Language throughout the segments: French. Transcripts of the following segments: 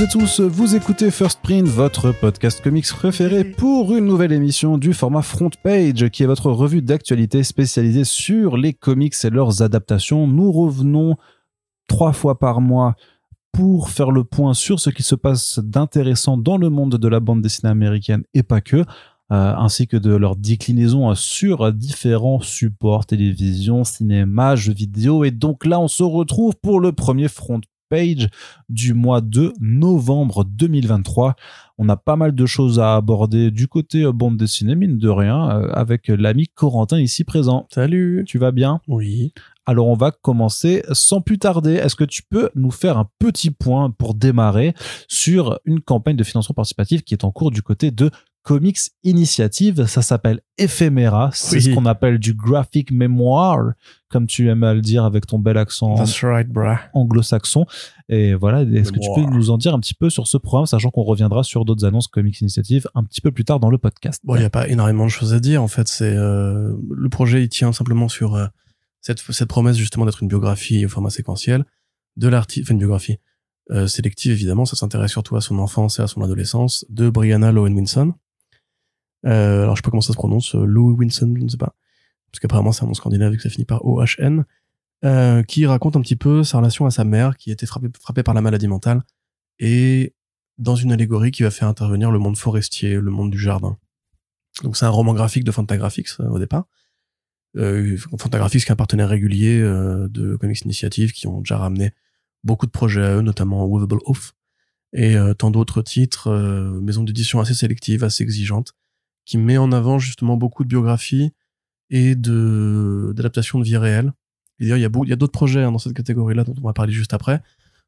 Toutes et tous, vous écoutez First Print, votre podcast comics préféré pour une nouvelle émission du format Front Page, qui est votre revue d'actualité spécialisée sur les comics et leurs adaptations. Nous revenons trois fois par mois pour faire le point sur ce qui se passe d'intéressant dans le monde de la bande dessinée américaine et pas que. Euh, ainsi que de leur déclinaison sur différents supports, télévision, cinéma, jeux vidéo. Et donc là, on se retrouve pour le premier front page du mois de novembre 2023. On a pas mal de choses à aborder du côté euh, bande dessinée, mine de rien, euh, avec l'ami Corentin ici présent. Salut. Tu vas bien? Oui. Alors on va commencer sans plus tarder. Est-ce que tu peux nous faire un petit point pour démarrer sur une campagne de financement participatif qui est en cours du côté de Comics Initiative. Ça s'appelle Ephemera. C'est Oui. ce qu'on appelle du graphic memoir, comme tu aimes à le dire avec ton bel accent right, anglo-saxon. Et voilà, est-ce que tu peux nous en dire un petit peu sur ce programme, sachant qu'on reviendra sur d'autres annonces Comics Initiative un petit peu plus tard dans le podcast. Bon, il n'y a pas énormément de choses à dire. En fait, c'est euh, le projet, il tient simplement sur euh, cette, cette promesse justement d'être une biographie au format séquentiel de l'artiste, enfin une biographie euh, sélective évidemment. Ça s'intéresse surtout à son enfance et à son adolescence de Brianna Lowen Winson. Euh, alors, je sais pas comment ça se prononce, euh, Lou Winson, je ne sais pas, parce qu'apparemment c'est un nom scandinave et que ça finit par O-H-N. Euh, qui raconte un petit peu sa relation à sa mère qui été frappée, frappée par la maladie mentale et dans une allégorie qui va faire intervenir le monde forestier, le monde du jardin. Donc c'est un roman graphique de Fantagraphics euh, au départ. Euh, Fantagraphics qui est un partenaire régulier euh, de Comics Initiative qui ont déjà ramené beaucoup de projets à eux, notamment Movable Oath et euh, tant d'autres titres, maison d'édition assez sélective, assez exigeante, qui met en avant justement beaucoup de biographies et de d'adaptations de vie réelle. D'ailleurs, il y a, il y a d'autres projets hein, dans cette catégorie-là dont on va parler juste après.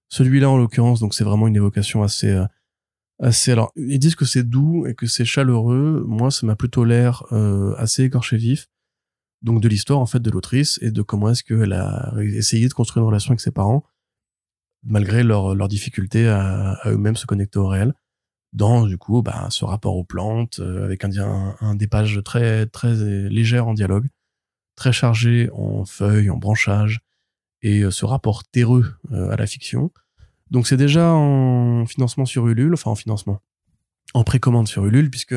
Celui-là, en l'occurrence, donc c'est vraiment une évocation assez, euh, assez. Alors, ils disent que c'est doux et que c'est chaleureux. Moi, ça m'a plutôt l'air euh, assez écorché vif. Donc, de l'histoire en fait de l'autrice et de comment est-ce qu'elle a essayé de construire une relation avec ses parents malgré leur leur difficulté à, à eux-mêmes se connecter au réel. Dans du coup, bah, ce rapport aux plantes euh, avec un, un, pages très très légères en dialogue, très chargé en feuilles, en branchages et euh, ce rapport terreux euh, à la fiction. Donc c'est déjà en financement sur Ulule, enfin en financement, en précommande sur Ulule, puisque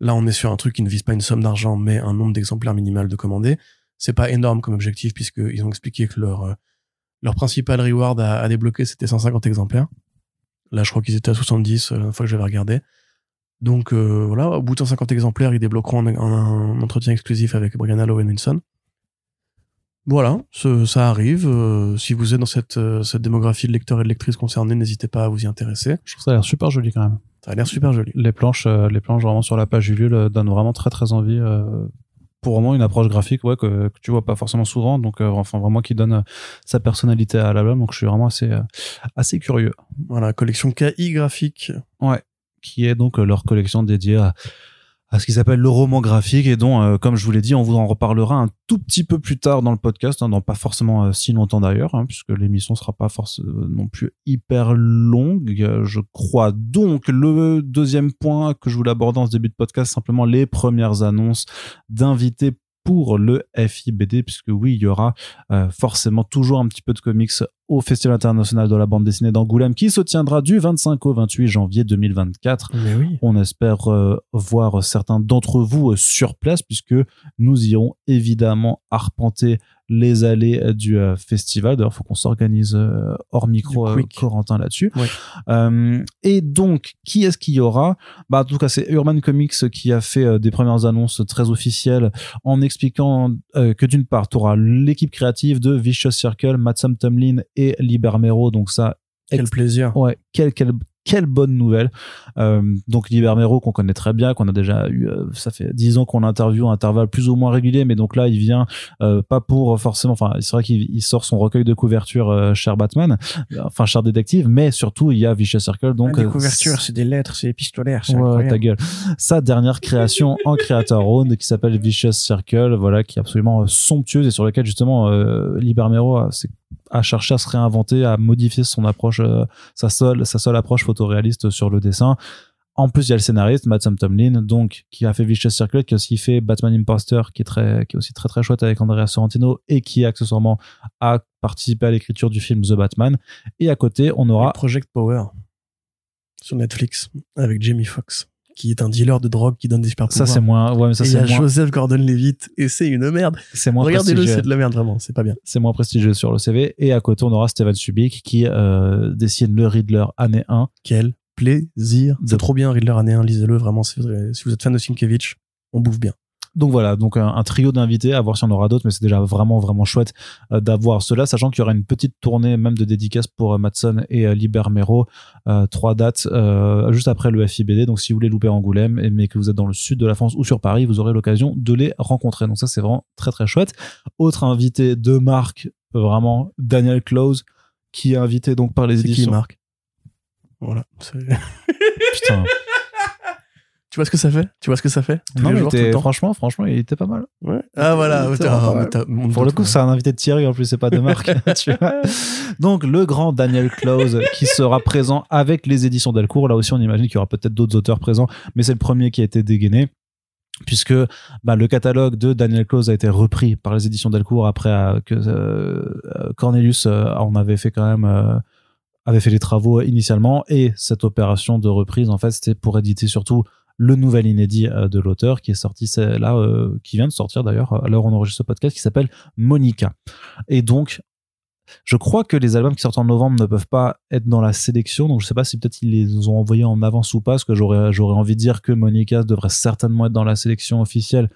là on est sur un truc qui ne vise pas une somme d'argent, mais un nombre d'exemplaires minimal de commandés. C'est pas énorme comme objectif, puisqu'ils ont expliqué que leur, euh, leur principal reward à, à débloquer, c'était 150 exemplaires. Là, je crois qu'ils étaient à 70 euh, la fois que j'avais regardé. Donc euh, voilà, au bout de 150 exemplaires, ils débloqueront un, un- un entretien exclusif avec Brianna Lowenwinson. Voilà, ce- ça arrive. euh, si vous êtes dans cette, cette démographie de lecteurs et de lectrices concernés, n'hésitez pas à vous y intéresser. Je trouve ça a l'air super joli quand même. Ça a l'air super joli. Les planches, les planches vraiment sur la page Ulule euh, donnent vraiment très très envie. Pour vraiment une approche graphique ouais, que, que tu vois pas forcément souvent, donc euh, enfin vraiment qui donne euh, sa personnalité à l'album. Donc je suis vraiment assez euh, assez curieux. Voilà, collection KI graphique. qui est donc leur collection dédiée à, à ce qu'ils appellent le roman graphique et dont, euh, comme je vous l'ai dit, on vous en reparlera un tout petit peu plus tard dans le podcast, hein, dans pas forcément euh, si longtemps d'ailleurs, hein, puisque l'émission sera pas forcément non plus hyper longue, euh, je crois. Donc, le deuxième point que je voulais aborder dans ce début de podcast, simplement les premières annonces d'invités pour le FIBD, puisque oui, il y aura euh, forcément toujours un petit peu de comics au Festival international de la bande dessinée d'Angoulême qui se tiendra du 25 au 28 janvier 2024. Mais oui. On espère euh, voir certains d'entre vous euh, sur place puisque nous irons évidemment arpenter les allées euh, du euh, festival. D'ailleurs, il faut qu'on s'organise hors micro. Corentin, là-dessus. Ouais. Et donc, qui est-ce qu'il y aura? Bah, En tout cas, c'est Urban Comics qui a fait des premières annonces très officielles en expliquant que d'une part, tu auras l'équipe créative de Vicious Circle, Matsam Tomlin et Libermero. Donc ça, Quel plaisir. Ouais, quelle, bonne nouvelle. Euh, donc Libermero qu'on connaît très bien, qu'on a déjà eu, euh, ça fait dix ans qu'on l'interviewe à intervalles plus ou moins réguliers, mais donc là il vient euh, pas pour forcément, enfin c'est vrai qu'il il sort son recueil de couverture euh, cher Batman, enfin cher détective, mais surtout il y a Vicious Circle, donc des euh, couvertures, c'est des lettres, c'est épistolaire, c'est Ouais, incroyable. ta gueule. Sa dernière création en creator owned qui s'appelle Vicious Circle, voilà, qui est absolument somptueuse et sur laquelle justement Libermero a, a cherché à se réinventer, à modifier son approche, euh, sa seule, sa seule approche photoréaliste sur le dessin. En plus, il y a le scénariste, Matt Tomlin, donc, qui a fait Vicious Circle, qui a aussi fait Batman Imposter, qui est très, qui est aussi très très chouette avec Andrea Sorrentino et qui accessoirement a participé à l'écriture du film The Batman. Et à côté, on aura Project Power. sur Netflix avec Jamie Foxx, qui est un dealer de drogue qui donne des super Ça, c'est moins, ouais, mais ça, et il y c'est a moins, Joseph Gordon-Levitt et c'est une merde. c'est moins Regardez-le, c'est de la merde vraiment, c'est pas bien. c'est moins prestigieux sur le CV. Et à côté, on aura Steven Subic qui euh, dessine le Riddler année 1. Quel plaisir. C'est trop bien, Riddler année 1, lisez-le vraiment. Si vous, si vous êtes fan de Sienkiewicz, on bouffe bien. Donc voilà, donc un, un trio d'invités, à voir si on aura d'autres, mais c'est déjà vraiment vraiment chouette euh, d'avoir cela, sachant qu'il y aura une petite tournée même de dédicaces pour euh, Matson et euh, Liber Mero, euh, trois dates juste après le FIBD. Donc si vous voulez louper Angoulême, et- mais que vous êtes dans le sud de la France ou sur Paris, vous aurez l'occasion de les rencontrer. Donc ça c'est vraiment très très chouette. Autre invité de marque, vraiment Daniel Close, qui est invité donc par les C'est qui, éditions. Marc? Voilà. Putain. tu vois ce que ça fait? Tu vois ce que ça fait? Tous Non, les mais jours, tout était- le temps? franchement, franchement, il était pas mal. Ouais. Ah voilà. Pas mal. mon Pour le coup, ouais. c'est un invité de Thierry, en plus, c'est pas de tu vois. Donc, le grand Daniel Close qui sera présent avec les éditions Delcourt. Là aussi, on imagine qu'il y aura peut-être d'autres auteurs présents, mais c'est le premier qui a été dégainé. Puisque bah, le catalogue de Daniel Close a été repris par les éditions Delcourt après euh, que euh, euh, Cornelius euh, en avait fait quand même avait fait les travaux initialement et cette opération de reprise en fait c'était pour éditer surtout le nouvel inédit euh, de l'auteur qui est sorti c'est là euh, qui vient de sortir d'ailleurs l'heure où on enregistre ce podcast qui s'appelle Monica. Et donc je crois que les albums qui sortent en novembre ne peuvent pas être dans la sélection donc je sais pas si peut-être ils les ont envoyés en avance ou pas parce que j'aurais envie de dire que Monica devrait certainement être dans la sélection officielle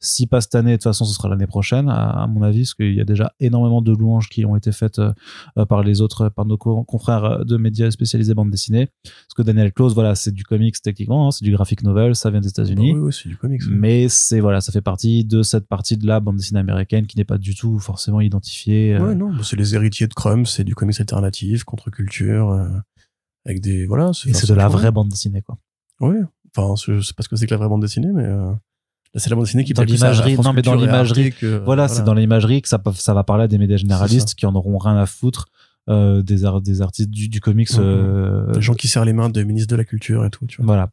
si pas cette année, de toute façon, ce sera l'année prochaine, à, à mon avis, parce qu'il y a déjà énormément de louanges qui ont été faites euh, euh, par les autres, par nos co- confrères euh, de médias spécialisés bande dessinée. Parce que Daniel Close, voilà, c'est du comics techniquement, hein, c'est du graphic novel, ça vient des États-Unis. Bah oui, oui, c'est du comics. Mais c'est voilà, ça fait partie de cette partie de la bande dessinée américaine qui n'est pas du tout forcément identifiée. euh, Ouais, non, bah, c'est les héritiers de Crumb, c'est du comics alternatif, contre-culture, euh, avec des. Voilà. et c'est de la vraie bande dessinée, quoi. Oui. Enfin, je sais pas ce que c'est que la vraie bande dessinée, mais. C'est la bande dessinée qui Dans l'imagerie, non, mais dans l'imagerie, que- voilà, c'est dans l'imagerie que ça, peut- ça va parler à des médias généralistes qui en auront rien à foutre euh, des, ar- des artistes du, du comics. Mhm. euh, Des gens qui serrent les mains de ministre de la Culture et tout, tu vois. Voilà.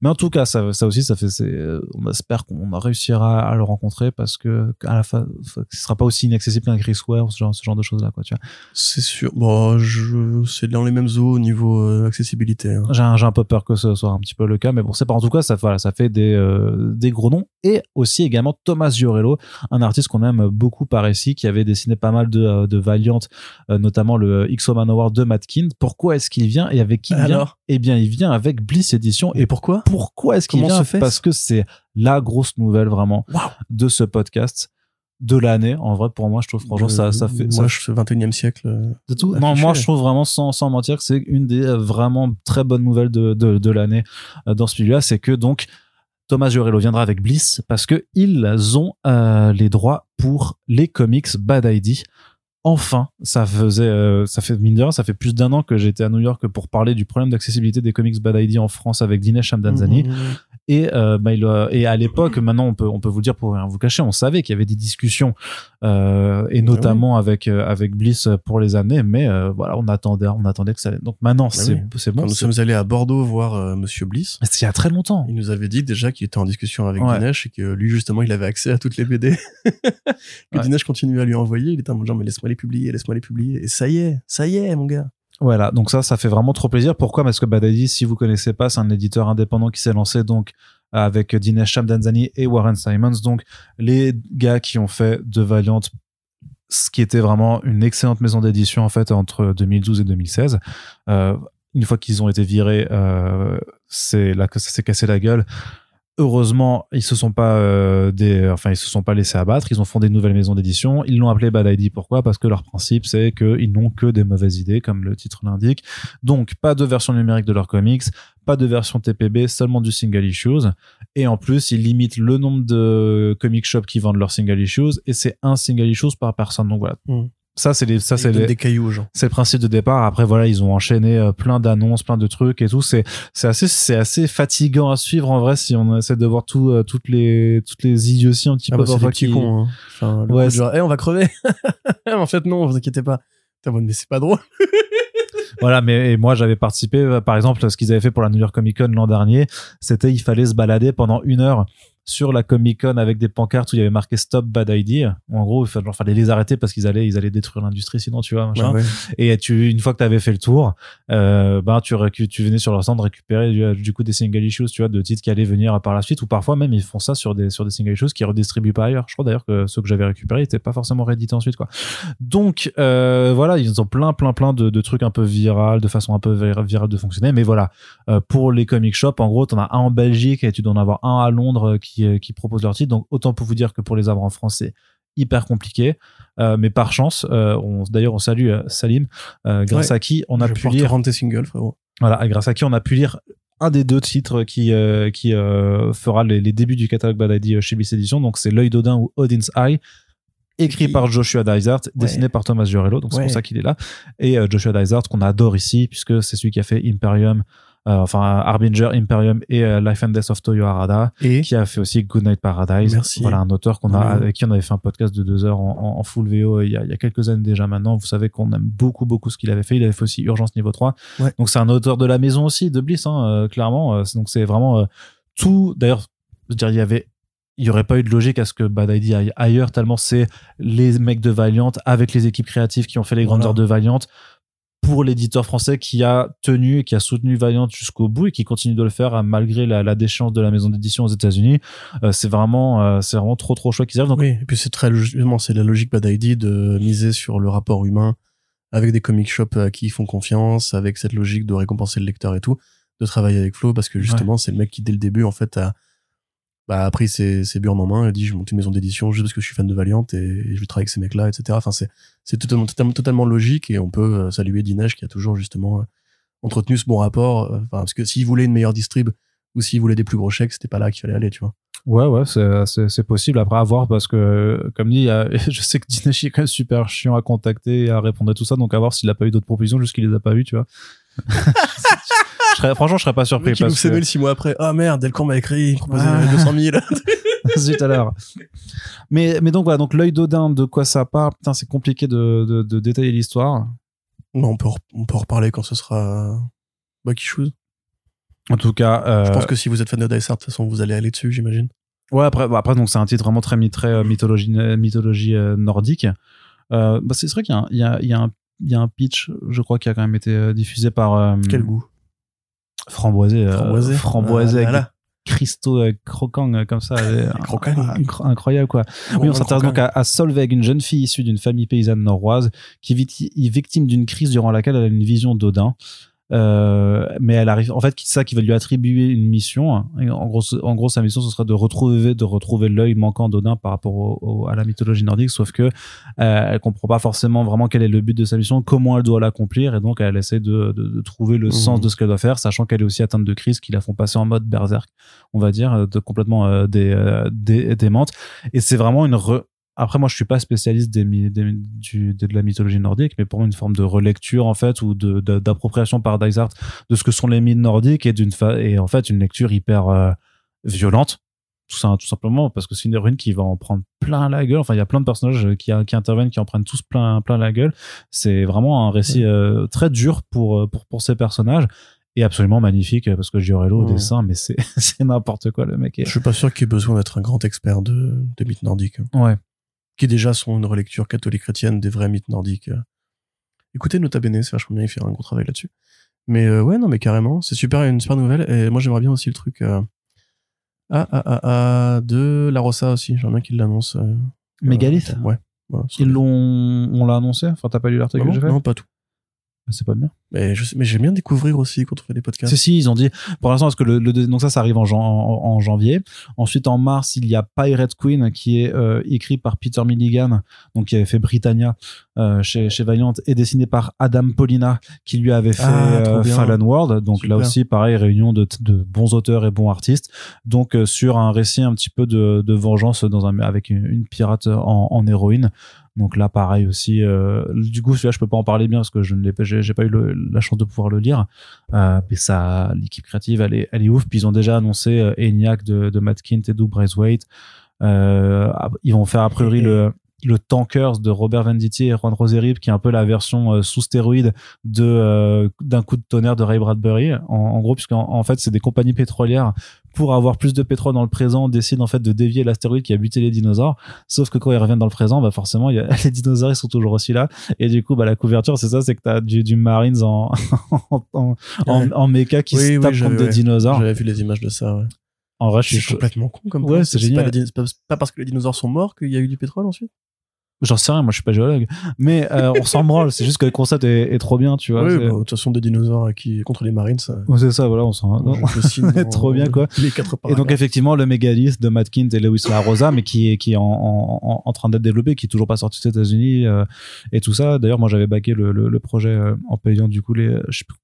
Mais en tout cas, ça, ça aussi, ça fait, c'est, euh, on espère qu'on réussira à le rencontrer parce que à la fin, ce sera pas aussi inaccessible qu'un Chris Ware ou ce genre, ce genre de choses là, quoi, tu vois. C'est sûr. Bon, je, c'est dans les mêmes eaux au niveau euh, accessibilité. hein. J'ai un, peu peur que ce soit un petit peu le cas, mais bon, c'est pas, en tout cas, ça, voilà, ça fait des, euh, des gros noms et aussi également Thomas Giorello, un artiste qu'on aime beaucoup par ici, qui avait dessiné pas mal de, euh, de Valiant, euh, notamment le X-O Manowar de Matt. Pourquoi est-ce qu'il vient et avec qui il vient? Alors Eh bien, il vient avec Bliss Edition Et pourquoi? Pourquoi est-ce qu'il vient Parce que c'est la grosse nouvelle vraiment de ce podcast de l'année. En vrai, pour moi, je trouve franchement ça, ça fait ça Moi, je suis 21 e siècle. euh, de tout? affiché. Non, moi, je trouve vraiment sans, sans mentir que c'est une des euh, vraiment très bonnes nouvelles de, de, de l'année euh, dans ce milieu-là, c'est que donc Thomas Giorello viendra avec Bliss parce que ils ont euh, les droits pour les comics Bad ID. Enfin, ça faisait, euh, ça fait mine de ça fait plus d'un an que j'étais à New York pour parler du problème d'accessibilité des comics Bad ID en France avec Dinesh Shamdanzani. Mhm, mhm. Et, euh, bah, il a- et à l'époque, maintenant, on peut, on peut vous le dire pour rien vous cacher, on savait qu'il y avait des discussions, euh, et notamment avec, euh, avec Bliss pour les années, mais euh, voilà, on attendait, on attendait que ça allait. Donc maintenant, c'est oui. c'est Quand bon. nous c'est- sommes allés à Bordeaux voir Monsieur Bliss, C'était il y a très longtemps. il nous avait dit déjà qu'il était en discussion avec Ouais. Dinesh et que lui, justement, il avait accès à toutes les BD. que Ouais. Dinesh continuait à lui envoyer. Il était en mode genre, mais laisse-moi les publier, laisse-moi les publier. Et ça y est, ça y est, mon gars. Voilà, donc ça, ça fait vraiment trop plaisir. Pourquoi? Parce que Badadi, si vous connaissez pas, c'est un éditeur indépendant qui s'est lancé donc avec Dinesh Shamdanzani et Warren Simons, donc les gars qui ont fait de Valiant ce qui était vraiment une excellente maison d'édition en fait entre 2012 et 2016. Euh, une fois qu'ils ont été virés, euh, c'est là que ça s'est cassé la gueule. Heureusement, ils se sont pas euh, des, enfin ils se sont pas laissés abattre. Ils ont fondé une nouvelle maison d'édition. Ils l'ont appelé Bad ID. Pourquoi? Parce que leur principe c'est qu'ils n'ont que des mauvaises idées, comme le titre l'indique. Donc pas de version numérique de leurs comics, pas de version TPB, seulement du single issues. Et en plus, ils limitent le nombre de comic shops qui vendent leurs single issues et c'est un single issues par personne. Donc voilà. Mm. Ça c'est les, ça c'est les, des cailloux aux gens. c'est le principe de départ. Après, voilà, ils ont enchaîné euh, plein d'annonces, plein de trucs et tout. C'est, c'est assez, c'est assez fatigant à suivre en vrai si on essaie de voir tout, euh, toutes les, toutes les idioties un petit Ah peu bah, parfois qui- cons. Hein. Enfin, le Ouais, genre, Eh, on va crever. en fait, non, vous inquiétez pas. T'es mais c'est pas drôle. Voilà, mais et moi j'avais participé, euh, par exemple, ce qu'ils avaient fait pour la New York Comic Con l'an dernier, c'était il fallait se balader pendant une heure sur la Comic Con avec des pancartes où il y avait marqué Stop Bad Idea. En gros, il fallait, fallait les arrêter parce qu'ils allaient, ils allaient détruire l'industrie sinon, tu vois, machin. Ouais, ouais. Et tu, une fois que tu avais fait le tour, euh, ben tu, tu venais sur leur stand récupérer du, du coup des single issues, tu vois, de titres qui allaient venir par la suite, ou parfois même ils font ça sur des sur des single issues qui redistribuent pas ailleurs. Je crois d'ailleurs que ceux que j'avais récupérés n'étaient pas forcément réédités ensuite, quoi. Donc euh, voilà, ils ont plein plein plein de, de trucs un peu viral, de façon un peu vir- virale de fonctionner. Mais voilà, euh, pour les comic shops, en gros, t'en as un en Belgique et tu dois en avoir un à Londres euh, qui euh, qui propose leur titre. Donc autant pour vous dire que pour les avoir en français hyper compliqué Euh, mais par chance euh, on d'ailleurs on salue euh, Salim euh, grâce Ouais. à qui on a pu lire tes singles, frérot. voilà, grâce à qui on a pu lire un des deux titres qui qui fera les, les débuts du catalogue Bad Idea chez Bliss Edition. Donc c'est L'œil d'Odin ou Odin's Eye, écrit Qui- par Joshua Dysart, dessiné par Thomas Giorello. Donc c'est Ouais. pour ça qu'il est là. Et Joshua Dysart qu'on adore ici puisque c'est celui qui a fait Imperium, enfin Harbinger, Imperium et euh, Life and Death of Toyo Harada, Et qui a fait aussi Good Night Paradise. Merci. Voilà un auteur qu'on a avec qui on avait fait un podcast de deux heures en, full VO il y, a, il y a quelques années déjà maintenant. Vous savez qu'on aime beaucoup beaucoup ce qu'il avait fait. Il avait fait aussi Urgence niveau 3. Ouais. Donc c'est un auteur de la maison aussi de Bliss, hein, euh, clairement. Euh, donc c'est vraiment euh, tout. D'ailleurs, je veux dire, il y avait il y aurait pas eu de logique à ce que Bad Idea aille ailleurs tellement c'est les mecs de Valiant avec les équipes créatives qui ont fait les grandes Voilà. heures de Valiant pour l'éditeur français qui a tenu et qui a soutenu Valiant jusqu'au bout et qui continue de le faire euh, malgré la, la déchéance de la maison d'édition aux États-Unis. Euh, c'est vraiment, euh, c'est vraiment trop trop chouette qu'ils arrivent. Donc, oui, et puis c'est très justement c'est la logique Bad ID de miser sur le rapport humain avec des comic shops à qui ils font confiance, avec cette logique de récompenser le lecteur et tout, de travailler avec Flo parce que justement c'est le mec qui dès le début en fait a bah, a pris ses, ses burnes en main et a dit je vais monter une maison d'édition juste parce que je suis fan de Valiant et, et je vais travailler avec ces mecs là etc. Enfin c'est c'est totalement, totalement totalement logique et on peut euh, saluer Dinesh qui a toujours justement euh, entretenu ce bon rapport. euh, Enfin parce que s'il voulait une meilleure distrib ou s'il voulait des plus gros chèques c'était pas là qu'il fallait aller tu vois. ouais, ouais, c'est, c'est, c'est possible après à voir parce que, comme dit, il a- je sais que Dinesh est quand même super chiant à contacter et à répondre à tout ça. Donc à voir s'il a pas eu d'autres propositions juste qu'il les a pas eues, tu vois. serais, franchement, je serais pas surpris. qui nous parce que- six mois après. Ah merde, Delcamp m'a écrit, il proposait Ah. 200 000. Zut alors. Mais, mais donc voilà, donc l'œil d'Odin, de quoi ça parle? Putain, c'est compliqué de, de, de détailler l'histoire. Non, on peut, on peut en reparler quand ce sera Bucky Shoes. En tout cas, euh, Je pense que si vous êtes fan de Dice Art, de toute façon, vous allez aller dessus, j'imagine. ouais. Après, bah, après donc c'est un titre vraiment très très euh, mythologie euh, mythologie nordique. Euh, bah, c'est vrai qu'il y a, un- il y a, il y a un il y a un pitch, je crois, qui a quand même été diffusé par euh, Quel goût framboisé, euh, Framboisé. framboisé Ah, avec là, des cristaux euh, croquants euh, comme ça, euh, Croquants. incro- incroyable quoi. Oui, on s'intéresse donc à, à Solveig, une jeune fille issue d'une famille paysanne norroise qui victi- est victime d'une crise durant laquelle elle a une vision d'Odin. Euh, mais elle arrive, en fait, c'est ça qui va lui attribuer une mission. Et en gros, en gros, sa mission, ce serait de retrouver, de retrouver l'œil manquant d'Odin par rapport au- au- à la mythologie nordique. Sauf que euh, elle comprend pas forcément vraiment quel est le but de sa mission, comment elle doit l'accomplir, et donc elle essaie de, de, de trouver le Mhm. sens de ce qu'elle doit faire, sachant qu'elle est aussi atteinte de crise qui la font passer en mode berserk, on va dire, de complètement euh, des, euh, des, démente. Et c'est vraiment une re- après moi je suis pas spécialiste des, des- du, de, de la mythologie nordique mais pour moi une forme de relecture en fait ou de de- d'appropriation par Dysart de ce que sont les mythes nordiques et d'une fa- et en fait une lecture hyper euh, violente tout ça tout simplement parce que c'est une héroïne qui va en prendre plein la gueule enfin il y a plein de personnages qui, qui interviennent qui en prennent tous plein plein la gueule c'est vraiment un récit euh, très dur pour euh, pour pour ces personnages et absolument magnifique parce que Giorello au Ouais. dessin mais c'est c'est n'importe quoi le mec est... Je suis pas sûr qu'il ait besoin d'être un grand expert de, de mythes nordiques. hein. ouais Qui déjà sont une relecture catholique chrétienne des vrais mythes nordiques. euh. Écoutez Nota Bene, c'est vachement bien, il fait un gros travail là-dessus. Mais euh, ouais, non, mais carrément, c'est super, une super nouvelle. Et moi, j'aimerais bien aussi le truc. euh, Ah, ah, ah, ah, de La Rosa aussi. J'aimerais bien qu'il l'annonce. euh, Mégalith Ouais. Voilà, Ils l'ont, on l'a annoncé? Enfin, t'as pas lu l'article que j'ai Vraiment fait? Non, pas tout. C'est pas bien. Mais je sais, mais j'aime bien découvrir aussi quand on fait des podcasts. Si, si, ils ont dit, pour l'instant, parce que le, le- donc ça, ça arrive en, jan- en, en janvier. Ensuite, en mars, il y a Pirate Queen, qui est euh, écrit par Peter Milligan, donc qui avait fait Britannia euh, chez, chez Valiant, et dessiné par Adam Polina, qui lui avait fait Ah, euh. Fallen World. Donc là aussi, pareil, réunion de, de bons auteurs et bons artistes. Donc sur un récit un petit peu de, de vengeance dans un, avec une, une pirate en, en héroïne. Donc là, pareil aussi. euh, du coup, celui-là, je peux pas en parler bien parce que je ne l'ai pas, j'ai j'ai pas eu le- la chance de pouvoir le lire. Euh, mais ça, l'équipe créative, elle est, elle est ouf. Puis ils ont déjà annoncé euh, ENIAC de, de Matt Kint et Doug Braithwaite. Euh, ils vont faire a priori le, le Tankers de Robert Venditti et Juan Roserib, qui est un peu la version euh, sous stéroïde de euh, d'un coup de tonnerre de Ray Bradbury. En, en gros, puisqu'en en fait, c'est des compagnies pétrolières pour avoir plus de pétrole dans le présent décident en fait de dévier l'astéroïde qui a buté les dinosaures. Sauf que quand ils reviennent dans le présent, bah forcément, y a, les dinosaures ils sont toujours aussi là. Et du coup, bah la couverture, c'est ça, c'est que t'as du, du Marines en en, en, en, Ouais. en méca qui Oui, se oui, tape contre des ouais. dinosaures. J'avais vu les images de ça, ouais. En vrai, je suis complètement con comme Ouais, c'est pas, génial. pas parce que les dinosaures sont morts qu'il y a eu du pétrole ensuite? J'en sais rien, moi je suis pas géologue. Mais euh, on s'en branle, c'est juste que le concept est, est trop bien, tu vois. Oui, bah, de toute façon, des dinosaures qui contre les marines, ça. Ouais, c'est ça, voilà, on s'en. Trop bien, quoi. Les quatre Et donc effectivement le mégalith de Matt Kint et Lewis La Rosa, mais qui est qui est en, en, en- en train d'être développé, qui est toujours pas sorti aux États-Unis euh, et tout ça. D'ailleurs moi j'avais baqué le, le, le projet euh, en payant du coup les je sais plus,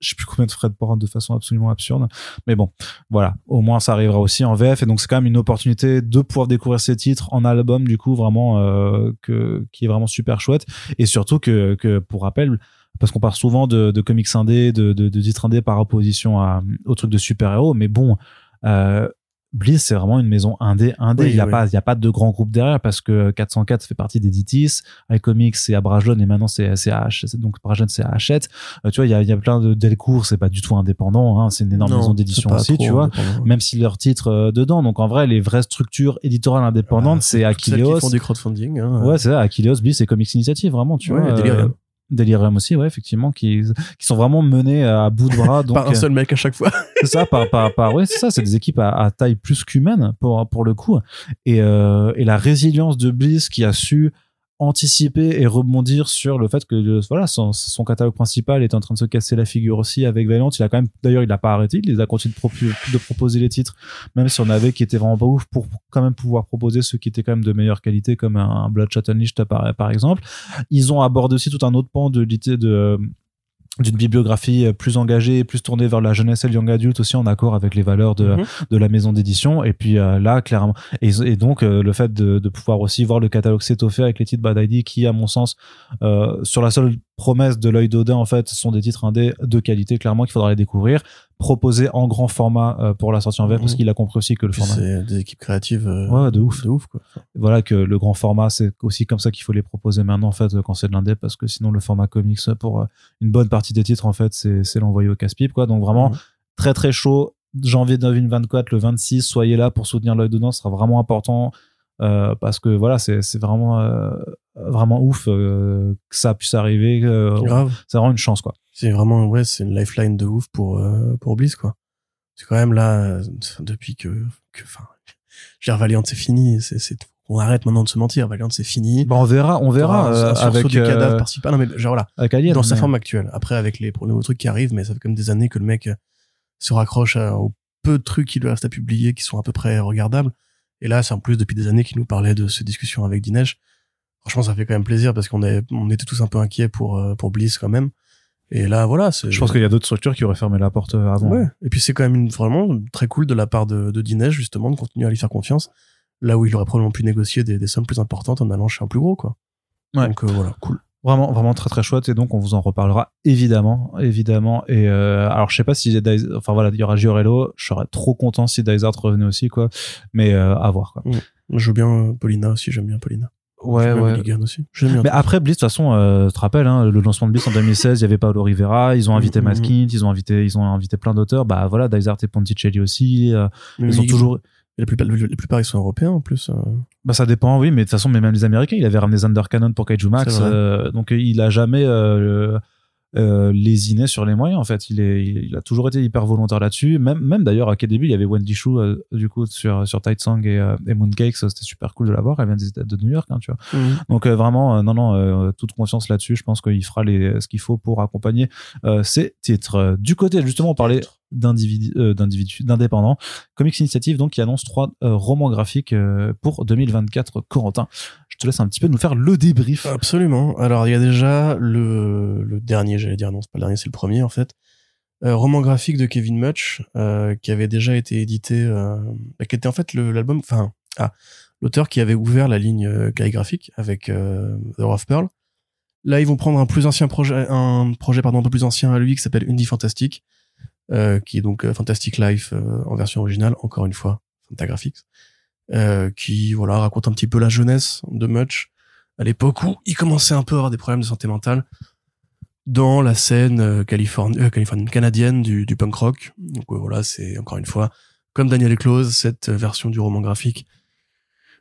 je sais plus combien de frais de port de façon absolument absurde. Mais bon, voilà, au moins ça arrivera aussi en VF et donc c'est quand même une opportunité de pouvoir découvrir ces titres en album du coup vraiment euh, que qui est vraiment super chouette et surtout que que pour rappel parce qu'on parle souvent de, de comics indés, de, de, de titres indés par opposition à, aux trucs de super-héros, mais bon, euh, Bliss, c'est vraiment une maison indé, indé. Oui, il n'y a oui. pas, il y a pas de grand groupe derrière parce que 404 fait partie d'Editis, iComics c'est à Brajlon et maintenant c'est, c'est à H, c'est- donc Brajlon c'est à Hachette. Euh, tu vois, il y a, il y a plein de Delcourt, c'est pas du tout indépendant, hein, c'est une énorme Non, maison d'édition aussi, tu vois. Même si leurs titres euh, dedans. Donc en vrai, les vraies structures éditoriales indépendantes, Bah, c'est toutes celles Achilleos. qui font du crowdfunding. Hein, Ouais, c'est ça, Achilleos, Bliss et Comics Initiative, vraiment, tu Ouais, vois. Delirium. Euh, Delirium aussi, ouais, effectivement, qui, qui sont vraiment menés à bout de bras. Donc, Par un seul mec à chaque fois. c'est ça, par, par, par, ouais, c'est ça, c'est des équipes à, à taille plus qu'humaine pour, pour le coup. Et, euh, et la résilience de Bliss qui a su anticiper et rebondir sur le fait que euh, voilà son, catalogue principal est en train de se casser la figure aussi avec Valiant il a quand même d'ailleurs il a pas arrêté. Il les a continué de, proposer les titres même si on avait qui étaient vraiment pas ouf pour quand même pouvoir proposer ceux qui étaient quand même de meilleure qualité comme un, Bloodshot Unleashed par, par exemple. Ils ont abordé aussi tout un autre pan de l'idée de d'une bibliographie plus engagée, plus tournée vers la jeunesse et le young adulte aussi en accord avec les valeurs de, Mhm. de la maison d'édition. Et puis euh, là, clairement, et, et donc euh, le fait de, de pouvoir aussi voir le catalogue s'étoffer avec les titres Bad ID qui, à mon sens, euh, sur la seule promesse de l'œil d'Odin, en fait, sont des titres indés de qualité, clairement, qu'il faudra les découvrir, proposés en grand format euh, pour la sortie en VF, parce qu'il a compris aussi que le format. c'est des équipes créatives. euh, Ouais, de ouf. De ouf, quoi. Voilà que le grand format, c'est aussi comme ça qu'il faut les proposer maintenant, en fait, quand c'est de l'indé, parce que sinon, le format comics, pour euh, une bonne partie des titres, en fait, c'est l'envoyer au casse-pipe, quoi. Donc vraiment, très très chaud. Janvier 2024, le 26, soyez là pour soutenir l'œil dedans, ce sera vraiment important euh, parce que voilà, c'est c'est vraiment euh, vraiment ouf euh, que ça puisse arriver. euh, Grave. c'est vraiment une chance quoi. C'est vraiment, ouais, c'est une lifeline de ouf pour, euh, pour Bliss, quoi. C'est quand même là, depuis que, que, enfin, je veux dire, Valiant, c'est fini, c'est, c'est, on arrête maintenant de se mentir, Valiant, c'est fini. Bon, on verra, on verra euh, avec du cadavre euh, par-ci, par- non, mais, genre, avec Alien, dans sa forme actuelle. Après, avec les nouveaux trucs qui arrivent, mais ça fait comme des années que le mec se raccroche à, aux peu de trucs qu'il lui reste à publier qui sont à peu près regardables. Et là, c'est en plus depuis des années qu'il nous parlait de ces discussions avec Dinesh. Franchement, ça fait quand même plaisir parce qu'on on était tous un peu inquiets pour, euh, pour Bliss quand même. Et là, voilà. Je pense qu'il y a d'autres structures qui auraient fermé la porte euh, avant. Ouais. Et puis c'est quand même une, vraiment très cool de la part de, de Dinesh, justement, de continuer à lui faire confiance. Là où il aurait probablement pu négocier des, des sommes plus importantes en allant chez un plus gros, quoi. Ouais. Donc euh, voilà, cool. Vraiment, vraiment très très chouette et donc on vous en reparlera évidemment, évidemment. Et euh, alors je sais pas si enfin voilà, il y aura Giorello, je serais trop content si Dice Art revenait aussi quoi, mais euh, à voir quoi. Je joue bien Paulina aussi, j'aime bien Paulina. Ouais ouais. Aussi. Mais après Bliss, de toute façon, euh, tu te rappelles, hein, le lancement de Bliss en 2016, il y avait Paolo Rivera, ils ont invité. Matt Kint, ils ont invité, ils ont invité plein d'auteurs. Bah voilà, Dice Art et Ponticelli aussi. euh, ils ont toujours. La plupart, la plupart ils sont européens en plus. euh. Bah ça dépend, oui, mais de toute façon, mais même les Américains, il avait ramené Zander Cannon pour Kaiju Max, euh, donc il a jamais euh, lésiné sur les moyens en fait. Il est, il a toujours été hyper volontaire là-dessus. Même, même d'ailleurs à quel début il y avait Wendy Shu euh, du coup sur sur Tight Song et, euh, et Mooncakes, c'était super cool de l'avoir. Elle vient des États de New York, hein, tu vois. Donc euh, vraiment, euh, non, non, euh, toute confiance là-dessus. Je pense qu'il fera les, ce qu'il faut pour accompagner euh, ces titres. Du côté, justement, on parlait d'individus, euh, d'indépendants. Comics Initiative, donc, qui annonce trois romans graphiques euh, pour 2024. Corentin, je te laisse un petit peu nous faire le débrief. Absolument. Alors il y a déjà le, dernier, j'allais dire non, c'est pas le dernier, c'est le premier en fait. Euh, roman graphique de Kevin Much euh, qui avait déjà été édité, euh, bah, qui était en fait l'album, enfin ah l'auteur qui avait ouvert la ligne calligraphique avec The of Pearl. Là ils vont prendre un plus ancien projet, un projet pardon un peu plus ancien à lui qui s'appelle Indie Fantastic, qui est donc Fantastic Life en version originale, encore une fois Fantagraphics, euh, qui voilà raconte un petit peu la jeunesse de Much à l'époque où il commençait un peu à avoir des problèmes de santé mentale dans la scène euh, euh, californienne canadienne du, du punk rock. Donc euh, voilà, c'est encore une fois comme Daniel Close, cette euh, version du roman graphique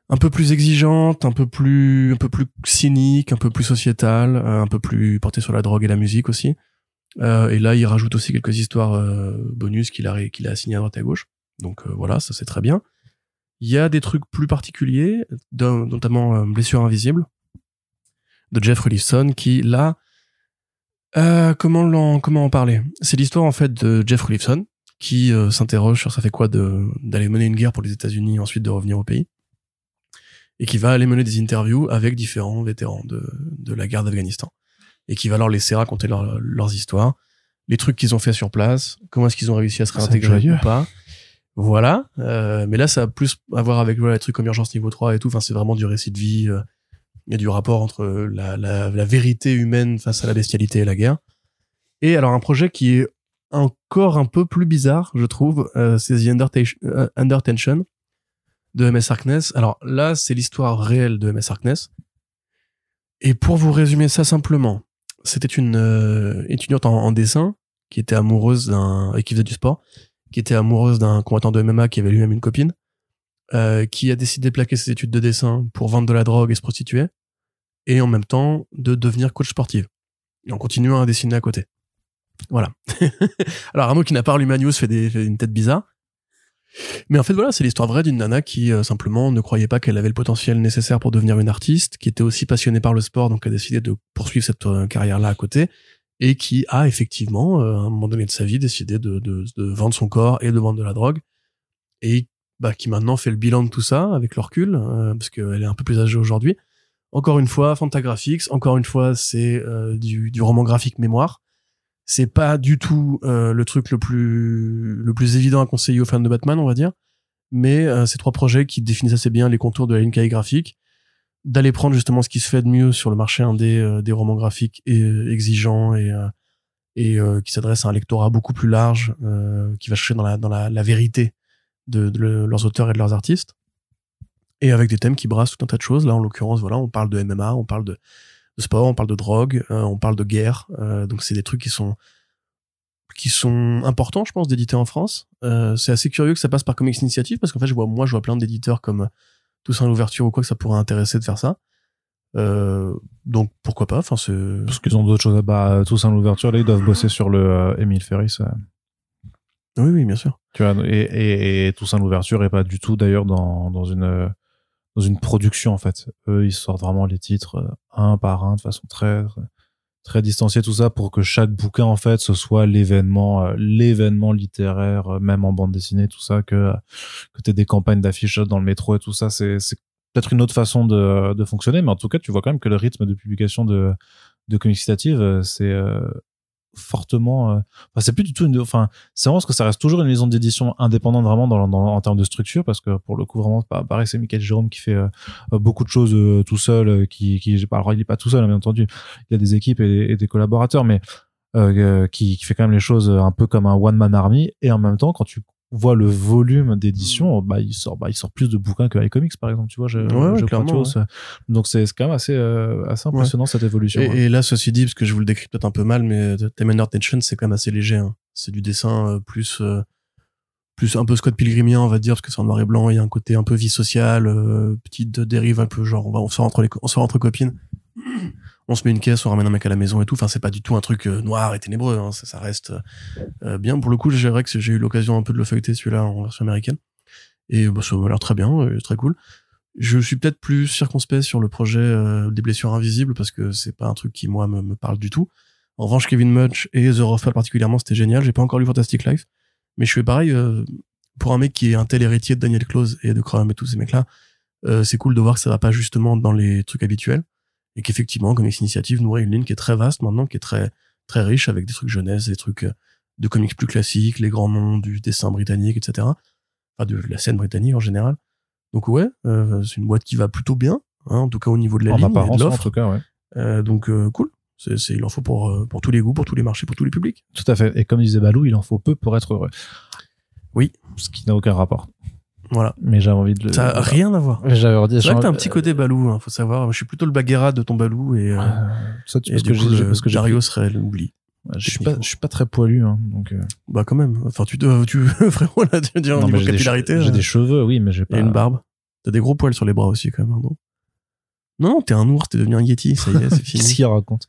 un peu plus exigeante, un peu plus un peu plus cynique, un peu plus sociétale, euh, un peu plus portée sur la drogue et la musique aussi. Euh, et là, il rajoute aussi quelques histoires euh, bonus qu'il a qu'il a assignées à droite et à gauche. Donc euh, voilà, ça c'est très bien. Il y a des trucs plus particuliers, notamment euh, Blessure invisible de Jeff Lifson qui là euh, comment l'en comment en parler? C'est l'histoire en fait de Jeff Lifson qui euh, s'interroge sur ça fait quoi de d'aller mener une guerre pour les États-Unis ensuite de revenir au pays et qui va aller mener des interviews avec différents vétérans de de la guerre d'Afghanistan et qui va leur laisser raconter leur- leurs histoires, les trucs qu'ils ont fait sur place, comment est-ce qu'ils ont réussi à se réintégrer ou pas. Voilà, euh, mais là ça a plus à voir avec voilà, les trucs comme urgence niveau 3 et tout, enfin c'est vraiment du récit de vie, euh, il y a du rapport entre la, la, la vérité humaine face à la bestialité et la guerre. Et alors un projet qui est encore un peu plus bizarre, je trouve, euh, c'est The euh, Under Tension de MS Harkness. Alors là, c'est l'histoire réelle de MS Harkness. Et pour vous résumer ça simplement, c'était une euh, étudiante en, en dessin qui était amoureuse d'un et qui faisait du sport, qui était amoureuse d'un combattant de MMA qui avait lui-même une copine, euh, qui a décidé de plaquer ses études de dessin pour vendre de la drogue et se prostituer, et en même temps de devenir coach sportive, en continuant à dessiner à côté. Voilà. Alors Arnaud qui n'a pas lu Manius fait, fait une tête bizarre. Mais en fait voilà, c'est l'histoire vraie d'une nana qui euh, simplement ne croyait pas qu'elle avait le potentiel nécessaire pour devenir une artiste, qui était aussi passionnée par le sport, donc a décidé de poursuivre cette euh, carrière-là à côté, et qui a effectivement, euh, à un moment donné de sa vie, décidé de, de, de vendre son corps et de vendre de la drogue, et bah, qui maintenant fait le bilan de tout ça avec le recul, euh, parce qu'elle est un peu plus âgée aujourd'hui. Encore une fois, Fantagraphics, encore une fois, c'est euh, du, du roman graphique mémoire. C'est pas du tout euh, le truc le plus le plus évident à conseiller aux fans de Batman, on va dire. Mais euh, ces trois projets qui définissent assez bien les contours de la ligne graphique, d'aller prendre justement ce qui se fait de mieux sur le marché indé euh, des romans graphiques et, euh, exigeants et euh, et euh, qui s'adresse à un lectorat beaucoup plus large, euh, qui va chercher dans la dans la, la vérité de, de le- leurs auteurs et de leurs artistes, et avec des thèmes qui brassent tout un tas de choses. Là, en l'occurrence, voilà, on parle de MMA, on parle de, sport, on parle de drogue, on parle de guerre. donc, c'est des trucs qui sont qui sont importants, je pense, d'éditer en France. C'est assez curieux que ça passe par Comics Initiative parce qu'en fait, je vois moi, je vois plein d'éditeurs comme Toussaint l'ouverture ou quoi que ça pourrait intéresser de faire ça. Euh, donc pourquoi pas Enfin, c'est Parce qu'ils ont d'autres choses à bah, tous en l'ouverture, là, ils doivent bosser sur le euh, Emile Ferris. euh, oui, oui, bien sûr. tu vois, et, et, et Toussaint l'ouverture est pas du tout d'ailleurs dans, dans une dans une production en fait. Eux, ils sortent vraiment les titres euh, un par un de façon très très, très distanciée tout ça pour que chaque bouquin en fait ce soit l'événement euh, l'événement littéraire euh, même en bande dessinée tout ça que que t'aies des campagnes d'affichage dans le métro et tout ça. C'est c'est peut-être une autre façon de de fonctionner mais en tout cas tu vois quand même que le rythme de publication de de euh, c'est fortement euh, c'est plus du tout une enfin c'est vraiment parce que ça reste toujours une maison d'édition indépendante vraiment dans, dans, en termes de structure parce que pour le coup vraiment pas pareil c'est Michael Jérôme qui fait euh, beaucoup de choses euh, tout seul qui qui alors il est pas tout seul hein, bien entendu. Il y a des équipes et, et des collaborateurs mais qui, qui fait quand même les choses un peu comme un one man army. Et en même temps quand tu vois le volume d'édition bah il sort bah il sort plus de bouquins que iComics par exemple tu vois je, Ouais, ouais, je crois, clairement, tu vois, ça- donc c'est quand même assez euh, assez impressionnant cette évolution hein. Et, là, ceci dit, parce que je vous le décris peut-être un peu mal, mais euh, Time Under Tension, c'est quand même assez léger. hein. C'est du dessin euh, plus, euh, plus un peu Scott Pilgrimien, on va dire, parce que c'est en noir et blanc. Il y a un côté un peu vie sociale, petite dérive un peu genre, on va, on sort entre les, on sort entre copines. On se met une caisse, on ramène un mec à la maison et tout. Enfin, c'est pas du tout un truc euh, noir et ténébreux. Hein. Ça, reste euh, bien. Pour le coup, j'ai que j'ai eu l'occasion un peu de le feuilleter celui-là en version américaine. Et bah, ça m'a l'air très bien, euh, très cool. Je suis peut-être plus circonspect sur le projet euh, des blessures invisibles parce que c'est pas un truc qui moi me, parle du tout. En revanche, Kevin Mudge et The Ruffle particulièrement, c'était génial. J'ai pas encore lu Fantastic Life, mais je fais pareil euh, pour un mec qui est un tel héritier de Daniel Close et de Crumb et tous ces mecs-là. euh, c'est cool de voir que ça va pas justement dans les trucs habituels et qu'effectivement, Comics Initiative nourrit une ligne qui est très vaste maintenant, qui est très très riche avec des trucs jeunesse, des trucs euh, de comics plus classiques, les grands noms du dessin britannique, etc. Enfin, de la scène britannique en général. Donc ouais, euh, c'est une boîte qui va plutôt bien, hein, en tout cas au niveau de la en ligne et de en l'offre. tout cas ouais Euh, donc euh, cool. C'est, c'est, il en faut pour, euh, pour tous les goûts, pour tous les marchés, pour tous les publics. Tout à fait. Et comme disait Balou, il en faut peu pour être heureux. Oui. Ce qui n'a aucun rapport. Voilà. Mais j'avais envie de le. Ça a rien à voir. J'avais envie C'est vrai que t'as un petit côté balou, hein, faut savoir. Je suis plutôt le baguerra de ton balou et, euh, Euh, ça, tu- et du que j'ai, parce que Dario serait l'oubli. je suis pas, je suis pas très poilu, hein, donc. euh, Bah quand même. Enfin, tu dois, tu frérot là, tu veux dire au non, mais niveau capillarité. j'ai euh, des cheveux, oui, mais j'ai pas. a une barbe. T'as des gros poils sur les bras aussi, quand même, hein, non Non, t'es un ours, t'es devenu un yeti, ça y est, c'est Qu'est-ce fini. qu'il raconte?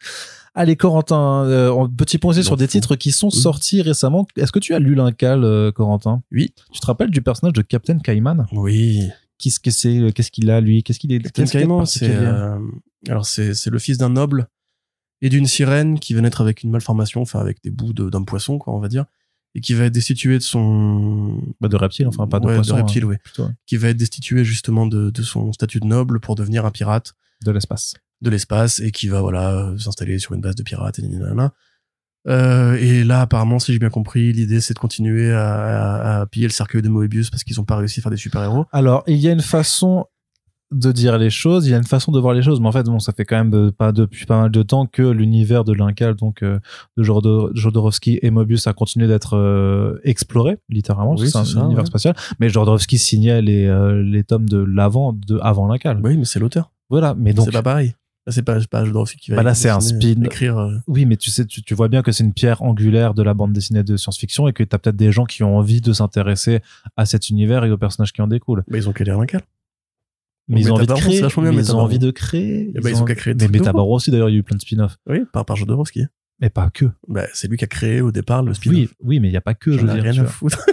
Allez, Corentin, euh, en- petit point sur des titres qui sont Oui. sortis récemment. Est-ce que tu as lu l'Incal, euh, Corentin? Oui. Tu te rappelles du personnage de Captain Cayman? Oui. Qu'est-ce que c'est euh, Qu'est-ce qu'il a, lui? Qu'est-ce qu'il est Captain de Caïman, c'est euh, alors c'est c'est le fils d'un noble et d'une sirène qui veut naître avec une malformation, enfin avec des bouts de- d'un poisson, quoi, on va dire, et qui va être destitué de son Bah, de reptile, enfin, pas de Ouais, poisson. reptile, hein, oui, plutôt, ouais. qui va être destitué justement de, de son statut de noble pour devenir un pirate De l'espace. De l'espace et qui va voilà s'installer sur une base de pirates et nanana. Euh, et là, apparemment, si j'ai bien compris, l'idée c'est de continuer à, à, à piller le cercueil de Moebius parce qu'ils ont pas réussi à faire des super héros. Alors, il y a une façon de dire les choses, il y a une façon de voir les choses, mais en fait, bon, ça fait quand même euh, pas depuis pas mal de temps que l'univers de l'Incal, donc euh, de Jodor- Jodorowsky et Mobius a continué d'être euh, exploré, littéralement, Oui, c'est un ça, univers ouais. spatial. Mais Jodorowsky signait les les tomes de l'avant, de avant l'Incal. Oui, mais c'est l'auteur. Voilà, mais donc C'est pas pareil. C'est pas, c'est pas Jodorowsky qui va Bah là, c'est un spin. écrire. euh, oui, mais tu sais, tu, tu vois bien que c'est une pierre angulaire de la bande dessinée de science-fiction et que t'as peut-être des gens qui ont envie de s'intéresser à cet univers et aux personnages qui en découlent. Bah, ils ont qu'à lire l'Incal. Mais ils ont envie de créer. c'est vachement bien, mais ils ont envie de créer. Eh ben, ils ont qu'à créer des Mais aussi, d'ailleurs, il y a eu plein de spin-offs. Oui, par, par Jodorowsky. Mais pas que. Bah, c'est lui qui a créé au départ le spin-off. Oui, oui, mais il n'y a pas que, je veux dire. rien à foutre.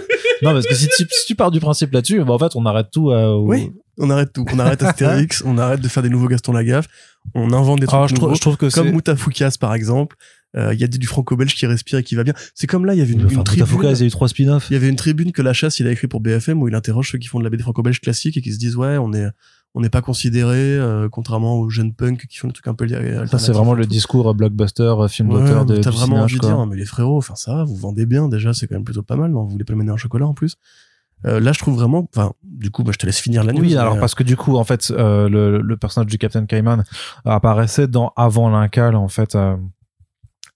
Non, parce que si tu, si tu pars du principe là-dessus, bah, en fait, on arrête tout. euh, au- Oui, on arrête tout. On arrête Astérix, on arrête de faire des nouveaux Gaston Lagaffe, on invente des trucs Alors, Ah, je, nouveaux. je trouve que comme. Moutafoukas, par exemple. Euh, Il y a du du franco-belge qui respire et qui va bien. C'est comme là, il y avait une, Enfin, une tribune. Il y a eu trois spin-offs. Il y avait une tribune que la chasse il a écrit pour BFM où il interroge ceux qui font de la BD franco-belge classique et qui se disent ouais on est on n'est pas considéré euh, contrairement aux jeunes punks qui font des trucs un peu Ça, c'est vraiment le discours euh, blockbuster, euh, film Ouais, d'auteur de T'as vraiment envie de dire, mais les frérots, enfin ça vous vendez bien déjà, c'est quand même plutôt pas mal, non Vous voulez pas le mener en chocolat en plus Euh, Là, je trouve vraiment, enfin, du coup, bah, je te laisse finir la news. Oui, alors euh, parce que du coup, en fait, euh, le, le personnage du Captain Cayman apparaissait dans Avant l'Incal, en fait. euh,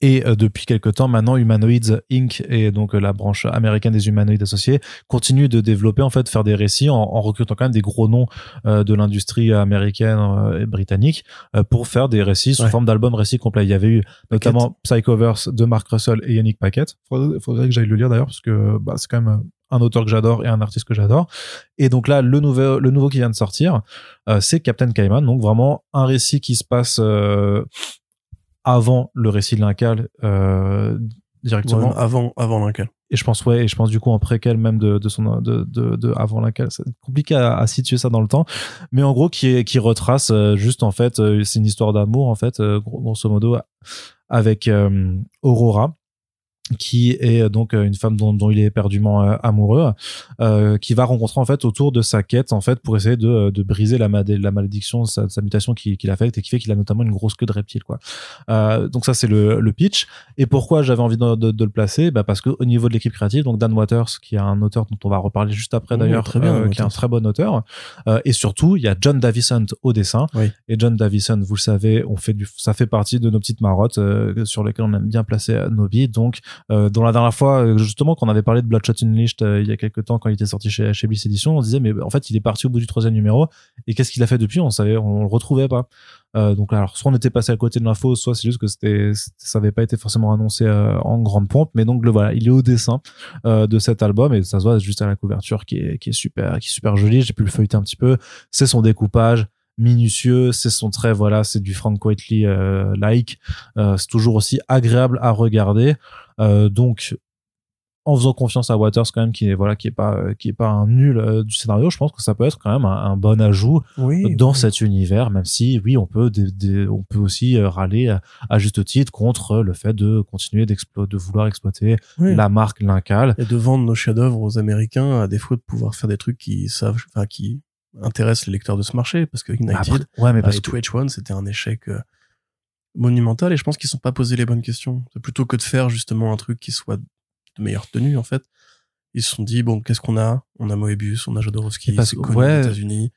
et euh, depuis quelque temps maintenant, Humanoids Inc. et donc la branche américaine des humanoïdes associés continue de développer en fait, faire des récits en, en recrutant quand même des gros noms euh, de l'industrie américaine euh, et britannique euh, pour faire des récits sous Ouais. forme d'albums récits complets. Il y avait eu notamment Psychoverse de Mark Russell et Yannick Paquette. Faudrait, faudrait que j'aille le lire d'ailleurs parce que bah, c'est quand même un auteur que j'adore et un artiste que j'adore. Et donc là, le nouveau, le nouveau qui vient de sortir, euh, c'est Captain Cayman. Donc vraiment un récit qui se passe euh, avant le récit de l'Incal euh, directement. ouais, avant, avant l'Incal. Et je pense ouais, et je pense du coup en préquel même de, de son de, de, de avant l'Incal. C'est compliqué à, à situer ça dans le temps, mais en gros qui est, qui retrace juste en fait, c'est une histoire d'amour en fait, gros- grosso modo, avec Aurora qui est euh, donc euh, une femme dont, dont il est éperdument euh, amoureux, euh, qui va rencontrer en fait autour de sa quête en fait pour essayer de, de briser la, malé- la malédiction, sa, sa mutation qui, qui l'affecte et qui fait qu'il a notamment une grosse queue de reptile quoi. Euh, donc ça c'est le, le pitch. Et pourquoi j'avais envie de, de- de le placer? Bah Parce qu'au niveau de l'équipe créative, donc Dan Waters, qui est un auteur dont on va reparler juste après Mmh, d'ailleurs, euh, qui est un très bon auteur. Euh, et surtout, il y a John Davison au dessin. Oui. Et John Davison, vous le savez, on fait du, ça fait partie de nos petites marottes euh, sur lesquelles on aime bien placer nos billes. Donc, euh, dans la dernière fois, euh, justement, qu'on avait parlé de Bloodshot Unleashed euh, il y a quelques temps quand il était sorti chez, chez Bliss Edition, on disait, mais en fait, il est parti au bout du troisième numéro. Et qu'est-ce qu'il a fait depuis? On savait, on, le retrouvait pas. Euh, donc alors soit on était passé à côté de l'info, soit c'est juste que c'était- ça avait pas été forcément annoncé euh, en grande pompe, mais donc le voilà, il est au dessin euh, de cet album et ça se voit juste à la couverture qui est qui est super qui est super jolie. J'ai pu le feuilleter un petit peu. C'est son découpage minutieux, c'est son trait voilà, c'est du Frank Whiteley euh, like. Euh, c'est toujours aussi agréable à regarder. Euh, donc en faisant confiance à Waters quand même qui est voilà qui est pas qui est pas un nul euh, du scénario, je pense que ça peut être quand même un, un bon ajout Oui. dans oui. cet univers, même si oui, on peut, on peut aussi euh, râler à, à juste titre contre le fait de continuer d'explo- de vouloir exploiter Oui. la marque Lincal. Et de vendre nos chefs-d'œuvre aux Américains à défaut de pouvoir faire des trucs qui savent, enfin, qui intéressent les lecteurs de ce marché. Parce que United, Après- ouais, mais bah, parce et que 2H1, c'était un échec euh, monumental et je pense qu'ils sont pas posé les bonnes questions. Plutôt que de faire justement un truc qui soit de meilleure tenue, en fait. Ils se sont dit, bon, qu'est-ce qu'on a? On a Moebius, on a Jodorowsky, parce que- ouais. aux États-Unis.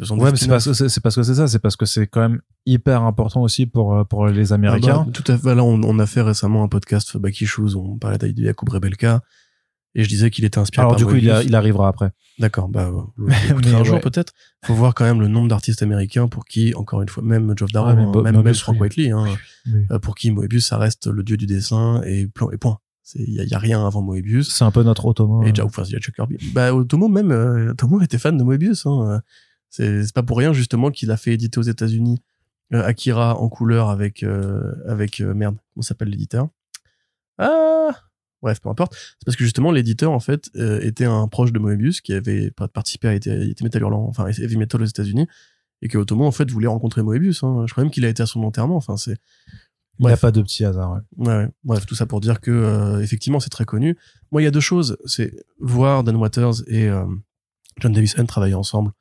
Ouais, mais c'est parce que c'est c'est parce que c'est ça, c'est parce que c'est quand même hyper important aussi pour euh, pour les Américains. Ah bah, tout à fait. Là, on, on a fait récemment un podcast Baki Shoes où on parlait Jakub Rebelka. Et je disais qu'il était inspiré Alors par du coup, il, Moebius. a- il arrivera après. D'accord, bah, euh, Mais- un jour peut-être. Faut voir quand même le nombre d'artistes américains pour qui, encore une fois, même Geoff Darrow, Ouais, mais hein, même, Moebius, même Frank. Whiteley, hein, Oui. euh, pour qui Moebius, ça reste le dieu du dessin et, plan- et point. Il y, a- y a rien avant Moebius. C'est un peu notre Otomo. Et euh. déjà, enfin, il y a Chuck Kirby. Bah, Otomo même, euh, Otomo était fan de Moebius. Hein. C'est c'est pas pour rien justement qu'il a fait éditer aux États-Unis euh, Akira en couleur avec euh, avec euh, merde, comment s'appelle l'éditeur? Ah, bref, peu importe. C'est parce que justement l'éditeur en fait euh, était un proche de Moebius qui avait participé à était, était Metal Hurlant, enfin Heavy Metal aux États-Unis et que Otomo en fait voulait rencontrer Moebius. Hein. Je crois même qu'il a été à son enterrement. Enfin, c'est Il n'y a pas de petit hasard. ouais. Ouais, ouais. Bref, tout ça pour dire que euh, effectivement c'est très connu. Moi, il y a deux choses, c'est voir Dan Waters et euh, John Davison travailler ensemble.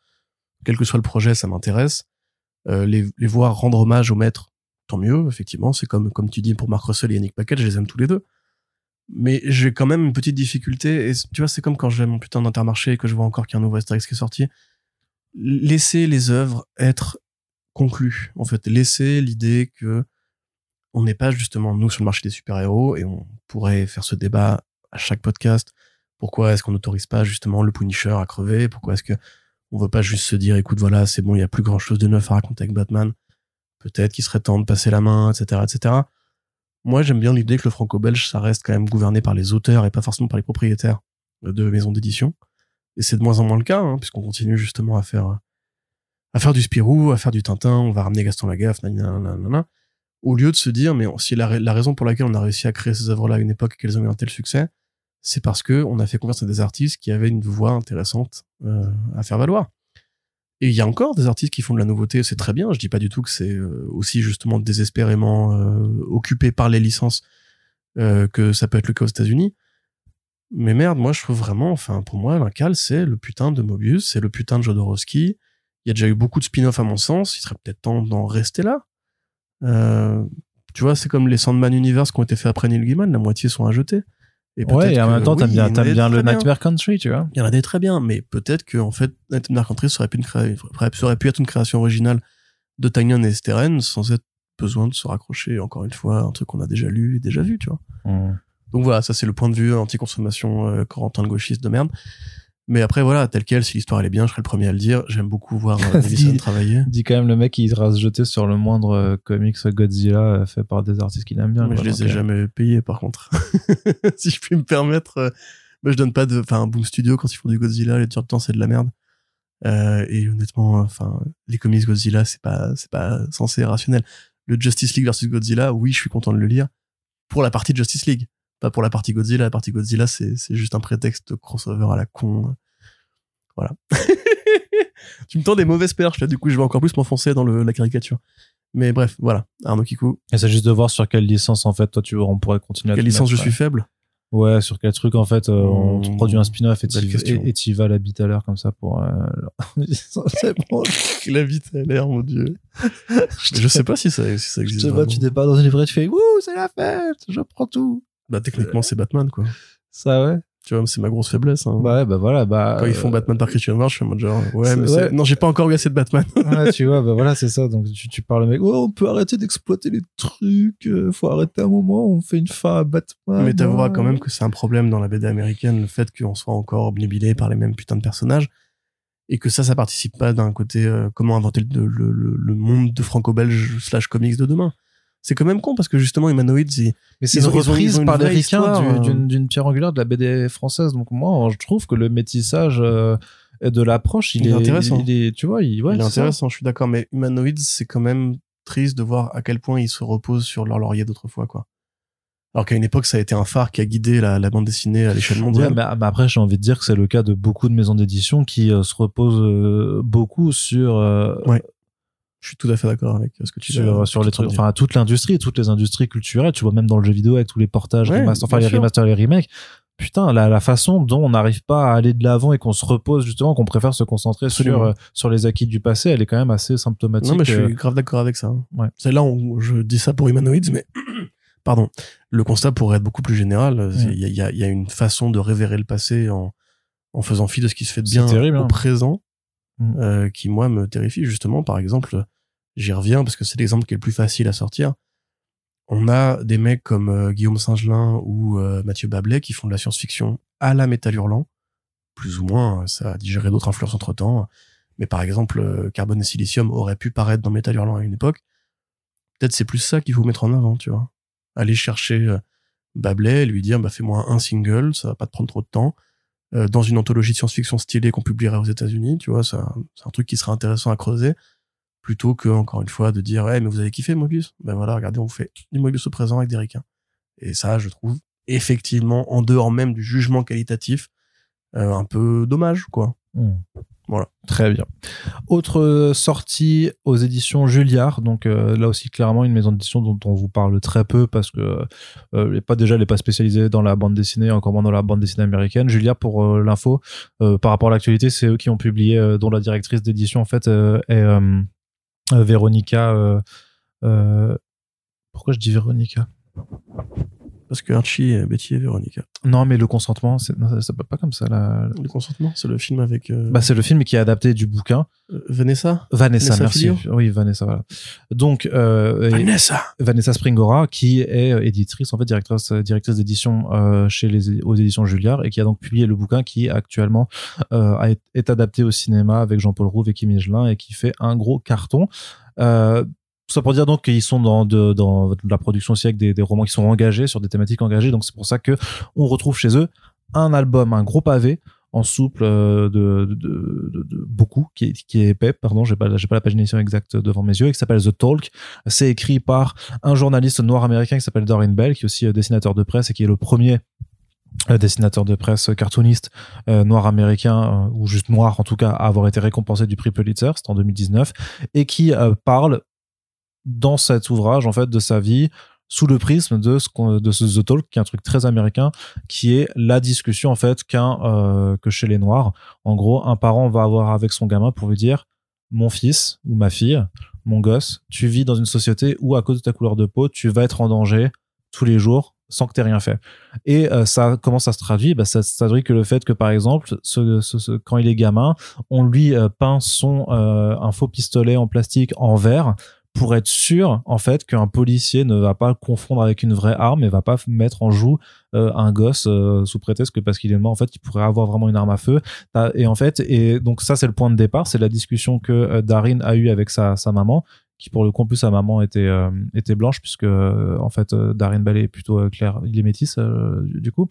Quel que soit le projet, ça m'intéresse. Euh, les, les voir rendre hommage au maître, tant mieux. Effectivement, c'est comme comme tu dis pour Mark Russell et Yannick Paquet, je les aime tous les deux. Mais j'ai quand même une petite difficulté. Et tu vois, c'est comme quand j'ai mon putain d'Intermarché et que je vois encore qu'il y a un nouveau Astérix qui est sorti. Laisser les œuvres être conclues. En fait, laisser l'idée que on n'est pas justement nous sur le marché des super-héros et on pourrait faire ce débat à chaque podcast. Pourquoi est-ce qu'on n'autorise pas justement le Punisher à crever? Pourquoi est-ce que on veut pas juste se dire écoute voilà c'est bon il y a plus grand chose de neuf à raconter avec Batman peut-être qu'il serait temps de passer la main etc etc moi j'aime bien l'idée que le franco-belge ça reste quand même gouverné par les auteurs et pas forcément par les propriétaires de maisons d'édition. Et c'est de moins en moins le cas hein, puisqu'on continue justement à faire à faire du Spirou à faire du Tintin on va ramener Gaston Lagaffe nanana, au lieu de se dire mais si la, raison pour laquelle on a réussi à créer ces œuvres là à une époque et qu'elles ont eu un tel succès c'est parce que on a fait confiance à des artistes qui avaient une voix intéressante euh, à faire valoir et il y a encore des artistes qui font de la nouveauté c'est très bien je dis pas du tout que c'est euh, aussi justement désespérément euh, occupé par les licences euh, que ça peut être le cas aux États-Unis. Mais merde moi je trouve vraiment enfin pour moi l'incal c'est le putain de Mobius c'est le putain de Jodorowsky. Il y a déjà eu beaucoup de spin-off à mon sens il serait peut-être temps d'en rester là. Tu vois, c'est comme les Sandman Universe qui ont été faits après Neil Gaiman, la moitié sont à jeter. Et Ouais, et en même temps, t'aimes oui, bien, il y en t'aimes bien le Nightmare Country, tu vois. Il y en a des très bien, mais peut-être que, en fait, Nightmare Country ça aurait pu, une cré- aurait pu être une création originale de Tanyan et Steren sans être besoin de se raccrocher, encore une fois, à un truc qu'on a déjà lu et déjà vu, tu vois. Donc voilà, ça c'est le point de vue anti-consommation euh, Corentin le gauchiste de merde. Mais après voilà, tel quel, si l'histoire elle est bien, je serai le premier à le dire. J'aime beaucoup voir euh, Davison travailler. Dit quand même le mec qui ira se jeter sur le moindre euh, comics Godzilla euh, fait par des artistes qu'il aime bien. Mais quoi. je les ai jamais payés par contre. si je puis me permettre, euh, moi je donne pas de, enfin Boom Studio quand ils font du Godzilla, les temps c'est de la merde. Euh, et honnêtement, enfin les comics Godzilla c'est pas c'est pas censé être rationnel. Le Justice League versus Godzilla, oui je suis content de le lire pour la partie Justice League, pas pour la partie Godzilla. La partie Godzilla c'est c'est juste un prétexte de crossover à la con. Voilà. tu me tends des mauvaises perches là, du coup je vais encore plus m'enfoncer dans le, la caricature. Mais bref, voilà, Arnaud Kikou. Et c'est juste de voir sur quelle licence, en fait, toi, tu on pourrait continuer à Quelle licence je suis faible? Ouais, sur quel truc, en fait, euh, on te Mmh, produit un spin-off et t'y vas la bite à l'heure comme ça pour. euh, c'est bon. La vie a l'air, mon dieu. je sais pas si ça, si ça Je existe. sais pas, tu départs dans une livrée, tu fais Wouh, c'est la fête, je prends tout. Bah, techniquement, c'est Batman, quoi. Ça, ouais. Tu vois, c'est ma grosse faiblesse. Hein. Bah ouais, bah voilà, bah. Quand ils font euh, Batman par Christian Bale, je suis en mode genre, ouais, mais ouais. c'est- non, j'ai pas encore eu assez de Batman. ouais, tu vois, bah voilà, c'est ça. Donc tu, tu parles mec, oh, on peut arrêter d'exploiter les trucs, euh, faut arrêter un moment, on fait une fin à Batman. mais t'avoueras ouais. quand même que c'est un problème dans la BD américaine, le fait qu'on soit encore obnubilé par les mêmes putains de personnages. Et que ça, ça participe pas d'un côté, euh, comment inventer le, le, le, le monde de franco-belge slash comics de demain. C'est quand même con parce que justement, Humanoids, ils- Mais c'est une reprise par les ricains du- d'une pierre angulaire de la BD française. Donc moi, je trouve que le métissage euh, de l'approche, il, Il est intéressant. Il, est, tu vois, il, ouais, il est ça. intéressant, je suis d'accord, mais Humanoids, c'est quand même triste de voir à quel point ils se reposent sur leur laurier d'autrefois, quoi. Alors qu'à une époque, ça a été un phare qui a guidé la, la bande dessinée à l'échelle Ouais, mondiale. mais, mais après, j'ai envie de dire que c'est le cas de beaucoup de maisons d'édition qui euh, se reposent euh, beaucoup sur euh, Ouais. Je suis tout à fait d'accord avec ce que tu dis. sur, sur les trucs, enfin toute l'industrie, toutes les industries culturelles. Tu vois même dans le jeu vidéo avec tous les portages, Ouais, remasters, enfin les remasters, les remakes. Putain, la, la façon dont on n'arrive pas à aller de l'avant et qu'on se repose justement, qu'on préfère se concentrer sur euh, sur les acquis du passé, elle est quand même assez symptomatique. Non, mais je euh, suis grave d'accord avec ça. hein. Ouais. C'est là où je dis ça pour Humanoids, mais pardon. Le constat pourrait être beaucoup plus général. Il y, a, y y une façon de révérer le passé en, en faisant fi de ce qui se fait de bien terrible, au hein. présent, Mm. euh, qui moi me terrifie justement. Par exemple, j'y reviens parce que c'est l'exemple qui est le plus facile à sortir. on a des mecs comme euh, Guillaume Singelin ou euh, Mathieu Bablet qui font de la science-fiction à la métal hurlant. Plus ou moins, ça a digéré d'autres influences entre temps. Mais par exemple, euh, Carbone et Silicium aurait pu paraître dans Métal Hurlant à une époque. Peut-être c'est plus ça qu'il faut mettre en avant, tu vois. Aller chercher euh, Bablet, lui dire, bah, fais-moi un single, ça va pas te prendre trop de temps. Euh, dans une anthologie de science-fiction stylée qu'on publierait aux États-Unis, tu vois, c'est un truc qui serait intéressant à creuser. Plutôt que, encore une fois, de dire, ouais, mais vous avez kiffé Mobius? Ben voilà, regardez, on vous fait du Mobius au présent avec des requins. Et ça, je trouve, effectivement, en dehors même du jugement qualitatif, euh, un peu dommage, quoi. Hmm. Voilà. Très bien. Autre euh, sortie aux éditions Julliard, donc euh, là aussi clairement une maison d'édition dont on vous parle très peu parce que euh, est pas déjà elle n'est pas spécialisée dans la bande dessinée, encore moins dans la bande dessinée américaine. Julliard pour l'info, par rapport à l'actualité, c'est eux qui ont publié, dont la directrice d'édition en fait est Véronica. euh, euh, pourquoi je dis Véronica? Parce que Archie, Betty et Véronica. Non, mais le consentement, c'est non, ça s'appelle pas comme ça. La... Le consentement, c'est le film avec euh, Bah, c'est le film qui est adapté du bouquin. euh, Vanessa. Vanessa, Vanessa merci. Filio Oui, Vanessa, voilà. Donc, euh, Vanessa. Vanessa Springora, qui est éditrice, en fait, directrice, directrice d'édition euh, chez les aux éditions Julliard et qui a donc publié le bouquin qui actuellement euh, est adapté au cinéma avec Jean-Paul Rouve et Kim Higelin et qui fait un gros carton. Euh, tout ça pour dire donc qu'ils sont dans de, dans la production aussi avec des, romans qui sont engagés sur des thématiques engagées. Donc c'est pour ça que on retrouve chez eux un album, un gros pavé en souple euh, de, de, beaucoup qui est, qui est épais pardon j'ai pas j'ai pas la pagination exacte devant mes yeux et qui s'appelle The Talk c'est écrit par un journaliste noir américain qui s'appelle Doreen Bell qui est aussi euh, dessinateur de presse et qui est le premier euh, dessinateur de presse cartooniste noir américain ou juste noir en tout cas à avoir été récompensé du prix Pulitzer c'était en 2019 et qui parle dans cet ouvrage en fait de sa vie sous le prisme de ce de ce The Talk qui est un truc très américain qui est la discussion en fait qu'un euh, que chez les noirs. En gros un parent va avoir avec son gamin pour lui dire mon fils ou ma fille mon gosse tu vis dans une société où à cause de ta couleur de peau tu vas être en danger tous les jours sans que tu rien fait. Et euh, ça comment ça se traduit? Bah, ça se traduit que le fait que par exemple quand il est gamin on lui euh, peint son euh, un faux pistolet en plastique en verre pour être sûr en fait qu'un policier ne va pas confondre avec une vraie arme et va pas mettre en joue euh, un gosse euh, sous prétexte que parce qu'il est mort en fait il pourrait avoir vraiment une arme à feu. Et en fait et donc ça c'est le point de départ. C'est la discussion que euh, Darin a eu avec sa, sa maman qui pour le coup sa maman était euh, était blanche puisque euh, en fait euh, Darin Ballet est plutôt clair il est métis euh, du coup.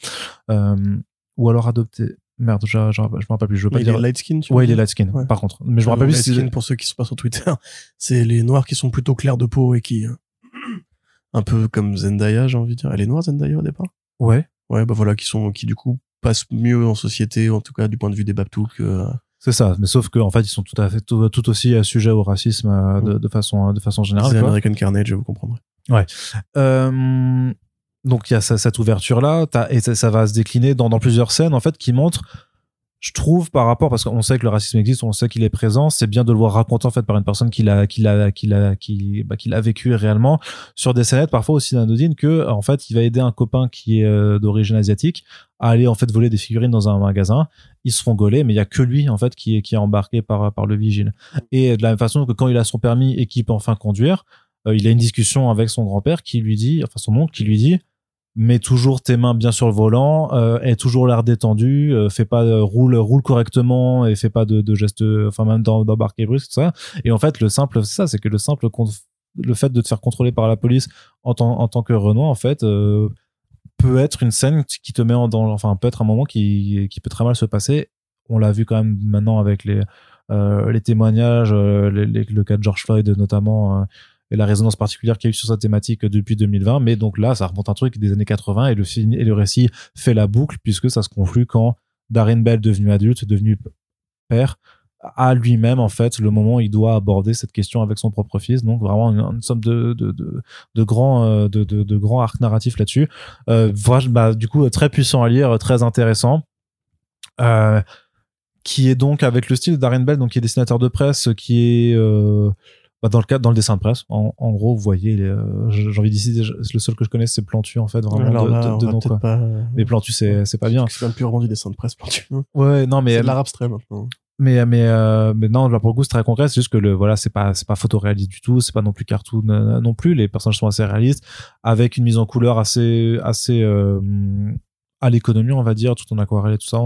Ou alors adopté merde je, je, je me rappelle plus je veux pas il dire est light skin, tu ouais il est light skin Ouais. par contre mais je me Euh, rappelle plus light skin, pour ceux qui sont pas sur Twitter, c'est les noirs qui sont plutôt clairs de peau et qui, euh, un peu comme Zendaya, j'ai envie de dire. Elle est noire, Zendaya, au départ? ouais Ouais, bah voilà, qui sont, qui du coup passent mieux en société, en tout cas du point de vue des Babtouks. euh, C'est ça, mais sauf qu'en fait ils sont tout à fait tout, tout aussi sujets au racisme euh, de, de façon de façon générale. c'est. American Carnage, vous comprendrez. Euh, donc il y a cette ouverture là, et ça, va se décliner dans, plusieurs scènes en fait qui montrent, je trouve par rapport parce qu'on sait que le racisme existe, on sait qu'il est présent, c'est bien de le voir raconté en fait par une personne qui l'a qui l'a qui l'a qui bah, l'a vécu réellement. Sur des scénettes parfois aussi anodines que en fait il va aider un copain qui est euh, d'origine asiatique à aller en fait voler des figurines dans un magasin. Ils se font gauler mais il y a que lui en fait qui est qui est embarqué par par le vigile. Et de la même façon que quand il a son permis et qu'il peut enfin conduire euh, il a une discussion avec son grand-père qui lui dit enfin son oncle qui lui dit mets toujours tes mains bien sur le volant euh, toujours l'air détendu euh, fais pas roule roule correctement et fais pas de, gestes enfin même d'em- d'embarquer brusque tout ça. Et en fait le simple c'est ça c'est que le simple le fait de te faire contrôler par la police en tant en tant que Renoir en fait euh, peut être une scène qui te met en dans enfin peut être un moment qui qui peut très mal se passer. On l'a vu quand même maintenant avec les euh, les témoignages le cas de George Floyd notamment et la résonance particulière qu'il y a eu sur cette thématique depuis 2020 mais donc là ça remonte un truc des années 80 et le film et le récit fait la boucle puisque ça se conclut quand Darren Bell devenu adulte devenu père a lui-même en fait le moment où il doit aborder cette question avec son propre fils. Donc vraiment une, somme de de grands euh, de, de, grands arcs narratifs là-dessus. Euh, bah, du coup très puissant à lire très intéressant. Euh, qui est donc avec le style de Darren Bell donc qui est dessinateur de presse qui est euh, bah, dans le cadre dans le dessin de presse en, en gros vous voyez euh, j'ai envie d'ici le seul que je connais c'est Plantu en fait vraiment Alors là, de- on de va nom, peut-être quoi. pas. euh, mais Plantu c'est c'est pas bien C'est même plus vraiment du dessin de presse, Plantu. ouais non mais C'est de l'art abstrait maintenant. mais mais euh, mais non là pour le coup c'est très concret c'est juste que le voilà c'est pas c'est pas photoréaliste du tout c'est pas non plus cartoon euh, non plus les personnages sont assez réalistes avec une mise en couleur assez assez euh, à l'économie on va dire tout en aquarelle et tout ça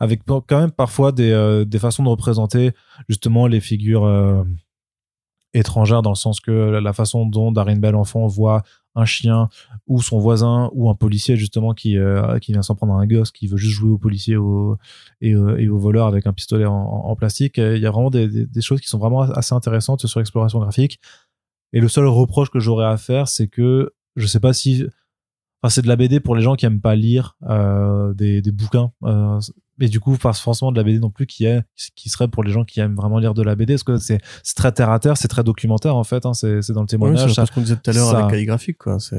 avec quand même parfois des euh, des façons de représenter justement les figures euh, étrangères dans le sens que la, façon dont Darren Bell enfant voit un chien ou son voisin ou un policier justement qui euh, qui vient s'en prendre à un gosse qui veut juste jouer au policier et, euh, et au voleur avec un pistolet en, plastique Euh, il y a vraiment des, choses qui sont vraiment assez intéressantes sur l'exploration graphique. Et le seul reproche que j'aurais à faire c'est que je sais pas si c'est de la BD pour les gens qui aiment pas lire euh, des, bouquins mais du coup pas forcément de la BD non plus qui est qui serait pour les gens qui aiment vraiment lire de la BD parce que c'est c'est très terre à terre c'est très documentaire en fait hein, c'est c'est dans le témoignage c'est ça- ce qu'on disait tout à l'heure ça- avec calligraphique, quoi. C'est,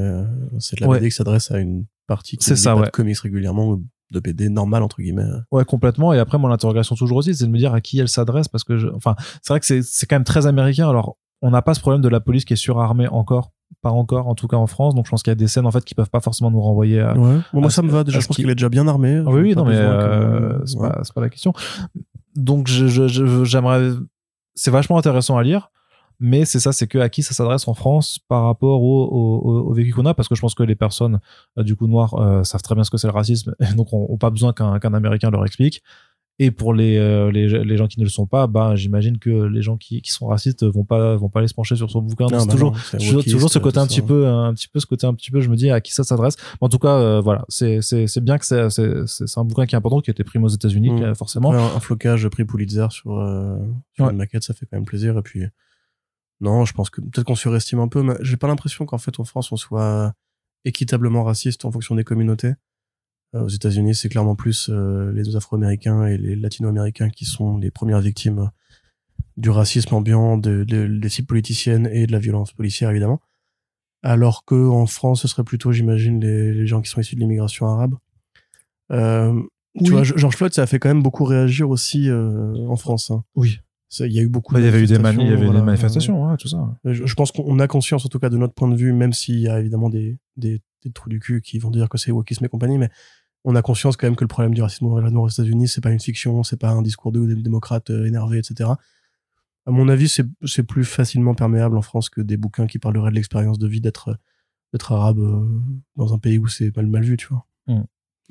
c'est de la Ouais. BD qui s'adresse à une partie qui C'est lit ça, ouais. de comics régulièrement ou de BD normale, entre guillemets. Ouais, complètement. Et après, mon interrogation toujours aussi, c'est de me dire à qui elle s'adresse parce que je, enfin, c'est vrai que c'est, c'est quand même très américain. Alors, on n'a pas ce problème de la police qui est surarmée encore. Pas encore, en tout cas en France. Donc, je pense qu'il y a des scènes, en fait, qui peuvent pas forcément nous renvoyer à, Ouais. Bon, moi, à ça me va. Déjà, à je pense qui- qu'il est déjà bien armé. Oui, oui, Pas non, mais euh, c'est ouais. pas, pas la question. Donc, j'aimerais. C'est vachement intéressant à lire, mais c'est ça, c'est que à qui ça s'adresse en France par rapport au, au, vécu qu'on a, parce que je pense que les personnes euh, du coup noires euh, savent très bien ce que c'est le racisme, et donc on, on pas besoin qu'un qu'un Américain leur explique. Et pour les, euh, les, les gens qui ne le sont pas, bah, j'imagine que les gens qui, qui sont racistes vont pas, vont pas aller se pencher sur son bouquin. Non, c'est bah toujours, non, toujours, ce côté un petit peu un petit peu ce côté un petit peu je me dis à qui ça s'adresse en tout cas euh, voilà c'est c'est c'est bien que c'est c'est un bouquin qui est important qui a été pris aux États-Unis Mm. euh, forcément Ouais, un, un flocage prix Pulitzer sur, euh, sur Ouais. une maquette, ça fait quand même plaisir. Et puis, non, je pense que peut-être qu'on surestime un peu, mais j'ai pas l'impression qu'en fait, en France, on soit équitablement raciste en fonction des communautés. Euh, aux États-Unis, c'est clairement plus euh, les Afro-Américains et les Latino-Américains qui sont les premières victimes du racisme ambiant, de, de- des cibles politiciennes et de la violence policière, évidemment. Alors que en France, ce serait plutôt, j'imagine, les, les gens qui sont issus de l'immigration arabe. Euh, tu Oui. vois, George Floyd, ça a fait quand même beaucoup réagir aussi euh, en France. hein. oui Il y a eu beaucoup Bah, il y avait eu des mani- il y avait voilà. des manifestations ouais, tout ça Je, je pense qu'on a conscience, en tout cas, de notre point de vue, même s'il y a évidemment des, des, des trous du cul qui vont dire que c'est wokisme et compagnie, mais on a conscience quand même que le problème du racisme aux États-Unis, c'est pas une fiction, c'est pas un discours de dé- démocrate euh, énervé, etc. À mon avis, c'est plus facilement perméable en France que des bouquins qui parleraient de l'expérience de vie d'être d'être arabe euh, dans un pays où c'est mal, mal vu, tu vois. Mm.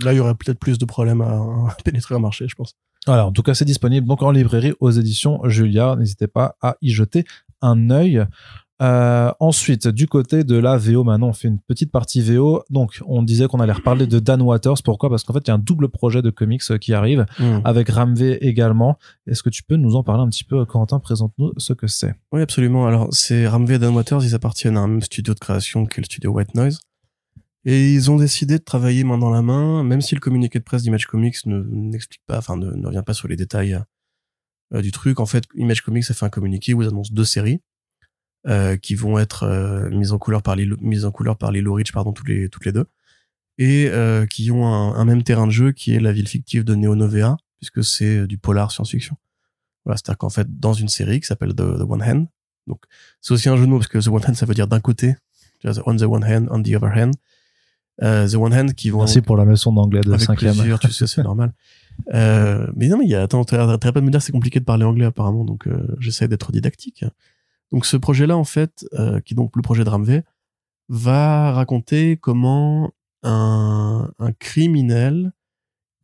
Là, il y aurait peut-être plus de problèmes à, à pénétrer un marché, je pense. Voilà, en tout cas, c'est disponible donc en librairie aux éditions Julia. N'hésitez pas à y jeter un œil. Euh, ensuite, du côté de la VO, maintenant, on fait une petite partie VO. Donc, on disait qu'on allait reparler de Dan Waters. Pourquoi? Parce qu'en fait, il y a un double projet de comics euh, qui arrive, avec Ramvé également. Est-ce que tu peux nous en parler un petit peu, Quentin Présente-nous ce que c'est. Oui, absolument. Alors, c'est Ramvé et Dan Waters, ils appartiennent à un même studio de création qu'est le studio White Noise. Et ils ont décidé de travailler main dans la main, même si le communiqué de presse d'Image Comics ne n'explique pas, enfin, ne, ne revient pas sur les détails euh, du truc. En fait, Image Comics a fait un communiqué où ils annoncent deux séries euh, qui vont être euh, mises en couleur par Lilo, mises en couleur par Lilo Rich, pardon, toutes les, toutes les deux, et euh, qui ont un, un même terrain de jeu qui est la ville fictive de Neo Novea, puisque c'est euh, du polar science-fiction. Voilà, c'est-à-dire qu'en fait, dans une série qui s'appelle The, The One Hand, donc c'est aussi un jeu de mots parce que The One Hand ça veut dire d'un côté, on the one hand, on the other hand. Euh, the one hand qui vont Merci pour la leçon d'anglais de avec cinquième. plaisir, tu sais, c'est normal. Euh, mais non, mais il y a, attends, t'arrêtes pas de me dire c'est compliqué de parler anglais apparemment, donc euh, j'essaie d'être didactique. Donc ce projet-là, en fait, euh, qui est donc le projet de Ramvé, va raconter comment un, criminel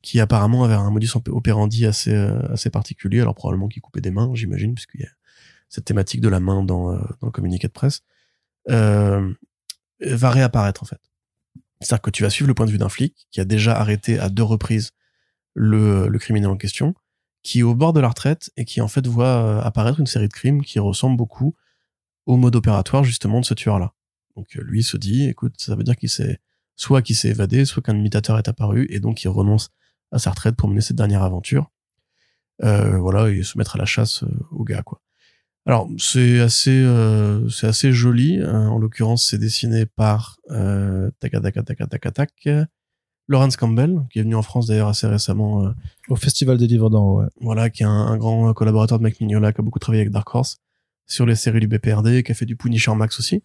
qui apparemment avait un modus operandi assez, euh, assez particulier, alors probablement qui coupait des mains, j'imagine, puisqu'il y a cette thématique de la main dans, euh, le communiqué de presse, va réapparaître en fait. C'est-à-dire que tu vas suivre le point de vue d'un flic qui a déjà arrêté à deux reprises le criminel en question, qui est au bord de la retraite et qui en fait voit euh, apparaître une série de crimes qui ressemblent beaucoup au mode opératoire justement de ce tueur-là. Donc euh, lui se dit, écoute, ça veut dire qu'il s'est soit qu'il s'est évadé, soit qu'un imitateur est apparu et donc il renonce à sa retraite pour mener cette dernière aventure. Euh, voilà, et se mettre à la chasse au gars, quoi. Alors c'est assez, c'est assez joli. hein. en l'occurrence, c'est dessiné par euh, Lawrence Campbell, qui est venu en France d'ailleurs assez récemment, euh, Au Festival des livres d'en haut, ouais. voilà, qui est un, un grand collaborateur de Mike Mignola, qui a beaucoup travaillé avec Dark Horse sur les séries du BPRD, qui a fait du Punisher Max aussi.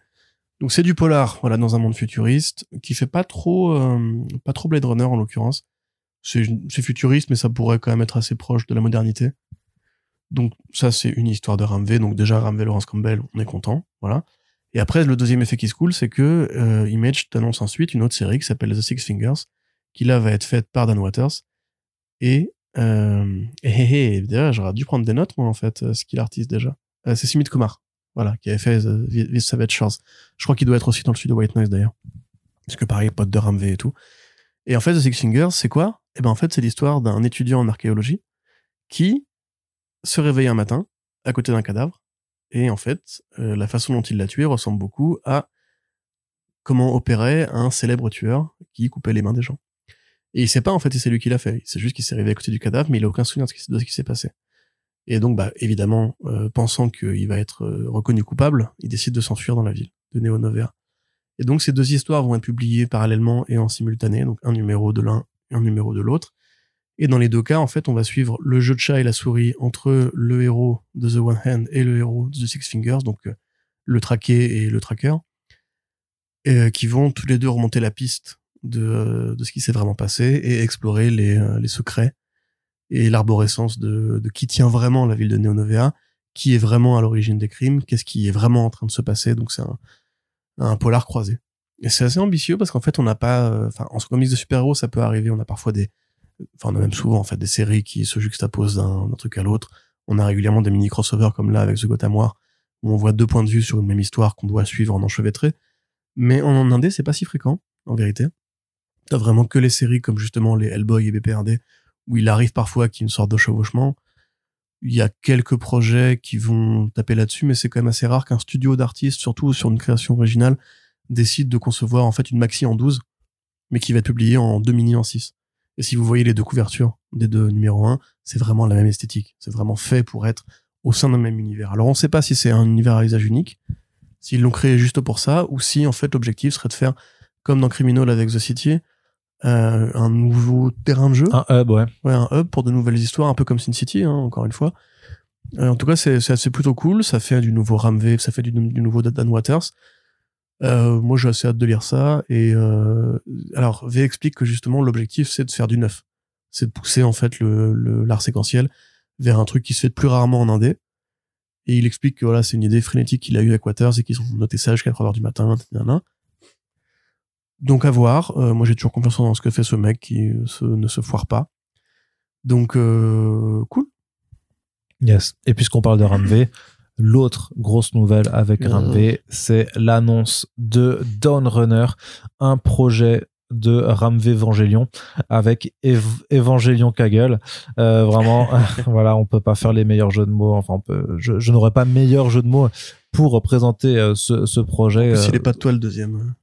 Donc c'est du polar, voilà, dans un monde futuriste, qui fait pas trop, euh, pas trop Blade Runner en l'occurrence. C'est futuriste, mais ça pourrait quand même être assez proche de la modernité. Donc ça, c'est une histoire de Ramvé. Donc déjà, Ramvé, Laurence Campbell, on est content. Voilà. Et après, le deuxième effet qui se coule, c'est que euh, Image t'annonce ensuite une autre série qui s'appelle The Six Fingers, qui là va être faite par Dan Waters. Et, euh, et, et, j'aurais dû prendre des notes, moi, en fait, euh, ce qu'il artiste déjà. Euh, c'est Sumit Kumar, voilà, qui avait fait euh, The, The Savage Shores. Je crois qu'il doit être aussi dans le sud de White Noise, d'ailleurs. Parce que pareil, pote de Ramvé et tout. Et en fait, The Six Fingers, c'est quoi? Eh ben, en fait, c'est l'histoire d'un étudiant en archéologie qui se réveille un matin à côté d'un cadavre et en fait, euh, la façon dont il l'a tué ressemble beaucoup à comment opérait un célèbre tueur qui coupait les mains des gens. Et il sait pas en fait si c'est lui qui l'a fait. C'est juste qu'il s'est réveillé à côté du cadavre, mais il a aucun souvenir de ce qui, s'est passé. Et donc, bah, évidemment, euh, pensant qu'il va être euh, reconnu coupable, il décide de s'enfuir dans la ville de Neo Novea. Et donc, ces deux histoires vont être publiées parallèlement et en simultané, donc un numéro de l'un et un numéro de l'autre. Et dans les deux cas, en fait, on va suivre le jeu de chat et la souris entre le héros de The One Hand et le héros de The Six Fingers, donc euh, le traqué et le tracker, qui vont tous les deux remonter la piste de, de ce qui s'est vraiment passé et explorer les, les secrets et l'arborescence de, qui tient vraiment la ville de Neonovea, qui est vraiment à l'origine des crimes, qu'est-ce qui est vraiment en train de se passer. Donc c'est un, polar croisé. Et c'est assez ambitieux parce qu'en fait, on n'a pas, enfin, en comics de super-héros, ça peut arriver. On a parfois des, enfin, on a même souvent, en fait, des séries qui se juxtaposent d'un truc à l'autre. On a régulièrement des mini crossovers comme là avec The Gotham War, où on voit deux points de vue sur une même histoire qu'on doit suivre en enchevêtré. Mais en indé, c'est pas si fréquent, en vérité. T'as vraiment que les séries comme justement les Hellboy et BPRD, où il arrive parfois qu'il y ait une sorte de chevauchement. Il y a quelques projets qui vont taper là-dessus, mais c'est quand même assez rare qu'un studio d'artistes, surtout sur une création originale, décide de concevoir en fait une maxi en 12, mais qui va être publiée en deux mini en 6. Et si vous voyez les deux couvertures des deux numéros 1, c'est vraiment la même esthétique. C'est vraiment fait pour être au sein d'un même univers. Alors on sait pas si c'est un univers à usage unique, s'ils l'ont créé juste pour ça, ou si en fait l'objectif serait de faire comme dans Criminal avec The City, euh, un nouveau terrain de jeu. Un hub, ouais. Ouais, un hub pour de nouvelles histoires, un peu comme Sin City, hein, encore une fois. Euh, en tout cas, c'est c'est plutôt cool. Ça fait du nouveau Ramvé, ça fait du, du nouveau Dan Waters. Euh, moi, j'ai assez hâte de lire ça. Et euh, alors, V explique que justement, l'objectif, c'est de faire du neuf. C'est de pousser en fait le le- l'art séquentiel vers un truc qui se fait plus rarement en indé. Et il explique que voilà, c'est une idée frénétique qu'il a eue avec Waters et qu'ils ont noté ça jusqu'à 3 heures du matin. nanana. Donc à voir. Euh, moi, j'ai toujours confiance dans ce que fait ce mec qui euh, se- ne se foire pas. Donc euh, cool. Yes. Et puisqu'on parle de Ramvé, l'autre grosse nouvelle avec Euh. Ramvé, c'est l'annonce de Dawn Runner, un projet de Ramvé Evangelion avec Ev- Evangelion Kaggle. Euh, vraiment, voilà, on peut pas faire les meilleurs jeux de mots. Enfin, on peut, je, je n'aurais pas meilleur jeu de mots pour présenter ce, ce projet. S'il euh, est pas de toi le deuxième.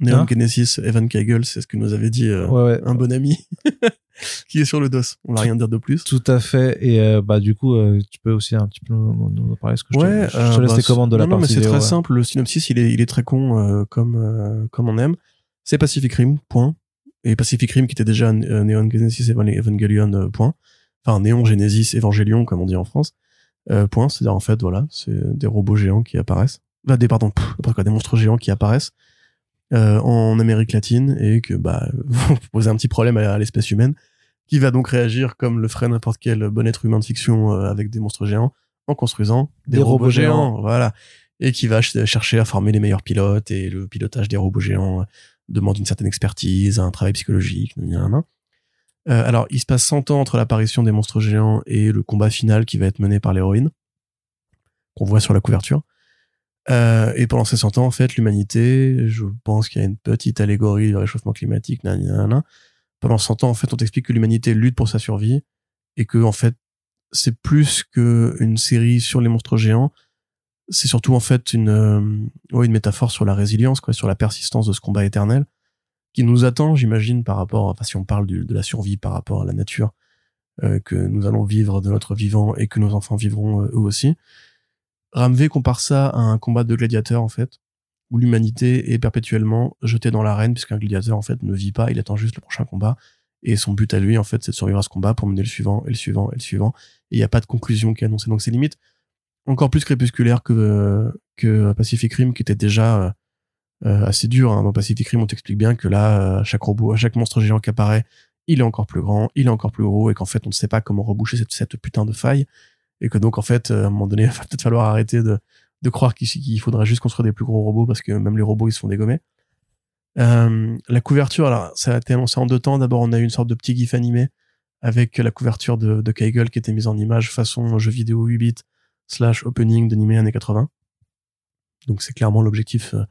Neon Hein Genesis, Evan Kagel, c'est ce que nous avait dit euh, ouais, ouais. un bon ami qui est sur le dos. On va rien dire de plus. Tout à fait. Et euh, bah du coup, euh, tu peux aussi un petit peu nous, nous- parler ce que je te, Ouais, je te euh, laisse bah, les commandes de la non, non, mais partie c'est très simple. Le synopsis, il est, il est très con euh, comme euh, comme on aime. C'est Pacific Rim, point. Et Pacific Rim qui était déjà Neon Genesis Evan- Evangelion, point. Enfin, Neon Genesis Evangelion, comme on dit en France, euh, point. C'est-à-dire, en fait, voilà, c'est des robots géants qui apparaissent. Bah, des, pardon, pff, quoi, des monstres géants qui apparaissent euh, en Amérique latine et que, bah, vont poser un petit problème à, à l'espèce humaine qui va donc réagir comme le ferait n'importe quel bon être humain de fiction euh, avec des monstres géants en construisant des, Des robots, robots géants. géants. Voilà. Et qui va ch- chercher à former les meilleurs pilotes et le pilotage des robots géants euh, demande une certaine expertise, un travail psychologique. Euh, alors, il se passe 100 ans entre l'apparition des monstres géants et le combat final qui va être mené par l'héroïne, qu'on voit sur la couverture. Euh, et pendant ces 100 ans, en fait, l'humanité, je pense qu'il y a une petite allégorie du réchauffement climatique, nan, nan, nan. Pendant 100 ans, en fait, on t'explique que l'humanité lutte pour sa survie et que, en fait, c'est plus qu'une série sur les monstres géants. C'est surtout, en fait, une, euh, ouais, une métaphore sur la résilience, quoi, sur la persistance de ce combat éternel qui nous attend, j'imagine, par rapport, enfin, si on parle de la survie par rapport à la nature, euh, que nous allons vivre de notre vivant et que nos enfants vivront euh, eux aussi. Ramvé compare ça à un combat de gladiateurs, en fait, où l'humanité est perpétuellement jetée dans l'arène, puisqu'un gladiateur, en fait, ne vit pas, il attend juste le prochain combat. Et son but à lui, en fait, c'est de survivre à ce combat pour mener le suivant, et le suivant, et le suivant. Et il n'y a pas de conclusion qui est annoncée. Donc c'est limite encore plus crépusculaire que, que Pacific Rim, qui était déjà euh, euh, assez dur. Hein. Dans Pacific Rim, on t'explique bien que là, euh, à chaque robot, à chaque monstre géant qui apparaît, il est encore plus grand, il est encore plus gros, et qu'en fait, on ne sait pas comment reboucher cette putain de faille. Et que donc en fait euh, à un moment donné il va peut-être falloir arrêter de de croire qu'il qu'il faudra juste construire des plus gros robots parce que même les robots ils se font dégommer. Euh, la couverture, alors ça a été annoncé en deux temps. D'abord, on a eu une sorte de petit gif animé avec la couverture de, de Kegel qui était mise en image façon jeu vidéo 8 bits slash opening d'animé années 80. Donc c'est clairement l'objectif. euh,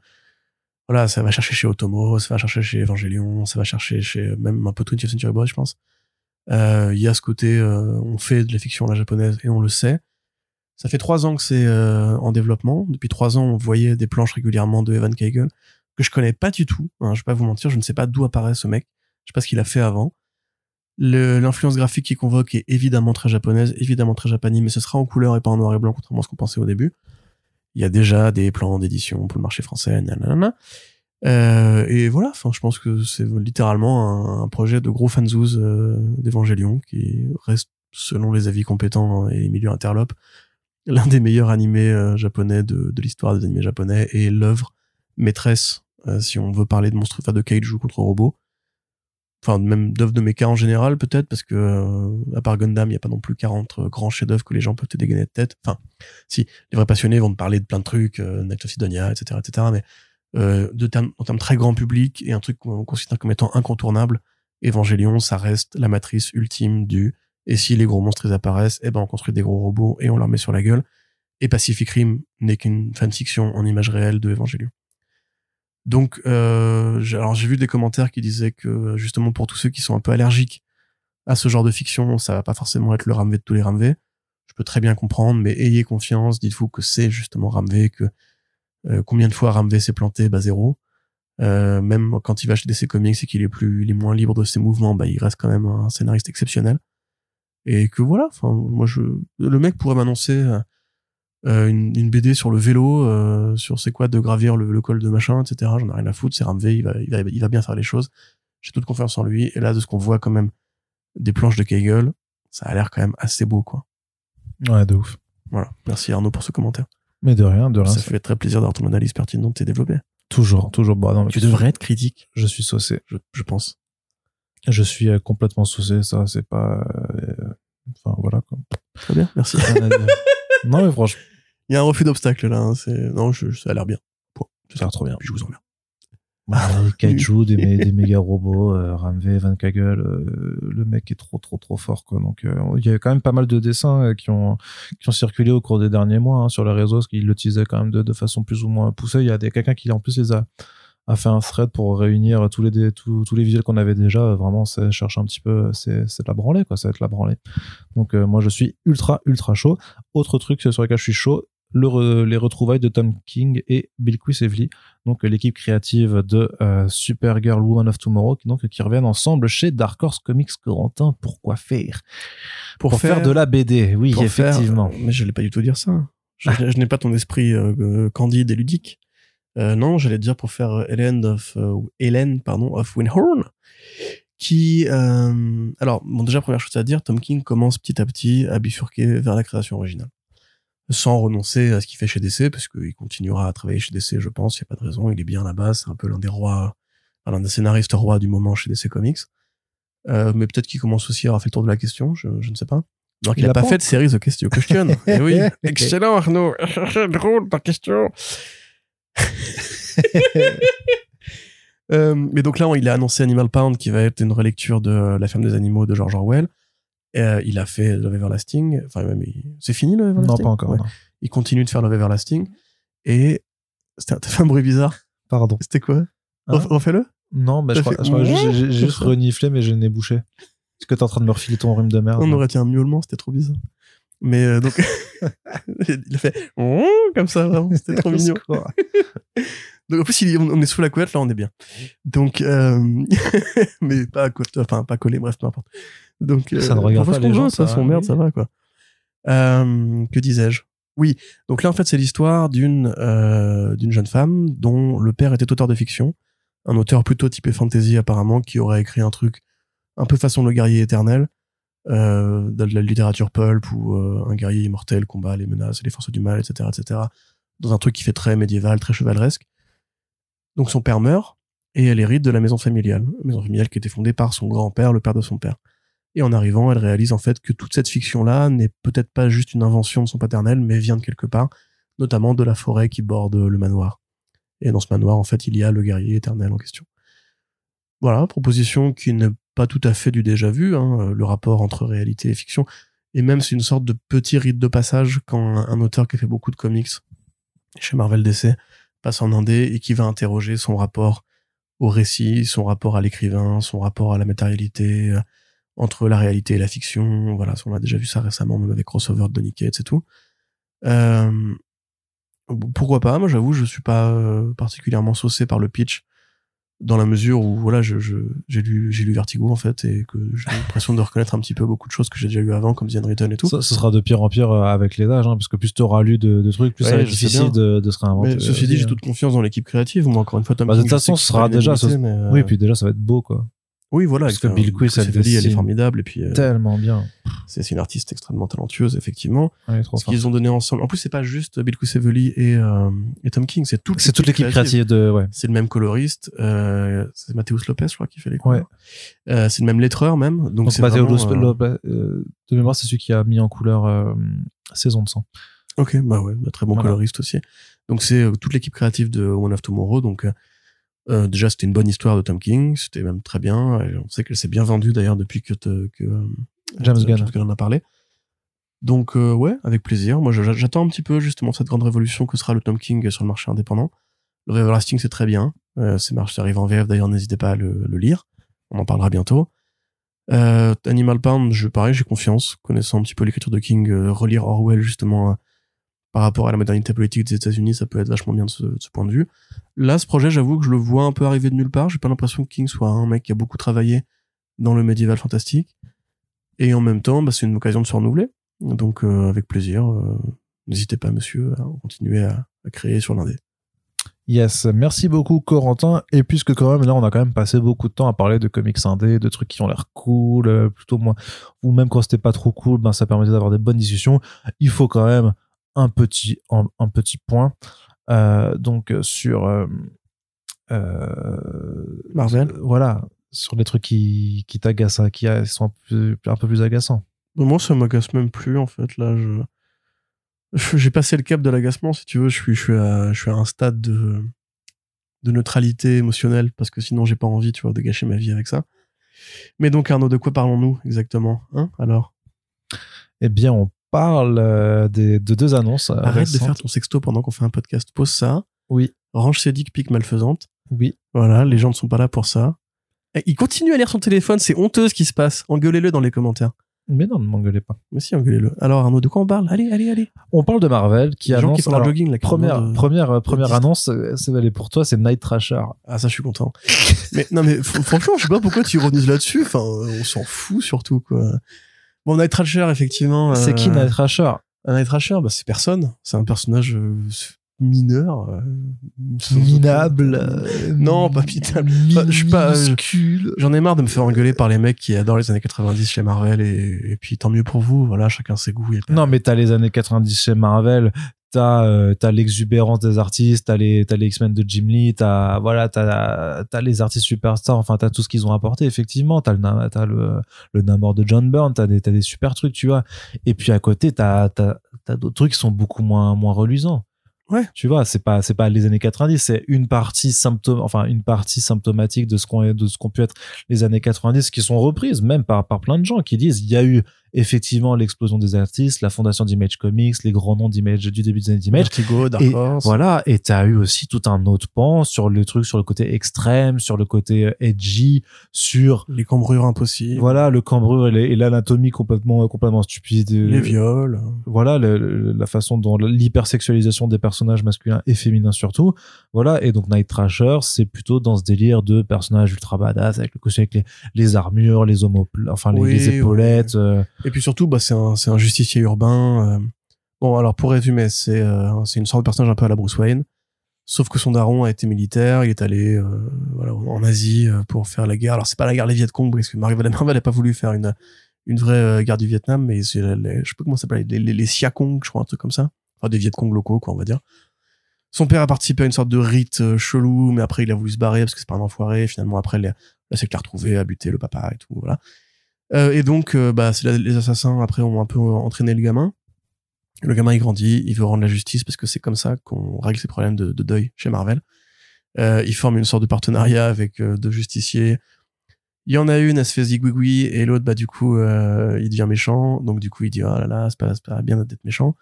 voilà, ça va chercher chez Otomo, ça va chercher chez Evangelion, ça va chercher chez même un peu 20th Century Boys, je pense. Euh, Il y a ce côté, euh, on fait de la fiction à la japonaise et on le sait. Ça fait trois ans que c'est euh, en développement. Depuis trois ans, on voyait des planches régulièrement de Evan Kegel que je connais pas du tout. Hein, je vais pas vous mentir, je ne sais pas d'où apparaît ce mec. Je sais pas ce qu'il a fait avant. L'influence graphique qu'il convoque est évidemment très japonaise, évidemment très japanime, mais ce sera en couleur et pas en noir et blanc, contrairement à ce qu'on pensait au début. Il y a déjà des plans d'édition pour le marché français, nanana. Euh, et voilà, enfin, je pense que c'est littéralement un, projet de gros fanzouz euh, d'Evangelion qui reste, selon les avis compétents et les milieux interlopes, l'un des meilleurs animés euh, japonais de, l'histoire des animés japonais et l'œuvre maîtresse, euh, si on veut parler de monstres, enfin de kaiju contre robots. Enfin, même d'œuvres de mecha en général, peut-être, parce que, euh, à part Gundam, il n'y a pas non plus 40 euh, grands chefs-d'œuvre que les gens peuvent te dégainer de tête. Enfin, si, les vrais passionnés vont te parler de plein de trucs, euh, Night of Sidonia, etc., etc., mais, de termes, en termes très grand public et un truc qu'on considère comme étant incontournable, Evangelion, ça reste la matrice ultime du et si les gros monstres apparaissent, eh ben on construit des gros robots et on leur met sur la gueule. Et Pacific Rim n'est qu'une fanfiction en image réelle de Evangelion. Donc, euh, alors j'ai vu des commentaires qui disaient que justement pour tous ceux qui sont un peu allergiques à ce genre de fiction, ça va pas forcément être le Ramvé de tous les Ramvé. Je peux très bien comprendre, mais ayez confiance. Dites-vous que c'est justement Ramvé, que euh, combien de fois Ramvé s'est planté, bah zéro. Euh, même quand il va chez DC Comics et qu'il est plus, il est moins libre de ses mouvements, bah il reste quand même un scénariste exceptionnel. Et que voilà, enfin moi je, le mec pourrait m'annoncer euh, euh, une, une BD sur le vélo, euh, sur c'est quoi de gravir le, le col de machin, etc. J'en ai rien à foutre, c'est Ramvé, il va, il va, il va bien faire les choses. J'ai toute confiance en lui. Et là, de ce qu'on voit quand même des planches de Kegel, ça a l'air quand même assez beau, quoi. Ouais, de ouf. Voilà. Merci Arnaud pour ce commentaire. Mais de rien, de rien. ça fait très plaisir d'avoir ton analyse pertinente et développée. Toujours, toujours. Bah, non, Tu devrais être critique, Je suis saucé. je, je pense. Je suis euh, complètement saucé. Ça, c'est pas. euh, Enfin, voilà quoi. Très bien, merci. Non, mais franchement, Il y a un refus d'obstacle là. hein, non, je, ça a l'air bien. Point. Ça a l'air trop bien. Puis je vous emmerde. bah, des kaiju, des, mé- des méga robots, euh, Ramvé, Van Kagel, euh, le mec est trop, trop, trop fort quoi. Donc, euh, il y a quand même pas mal de dessins euh, qui ont qui ont circulé au cours des derniers mois hein, sur les réseaux, parce qu'ils le teasaient quand même de, de façon plus ou moins poussée. Il y a quelqu'un qui en plus les a a fait un thread pour réunir tous les dé- tous, tous les visuels qu'on avait déjà. Vraiment c'est cherche un petit peu c'est de la branlée quoi. Ça va être la branlée. Donc euh, moi je suis ultra ultra chaud. Autre truc sur lequel je suis chaud le re- les retrouvailles de Tom King et Bill Quisevely donc euh, l'équipe créative de euh, Supergirl Woman of Tomorrow qui donc qui reviennent ensemble chez Dark Horse Comics Corentin. Pourquoi faire? Pour, faire, de la BD oui faire- effectivement. Mais je n'allais pas du tout dire ça. Je, je n'ai pas ton esprit euh, euh, candide et ludique. Euh, non, j'allais dire pour faire euh, Helen of euh, Helen pardon of Windhorn, qui euh, alors bon déjà première chose à dire, Tom King commence petit à petit à bifurquer vers la création originale, sans renoncer à ce qu'il fait chez DC parce qu'il continuera à travailler chez DC, je pense. Il y a pas de raison, il est bien là-bas, c'est un peu l'un des rois, enfin, l'un des scénaristes rois du moment chez DC Comics. Euh, mais peut-être qu'il commence aussi à avoir fait le tour de la question, je, je ne sais pas. Donc il, Il a a pas fait de série The Question. question. Eh oui, excellent Arnaud, drôle ta question. Euh, mais donc là, il a annoncé Animal Pound, qui va être une relecture de La ferme des animaux de George Orwell. Euh, il a fait Love Everlasting. Enfin, même, il- c'est fini Love non Everlasting pas encore Ouais. non. Il continue de faire Love Everlasting. Et t'as fait un bruit bizarre. pardon C'était quoi? Hein? Ref- Refais-le. Non, mais je crois, fait- je crois que j'ai juste reniflé, mais j'ai nez bouché. Est-ce que t'es en train de me refiler ton rhume de merde On aurait dit un miaulement, c'était trop bizarre. Mais euh, donc, il a fait comme ça, vraiment, c'était trop mignon. Donc en plus, il on est sous la couette, là, on est bien. Donc, euh, mais pas enfin pas collé, bref, peu importe. Donc, euh, Ça ne regarde on fait pas les qu'on gens, ça, son merde, ça va quoi. Euh, que disais-je? Oui, donc là en fait, c'est l'histoire d'une euh, d'une jeune femme dont le père était auteur de fiction, un auteur plutôt typé fantasy apparemment, qui aurait écrit un truc un peu façon le guerrier éternel. Euh, de la littérature pulp où euh, un guerrier immortel combat les menaces et les forces du mal, etc., etc. Dans un truc qui fait très médiéval, très chevaleresque. Donc son père meurt et elle hérite de la maison familiale, maison familiale qui était fondée par son grand-père, le père de son père. Et en arrivant, elle réalise en fait que toute cette fiction-là n'est peut-être pas juste une invention de son paternel, mais vient de quelque part, notamment de la forêt qui borde le manoir. Et dans ce manoir, en fait, il y a le guerrier éternel en question. Voilà, proposition qui n'est pas tout à fait du déjà vu, hein, le rapport entre réalité et fiction. Et même c'est une sorte de petit rite de passage quand un, un auteur qui a fait beaucoup de comics chez Marvel DC passe en indé et qui va interroger son rapport au récit, son rapport à l'écrivain, son rapport à la matérialité, euh, entre la réalité et la fiction. Voilà, on a déjà vu ça récemment, même avec Crossover de Donny Cates et tout. Euh, pourquoi pas? Moi, j'avoue, je suis pas euh, particulièrement saucé par le pitch dans la mesure où voilà je j'ai lu j'ai lu Vertigo en fait et que j'ai l'impression de reconnaître un petit peu beaucoup de choses que j'ai déjà lu avant comme The Unwritten et tout Ça, ce sera de pire en pire euh, avec les âges, hein, parce que plus tu auras lu de, de trucs, plus ça va être difficile de, de se réinventer. mais ceci dit j'ai toute confiance dans l'équipe créative moi encore une fois Tom Bah, de toute façon, ce sera déjà- unanimité, mais, Oui, puis déjà, ça va être beau, quoi. Oui voilà parce que Bill Quill, elle est formidable et puis euh, Tellement bien. c'est une artiste extrêmement talentueuse effectivement trop ce qu'ils ont donné ensemble en plus c'est pas juste Bill Evely et euh, et Tom King c'est toute C'est toute l'équipe créative de, ouais. c'est le même coloriste euh, c'est Mathéus Lopez je crois qui fait les couleurs Ouais. euh, c'est le même lettreur même donc, c'est Lopez, euh, euh, de mémoire, c'est celui qui a mis en couleur euh, Saison de sang. Ok, bah ouais, bah très bon Voilà. coloriste aussi. Donc c'est toute l'équipe créative de One of Tomorrow. Donc euh, déjà c'était une bonne histoire de Tom King, c'était même très bien. Et on sait qu'elle s'est bien vendue d'ailleurs depuis que, te- que euh, James Gunn. en a parlé. Donc euh, ouais, avec plaisir. Moi j'attends un petit peu justement cette grande révolution que sera le Tom King sur le marché indépendant. Le Everlasting c'est très bien. Euh, c'est marche, ça arrive en VF d'ailleurs, n'hésitez pas à le, le lire. On en parlera bientôt. Euh, Animal Pound, je pareil, j'ai confiance, connaissant un petit peu l'écriture de King, relire Orwell justement par rapport à la modernité politique des États-Unis, ça peut être vachement bien de ce, point de vue. Là, ce projet, j'avoue que je le vois un peu arriver de nulle part. J'ai pas l'impression que King soit un mec qui a beaucoup travaillé dans le médiéval fantastique. Et en même temps, bah, c'est une occasion de se renouveler. Donc, euh, avec plaisir, euh, n'hésitez pas, monsieur, à continuer à, à créer sur l'indé. Yes, merci beaucoup Corentin. Et puisque quand même là on a quand même passé beaucoup de temps à parler de comics indés, de trucs qui ont l'air cool, euh, plutôt moins, ou même quand c'était pas trop cool, ben ça permettait d'avoir des bonnes discussions. Il faut quand même un petit un, un petit point. Euh, donc sur euh, euh, Marvel. voilà sur les trucs qui qui t'agacent, hein, qui euh, sont un peu, un peu plus agaçants. Bon, Moi, ça m'agace même plus, en fait. Là, je. je- J'ai passé le cap de l'agacement, si tu veux. Je suis, je suis, à, je suis à un stade de, de neutralité émotionnelle, parce que sinon, j'ai pas envie, tu vois, de gâcher ma vie avec ça. Mais donc, Arnaud, de quoi parlons-nous exactement Hein Alors? Eh bien on parle euh, des, de deux annonces. euh, Arrête de faire ton sexto pendant qu'on fait un podcast. Pose ça. Oui, Range ses dick pics malfaisantes. oui. Voilà, les gens ne sont pas là pour ça. Eh, il continue à lire son téléphone, c'est honteux ce qui se passe. Engueulez-le dans les commentaires. Mais non, ne m'engueulez pas. Mais si, engueulez-le. Alors, Arnaud, de quoi on parle? Allez, allez, allez. On parle de Marvel qui Les gens annonce qui font alors, jogging, là. qui première demandent, euh, première euh, première annonce c'est est pour toi c'est Night Trasher Ah, ça, je suis content. mais non, mais fr- franchement, je sais pas pourquoi tu ironises là-dessus. Enfin, on s'en fout surtout, quoi. Bon, Night Thrasher, effectivement. c'est euh, qui Night Trasher Un Night Thrasher, bah, c'est personne. C'est un personnage euh, mineur. euh, minable euh, Non, pas. Enfin, je suis pas, euh. J'en ai marre de me faire engueuler par les mecs qui adorent les années 90 chez Marvel et, et puis tant mieux pour vous. Voilà, chacun ses goûts. y a pas- non mais t'as les années 90 chez Marvel t'as euh, l'exubérance des artistes t'as les les X-Men de Jim Lee t'as voilà t'as les artistes superstars enfin t'as tout ce qu'ils ont apporté effectivement. T'as le le le Namor de John Byrne t'as des des super trucs tu vois. Et puis à côté t'as t'as t'as d'autres trucs qui sont beaucoup moins moins reluisants. Ouais. tu vois c'est pas c'est pas les années 90 c'est une partie symptôme enfin une partie symptomatique de ce qu'on de ce qu'ont pu être les années 90 qui sont reprises même par par plein de gens qui disent il y a eu effectivement l'explosion des artistes, la fondation d'Image Comics, les grands noms d'Image du début des années d'Image. Vertigo, Dark Et Horse. voilà, et t'as eu aussi tout un autre pan sur le truc, sur le côté extrême, sur le côté euh, edgy, sur Les cambrures impossibles. voilà le cambrure et l'anatomie complètement complètement stupide. Les viols. Voilà le- la façon dont l'hypersexualisation des personnages masculins et féminins surtout. Voilà et donc Night Thrasher, c'est plutôt dans ce délire de personnages ultra badass avec le avec les, les armures, les homopl enfin les, Oui, les épaulettes. euh, Et puis surtout, bah, c'est un, c'est un justicier urbain. euh. Bon, alors pour résumer, c'est euh, c'est une sorte de personnage un peu à la Bruce Wayne. Sauf que son daron a été militaire, il est allé euh, voilà, en Asie euh, pour faire la guerre. Alors c'est pas la guerre des Viet Cong, parce que Marvel Marvel n'a pas voulu faire une, une vraie guerre du Vietnam, mais c'est les, je sais pas comment ça s'appelle, les, les, les Siakong, je crois, un truc comme ça. Enfin, des Viet Cong locaux, quoi, on va dire. Son père a participé à une sorte de rite chelou, mais après il a voulu se barrer parce que c'est pas un enfoiré. Finalement, après, la secte l'a retrouvé, a buté le papa et tout, voilà. Euh, et donc, euh, bah, c'est les assassins après ont un peu entraîné le gamin. Le gamin il grandit, il veut rendre la justice parce que c'est comme ça qu'on règle ses problèmes de, de deuil chez Marvel. Euh, il forme une sorte de partenariat avec euh, deux justiciers. Il y en a une, elle se fait zigouigoui, et l'autre, bah du coup, euh, il devient méchant. Donc du coup, il dit oh là là, c'est pas, pas bien d'être méchant.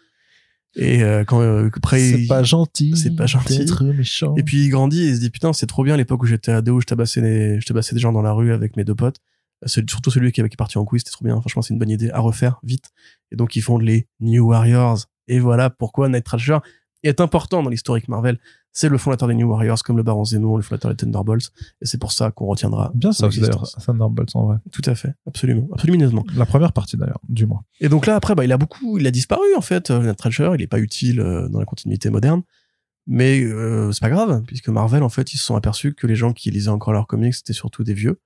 Et euh, quand euh, après, C'est pas gentil. c'est pas gentil. d'être méchant. et puis il grandit et il se dit putain, c'est trop bien l'époque où j'étais ado, où je tabassais les, je tabassais des gens dans la rue avec mes deux potes. C'est surtout celui qui est qui est parti en couille, c'était trop bien. Franchement, c'est une bonne idée à refaire vite. Et donc ils font les New Warriors. Et voilà pourquoi Night Thrasher est important dans l'historique Marvel. C'est le fondateur des New Warriors, comme le Baron Zemo, le fondateur des Thunderbolts. Et c'est pour ça qu'on retiendra. Bien ça aussi d'ailleurs. Thunderbolts en vrai. Tout à fait, absolument, absolument. La première partie d'ailleurs, du moins. Et donc là, après, bah, il a beaucoup, il a disparu en fait. Euh, Night Thrasher, il est pas utile euh, dans la continuité moderne, mais euh, c'est pas grave puisque Marvel, en fait, ils se sont aperçus que les gens qui lisaient encore leurs comics, c'était surtout des vieux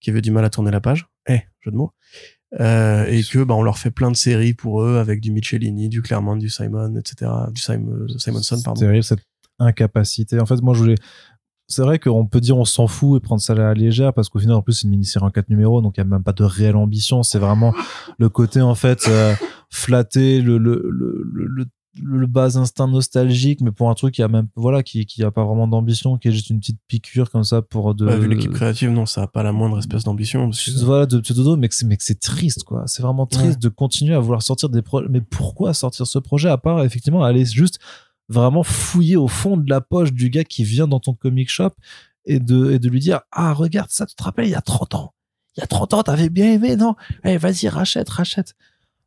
qui avaient du mal à tourner la page. Eh, jeu de mots. Euh, et que bah on leur fait plein de séries pour eux avec du Michelini, du Claremont, du Simon, etc. Du Simon, Simonson, C'est pardon. terrible cette incapacité. En fait, moi je voulais. C'est vrai qu'on peut dire on s'en fout et prendre ça à la légère parce qu'au final en plus c'est une mini-série en quatre numéros donc il y a même pas de réelle ambition. C'est vraiment le côté en fait euh, flatter le le, le le le bas instinct nostalgique mais pour un truc qui a même voilà qui qui a pas vraiment d'ambition qui est juste une petite piqûre comme ça pour de Bah, vu l'équipe créative, non, ça a pas la moindre espèce d'ambition. que- voilà de dodo mais que c'est mais que c'est triste quoi c'est vraiment triste Ouais. de continuer à vouloir sortir des projets mais pourquoi sortir ce projet à part effectivement aller juste vraiment fouiller au fond de la poche du gars qui vient dans ton comic shop et de et de lui dire ah regarde ça tu te rappelles il y a 30 ans il y a 30 ans t'avais bien aimé non? Allez vas-y rachète rachète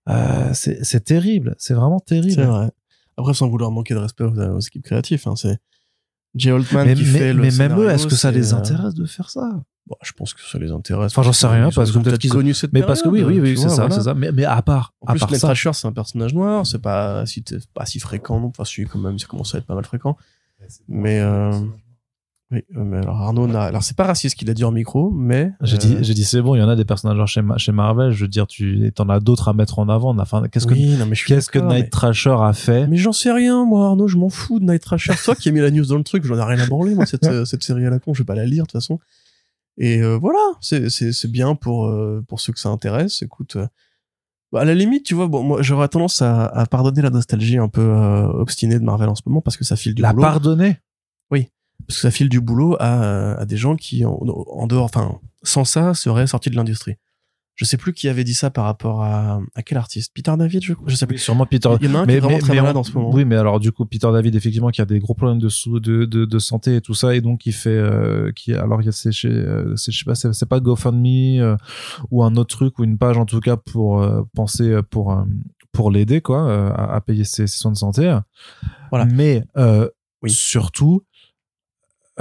euh, c'est c'est terrible c'est vraiment C'est terrible vrai. Après, sans vouloir manquer de respect aux, aux équipes créatives, hein, c'est Jay Altman mais, qui mais- fait le mais même eux est-ce que ça les euh, intéresse de faire ça? Bon, je pense que ça les intéresse. Enfin, j'en sais rien, parce que peut-être qu'ils ont- connu cette mais parce que oui oui oui c'est ça voilà. c'est ça mais, mais à part En à plus, part Ned c'est un personnage noir, c'est pas si, pas si fréquent, non. Enfin, si, quand même, ça commence à être pas mal fréquent. Mais, euh, oui, euh, mais alors Arnaud n'a, alors c'est pas raciste qu'il a dit en micro, mais. J'ai euh, dit, j'ai dit c'est bon, il y en a des personnages chez, Ma- chez Marvel. Je veux dire, tu en as d'autres à mettre en avant. Enfin, qu'est-ce que oui, qu'est-ce que Night mais- Thrasher a fait Mais j'en sais rien, moi, Arnaud, je m'en fous de Night Thrasher. Toi qui as mis la news dans le truc, j'en ai rien à branler, moi, cette, euh, cette série à la con, je vais pas la lire, de toute façon. Et euh, voilà, c'est, c'est, c'est bien pour, euh, pour ceux que ça intéresse. Écoute, euh, bah, à la limite, tu vois, bon, moi, j'aurais tendance à, à pardonner la nostalgie un peu euh, obstinée de Marvel en ce moment parce que ça file du La boulot. pardonner? Parce que ça file du boulot à, à des gens qui, en, en dehors, enfin, sans ça, seraient sortis de l'industrie. Je sais plus qui avait dit ça par rapport à, à quel artiste Peter David, je crois. Je sais plus. Oui, sûrement Peter. Il y en a un qui est vraiment très on- malade en ce moment. Oui, mais alors du coup, Peter David, effectivement, qui a des gros problèmes de sous, de, de, de santé et tout ça, et donc il fait, euh, qui, alors il y a c'est chez, euh, je sais pas, c'est, pas GoFundMe euh, ou un autre truc ou une page en tout cas pour euh, penser euh, pour pour l'aider quoi à, à payer ses, ses soins de santé. Voilà. Mais Oui. surtout.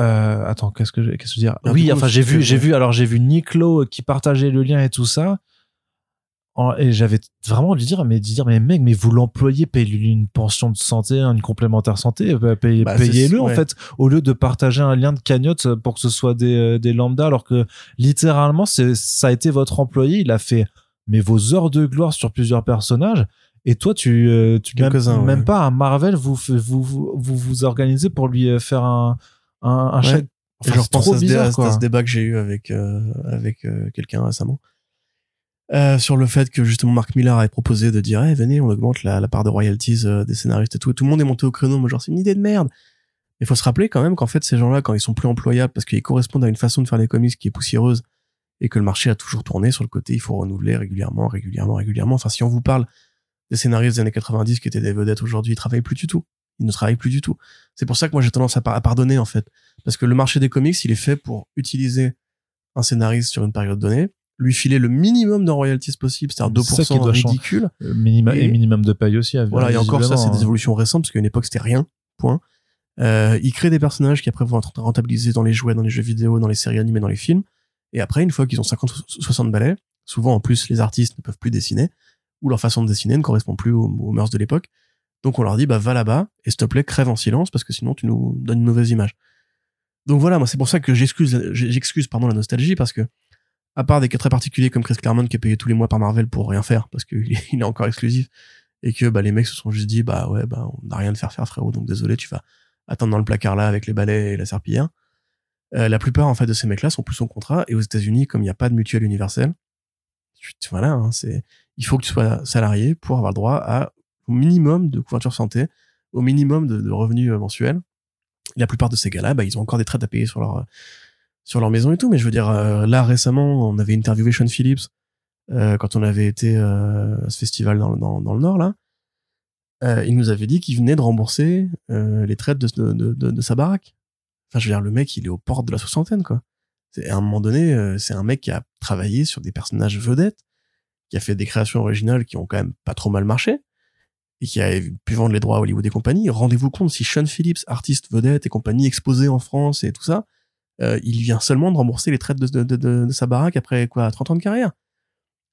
Euh, attends, qu'est-ce que je, qu'est-ce que je veux dire Alors, Oui, coup, enfin, j'ai vu, j'ai vu, alors j'ai vu Niclo qui partageait le lien et tout ça. Et j'avais vraiment lui dire, mais lui dire, mais mec, mais vous l'employez, payez-lui une pension de santé, une complémentaire santé, euh, payez, Bah, c'est- payez-le en ouais. fait, au lieu de partager un lien de cagnotte pour que ce soit des, euh, des lambda, alors que littéralement, c'est, ça a été votre employé, il a fait, mais vos heures de gloire sur plusieurs personnages. Et toi, tu, euh, tu même, Quelques-uns, ouais. même pas à Marvel, vous, vous, vous, vous, vous organisez pour lui euh, faire un, un, un. Et Enfin, je repense trop à ce, bizarre, à ce- quoi. à ce débat que j'ai eu avec euh, avec euh, quelqu'un récemment. Euh, sur le fait que justement Mark Millar avait proposé de dire Eh, venez on augmente la, la part de royalties euh, des scénaristes et tout. Tout le monde est monté au créneau moi genre c'est une idée de merde. Il faut se rappeler quand même qu'en fait ces gens-là quand ils sont plus employables parce qu'ils correspondent à une façon de faire des comics qui est poussiéreuse et que le marché a toujours tourné sur le côté il faut renouveler régulièrement régulièrement régulièrement. Enfin si on vous parle des scénaristes des années 90 qui étaient des vedettes aujourd'hui ils travaillent plus du tout ils ne travaillent plus du tout c'est pour ça que moi j'ai tendance à, par- à pardonner en fait parce que le marché des comics, il est fait pour utiliser un scénariste sur une période donnée, lui filer le minimum de royalties possible, c'est-à-dire C'est ça 2% qui doit changer. ridicule. Euh, minima, et, Et- minimum de paye aussi. Voilà, et encore ça, c'est des hein. évolutions récentes, parce qu'à une époque, c'était rien. Point. Euh, il crée des personnages qui après vont être rentabilisés dans les jouets, dans les jeux vidéo, dans les séries animées, dans les films. Et après, une fois qu'ils ont 50 ou 60 balais, souvent en plus, les artistes ne peuvent plus dessiner, ou leur façon de dessiner ne correspond plus aux, aux mœurs de l'époque. Donc on leur dit, bah va là-bas, et s'il te plaît, crève en silence, parce que sinon tu nous donnes une mauvaise image. Donc voilà, moi c'est pour ça que j'excuse, j'excuse pardon la nostalgie, parce que à part des cas très particuliers comme Chris Claremont qui est payé tous les mois par Marvel pour rien faire, parce qu'il est- encore exclusif, et que bah, les mecs se sont juste dit, bah ouais, bah on n'a rien de faire faire frérot, donc désolé, tu vas attendre dans le placard là avec les balais et la serpillière. Euh, la plupart en fait de ces mecs-là sont plus en contrat, et aux États-Unis, comme il n'y a pas de mutuelle universelle, voilà, hein, c'est, il faut que tu sois salarié pour avoir le droit à minimum de couverture santé, au minimum de, revenus euh, mensuels. La plupart de ces gars-là, bah, ils ont encore des traites à payer sur leur sur leur maison et tout. Mais je veux dire, euh, là récemment, on avait interviewé Sean Phillips euh, quand on avait été euh, à ce festival dans, dans, le Nord là. Euh, il nous avait dit qu'il venait de rembourser euh, les traites de, de, sa baraque. Enfin, je veux dire, le mec, il est aux portes de la soixantaine, quoi. À un moment donné, euh, c'est un mec qui a travaillé sur des personnages vedettes, qui a fait des créations originales qui ont quand même pas trop mal marché, et qui a pu vendre les droits à Hollywood et compagnie. Rendez-vous compte, si Sean Phillips, artiste vedette et compagnie, exposé en France et tout ça, euh, il vient seulement de rembourser les traites de, sa baraque après quoi 30 ans de carrière.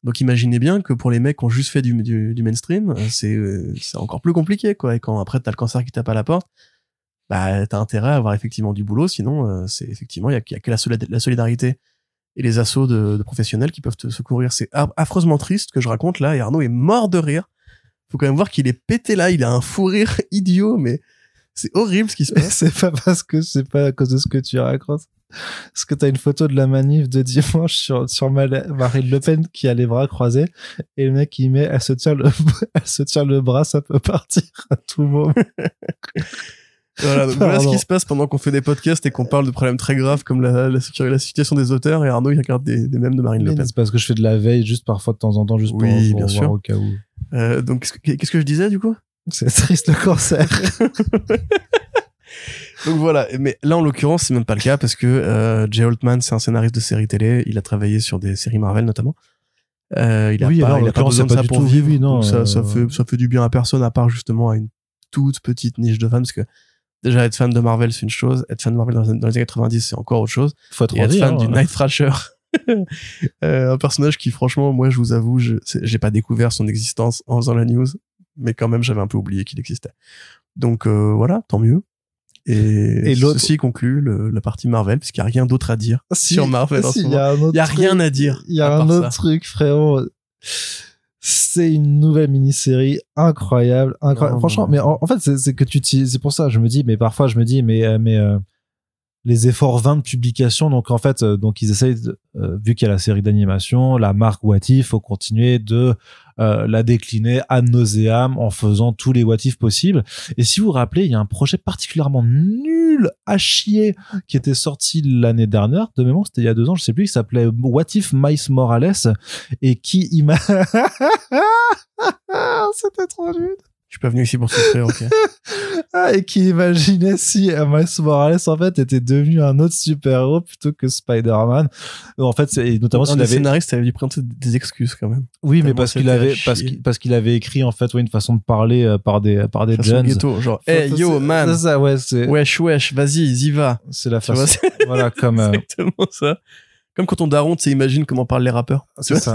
Donc imaginez bien que pour les mecs qui ont juste fait du, du, mainstream, euh, c'est euh, encore plus compliqué quoi. Et quand après t'as le cancer qui tape à la porte, bah t'as intérêt à avoir effectivement du boulot. Sinon, euh, c'est effectivement il y a, a que la, la solidarité et les assauts de, professionnels qui peuvent te secourir. C'est affreusement triste que je raconte là. Et Arnaud est mort de rire. Faut quand même voir qu'il est pété là. Il a un fou rire idiot, mais c'est horrible ce qui se passe. c'est pas parce que c'est pas à cause de ce que tu racontes. Parce que t'as une photo de la manif de dimanche sur, sur Marine Le Pen qui a les bras croisés et le mec il met, elle se tient le, elle se tient le bras, ça peut partir à tout moment. Voilà, donc voilà ce qui se passe pendant qu'on fait des podcasts et qu'on parle de problèmes très graves comme la, la, la situation des auteurs et Arnaud il regarde des, des mèmes de Marine Le Pen. C'est parce que je fais de la veille juste parfois de temps en temps juste pour, Oui, pour bien voir sûr. au cas où. Euh, donc qu'est-ce que, je disais du coup? C'est triste le cancer. Donc voilà, mais là en l'occurrence c'est même pas le cas parce que euh, Jay Altman c'est un scénariste de séries télé, il a travaillé sur des séries Marvel notamment. Euh, il a Oui, pas, alors, il a pas besoin de ça pour vivre, oui, non, donc ça, ça euh, fait ça fait du bien à personne à part justement à une toute petite niche de fans parce que déjà être fan de Marvel c'est une chose, être fan de Marvel dans, les années 90 c'est encore autre chose. Faut être et être envie, fan hein. du Night Thrasher. Euh, un personnage qui franchement moi je vous avoue je- j'ai pas découvert son existence en faisant la news mais quand même j'avais un peu oublié qu'il existait donc euh, voilà tant mieux et, Et ceci conclut le- la partie Marvel puisqu'il y a rien d'autre à dire Si, sur Marvel si, il y moment. a a truc. rien à dire Il y a un autre ça. truc, frérot. C'est une nouvelle mini-série incroyable, Franchement, mais en, en fait, c'est que tu c'est pour ça, je me dis, mais parfois, je me dis, mais, euh, mais euh, les efforts vains de publication, donc en fait, euh, donc ils essayent, euh, vu qu'il y a la série d'animation, la marque What If, faut continuer de euh, la décliner ad nauseam en faisant tous les What If possibles. Et si vous vous rappelez, il y a un projet particulièrement nul à chier qui était sorti l'année dernière, de mémoire, c'était il y a deux ans, je sais plus, qui s'appelait What If Miles Morales et qui c'était trop nul. Je suis pas venu ici pour souffrir ok Ah, et qui imaginait si Miles Morales en fait était devenu un autre super-héros plutôt que Spider-Man. En fait, c'est et notamment un s'il des avait scénaristes avait dû présenter des excuses quand même oui, mais parce qu'il avait parce qu'il parce qu'il avait écrit en fait ouais, une façon de parler euh, par des par des jeunes. ghetto genre hey c'est- yo c'est man ça, ouais, c'est wesh wesh vas-y y va c'est la façon. c'est voilà, comme euh, exactement ça comme quand on daron tu sais, imagine comment parlent les rappeurs C'est ça.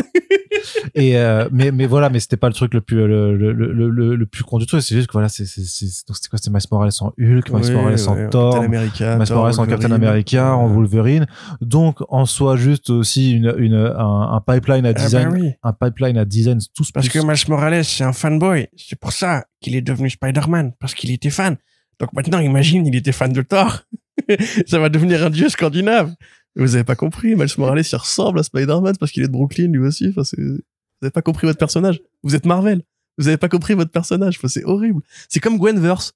Et euh, mais mais voilà, mais c'était pas le truc le plus le le le le, le plus conducteur. C'est juste que voilà, c'est c'est c'est donc c'était quoi C'était Miles Morales en Hulk, Miles Morales en ouais, Thor, Captain America, Miles Morales en. Captain America, en. Wolverine. Donc en soi juste aussi une une un, un pipeline à Ah bah design, oui. un pipeline à design tous Parce plus- que Miles Morales, c'est un fanboy. C'est pour ça qu'il est devenu Spider-Man. Parce qu'il était fan. Donc maintenant, imagine, il était fan de Thor. ça va devenir un dieu scandinave. Vous avez pas compris, Miles Morales, il ressemble à Spider-Man parce qu'il est de Brooklyn, lui aussi. Vous avez pas compris votre personnage. Vous êtes Marvel. Vous avez pas compris votre personnage. C'est horrible. C'est comme Gwenverse.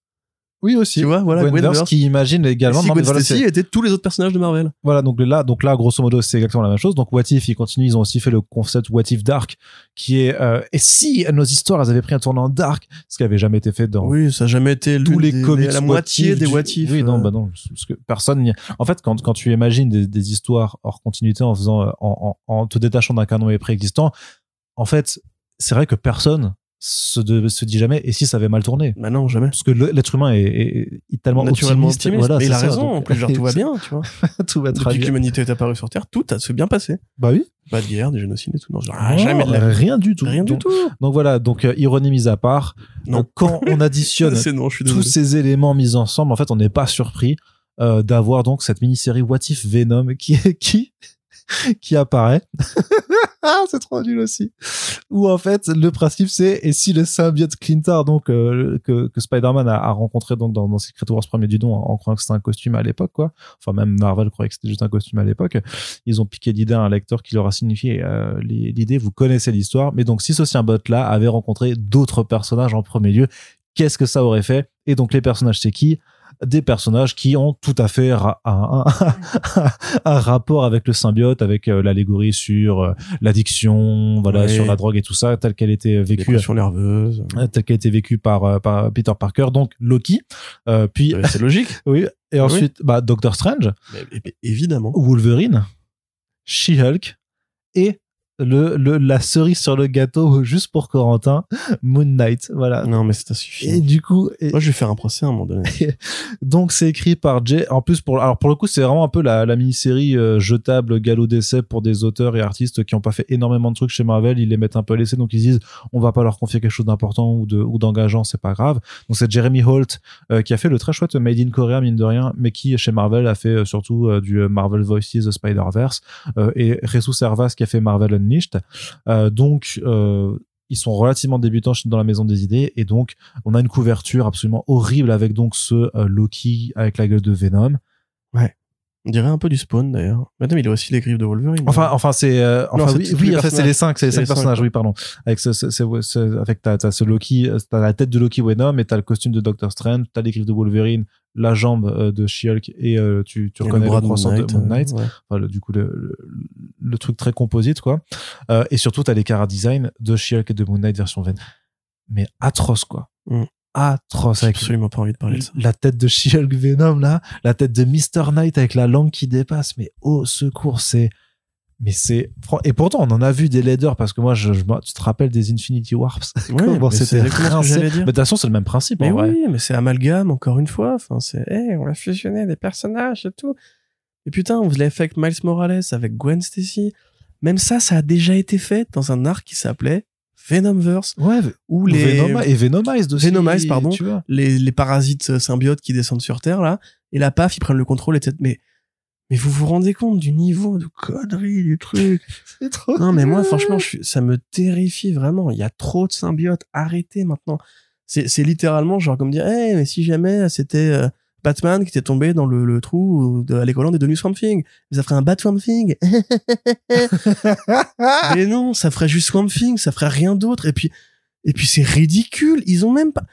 Oui aussi. Tu vois, voilà, Gwen. Verse qui imagine également. si non, mais Gwen voilà, Stacy était tous les autres personnages de Marvel. Voilà, donc là, donc là, grosso modo, c'est exactement la même chose. Donc What If, ils continuent, ils ont aussi fait le concept What If Dark, qui est euh, et si nos histoires, elles avaient pris un tournant dark, ce qui avait jamais été fait dans Oui, ça a jamais été tous les des- comics la moitié des What If. Oui, non, euh, bah non, parce que personne. n'y- En fait, quand quand tu imagines des, des histoires hors continuité en faisant euh, en, en, en te détachant d'un canon préexistant, en fait, c'est vrai que personne se, de- se dit jamais et si ça avait mal tourné. Bah non, jamais. Parce que l'être humain est, est- est tellement Naturellement optimiste. optimiste. Voilà, mais il a ça, raison. donc- En plus, genre, tout va bien, tu vois. tout va très Depuis que l'humanité est apparue sur Terre, tout a se bien passé. Bah oui. Pas de guerre, des génocides et tout. Non, genre, jamais de la vie. rien du tout. Rien du Donc- tout. Donc voilà, donc euh, ironie mise à part, Non. euh, quand on additionne non, tous ces éléments mis ensemble, en fait, on n'est pas surpris euh, d'avoir donc cette mini-série What If Venom qui qui qui apparaît. Ah, c'est trop nul aussi. Où en fait, le principe c'est et si le symbiote Clintar donc euh, que, Spider-Man a, rencontré donc dans, Secret Wars premier du don en, croyant que c'était un costume à l'époque quoi. Enfin même Marvel croyait que c'était juste un costume à l'époque. Ils ont piqué l'idée à un lecteur qui leur a signifié euh, l'idée. Vous connaissez l'histoire, mais donc si ce symbiote là avait rencontré d'autres personnages en premier lieu, qu'est-ce que ça aurait fait? Et donc les personnages c'est qui? Des personnages qui ont tout à fait un, un- un rapport avec le symbiote, avec euh, l'allégorie sur euh, l'addiction, voilà, Ouais. sur la drogue et tout ça, telle qu'elle était vécue, nerveuse. euh, telle qu'elle était vécue par, par Peter Parker, donc Loki, euh, puis C'est logique. oui, et oui. ensuite bah Doctor Strange, Mais- mais évidemment. Wolverine, She-Hulk et le, le la cerise sur le gâteau juste pour Corentin, Moon Knight, voilà. Non, mais c'est insuffisant. Et du coup, et- Moi, je vais faire un procès à un moment donné. Donc c'est écrit par Jay. En plus pour alors pour le coup c'est vraiment un peu la, la mini-série euh, jetable galop d'essai pour des auteurs et artistes qui ont pas fait énormément de trucs chez Marvel. Ils les mettent un peu à l'essai donc ils disent on va pas leur confier quelque chose d'important ou de ou d'engageant c'est pas grave. Donc c'est Jeremy Holt euh, qui a fait le très chouette Made in Korea mine de rien mais qui chez Marvel a fait euh, surtout du Marvel Voices Spider Verse et Jesus Servas qui a fait Marvel Unleashed. Donc euh, ils sont relativement débutants dans la maison des idées et donc on a une couverture absolument horrible avec donc ce euh, Loki avec la gueule de Venom. On dirait un peu du Spawn, d'ailleurs. Madame, il a aussi les griffes de Wolverine. Enfin, enfin c'est euh, enfin oui, oui les en fait c'est les cinq, c'est les cinq personnages, oui pardon. Avec ce, ce, ce- avec t'as t'as ce Loki, euh, t'as la tête de Loki Venom et t'as le costume de Doctor Strange, t'as les griffes de Wolverine, la jambe euh, de She-Hulk et euh, tu tu Et le reconnais le, bras de croissant Moon de Moon Knight. ouais. Enfin, le- du coup le, le, le truc très composite quoi. Euh, et surtout t'as les cara design de She-Hulk et de Moon Knight version Venom. Mais atroce quoi. Mm. Atroce J'ai absolument pas envie de parler de ça. la tête de She-Hulk Venom là, la tête de Mr. Knight avec la langue qui dépasse, mais au secours, c'est mais c'est et pourtant on en a vu des leaders parce que moi je, tu te rappelles des Infinity Warps Ouais, c'est c'était mais de toute façon c'est le même principe Mais en vrai. oui, mais c'est amalgame, encore une fois. Enfin, c'est, hey, on va fusionner des personnages et tout. Et putain, vous l'avez fait avec Miles Morales, avec Gwen Stacy. Même ça, ça a déjà été fait dans un arc qui s'appelait Venomverse, Ouais, où les, et Venomized aussi. Venomized, pardon. Tu vois. les, les parasites euh, symbiotes qui descendent sur Terre, là, et la paf, ils prennent le contrôle, etc. Mais, mais vous vous rendez compte du niveau de conneries du truc? C'est trop. Non, mais moi, franchement, je ça me terrifie vraiment. Il y a trop de symbiotes. Arrêtez maintenant. C'est, c'est littéralement genre comme dire, eh, mais si jamais c'était euh, Batman qui était tombé dans le, le trou de, à l'école des devenu Swamp Thing, ça ferait un Bat Swamp Thing. mais non, ça ferait juste Swamp Thing, ça ferait rien d'autre. Et puis, et puis c'est ridicule. Ils ont même pas.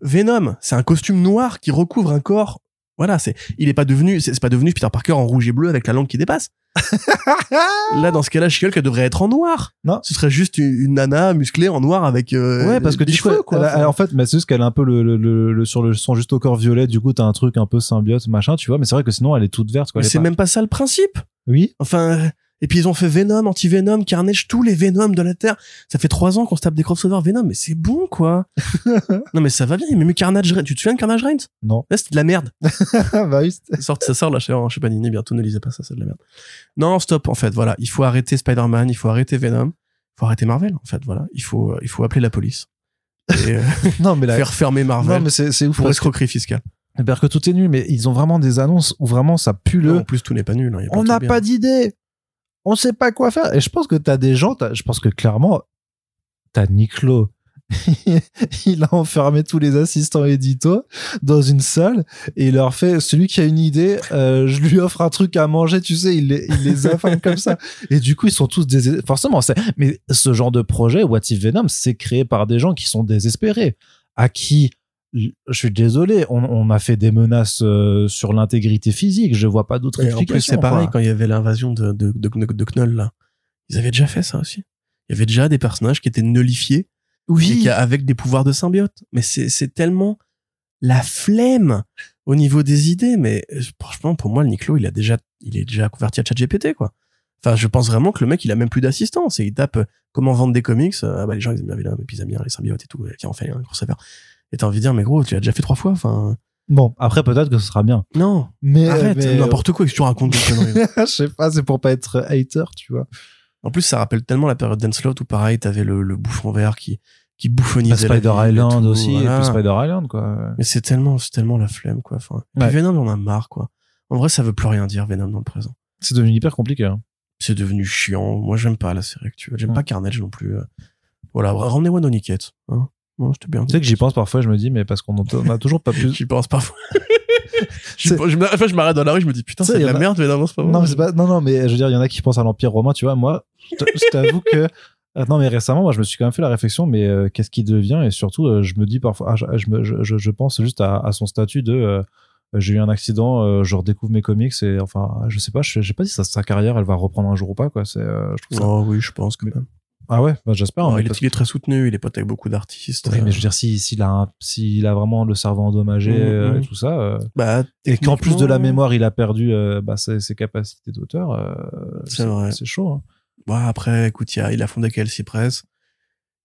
Venom, c'est un costume noir qui recouvre un corps. Voilà, c'est, il est pas devenu, c'est pas devenu Peter Parker en rouge et bleu avec la langue qui dépasse. Là, dans ce cas-là, She-Hulk, devrait être en noir. Non. Ce serait juste une, une nana musclée en noir avec euh, Ouais, parce que des du cheveux, quoi. a- en fait, mais c'est juste qu'elle a un peu le, le, le, le- sur le son juste au corps violet. Du coup, t'as un truc un peu symbiote, machin, tu vois. Mais c'est vrai que sinon, elle est toute verte, quoi. Mais c'est pas- même pas ça le principe. Oui. Enfin, et puis ils ont fait Venom, Anti-Venom, Carnage, tous les Venom de la Terre. Ça fait trois ans qu'on se tape des crossovers Venom, mais c'est bon, quoi. non, mais ça va bien. Eu Carnage. Tu te souviens de Carnage Reigns? Non. Là, c'était de la merde. bah oui. Ça sort, ça sort là chez, chez Panini, bientôt, ne lisez pas ça, c'est de la merde. Non, stop, en fait, voilà. Il faut arrêter Spider-Man, il faut arrêter Venom, il faut arrêter Marvel, en fait, voilà. Il faut, il faut appeler la police. Et euh, Non, mais là. faire fermer Non, Marvel mais c'est c'est ouf pour escroquerie fiscale. parce que tout est nul, mais ils ont vraiment des annonces où vraiment ça pue le. Non, en plus, tout n'est pas nul. hein, y a on n'a pas d'idée. On sait pas quoi faire. Et je pense que t'as des gens, t'as- je pense que clairement, t'as Niclo. il a enfermé tous les assistants édito dans une salle et il leur fait celui qui a une idée euh, je lui offre un truc à manger tu sais il les, il les affame comme ça et du coup ils sont tous dés... forcément c'est mais ce genre de projet What If Venom c'est créé par des gens qui sont désespérés à qui je suis désolé on, on a fait des menaces euh, sur l'intégrité physique je vois pas d'autre explication c'est pareil, quand il y avait l'invasion de, de, de, de, de Knoll, là. Ils avaient déjà fait ça aussi. Il y avait déjà des personnages qui étaient nullifiés oui qui, avec des pouvoirs de symbiote. Mais c'est, c'est tellement la flemme au niveau des idées. Mais euh, franchement, pour moi, le Niclo, il a déjà, il est déjà converti à ChatGPT, quoi. Enfin, je pense vraiment que le mec, il a même plus d'assistance et il tape euh, comment vendre des comics. euh, Ah bah, les gens, ils aiment bien Venom, et puis ils aiment bien les symbiotes et tout. Et tiens, on fait un gros affaire. Et t'as envie de dire, mais gros, tu l'as déjà fait trois fois. Enfin, Bon, après peut-être que ce sera bien. non, Mais arrête, mais- n'importe quoi, que tu racontes je sais pas, c'est pour pas être hater, tu vois. En plus, ça rappelle tellement la période d'Enslot où pareil, t'avais le, le bouffon vert qui, qui bouffonnisait Spider Island tout, aussi, voilà. et puis Spider Island, quoi. Mais c'est tellement, c'est tellement la flemme, quoi. Enfin, Ouais. Venom, on en a marre, quoi. En vrai, ça veut plus rien dire, Venom, dans le présent. C'est devenu hyper compliqué. Hein. c'est devenu chiant. Moi, j'aime pas la série actuelle. J'aime pas Carnage non plus. euh. Voilà, ramenez-moi Noniquette. Hein. Bon, c'était bien. Tu sais que j'y pense parfois, je me dis, mais parce qu'on en- on a toujours pas pu. J'y pense parfois. Je enfin, je m'arrête dans la rue, je me dis putain, c'est de la a- merde, mais non, c'est pas Non, mais pas, non, non, mais je veux dire, il y en a qui pensent à l'Empire romain, tu vois. Moi, je t'avoue que. Ah, Non, mais récemment, moi, je me suis quand même fait la réflexion, mais euh, qu'est-ce qui devient? Et surtout, euh, je me dis parfois, ah, je, je, me- je, je- je pense juste à, à son statut de. euh, j'ai eu un accident, je redécouvre mes comics et enfin, je sais pas, je, sais pas si sa, sa carrière, elle va reprendre un jour ou pas, quoi. C'est, je trouve ça. Oh oui, je pense quand même. Ah ouais, bah, j'espère. Mais il, parce est, il est très soutenu, il est pote avec beaucoup d'artistes. Oui, mais je veux dire, si- s'il a, un- s'il a vraiment le cerveau endommagé euh, et mhm. tout ça, euh, bah, et qu'en plus de la mémoire, il a perdu euh, bah, ses, ses capacités d'auteur, euh, C'est chaud. hein. Bon, après, écoute, il, a, il a fondé KLC Press.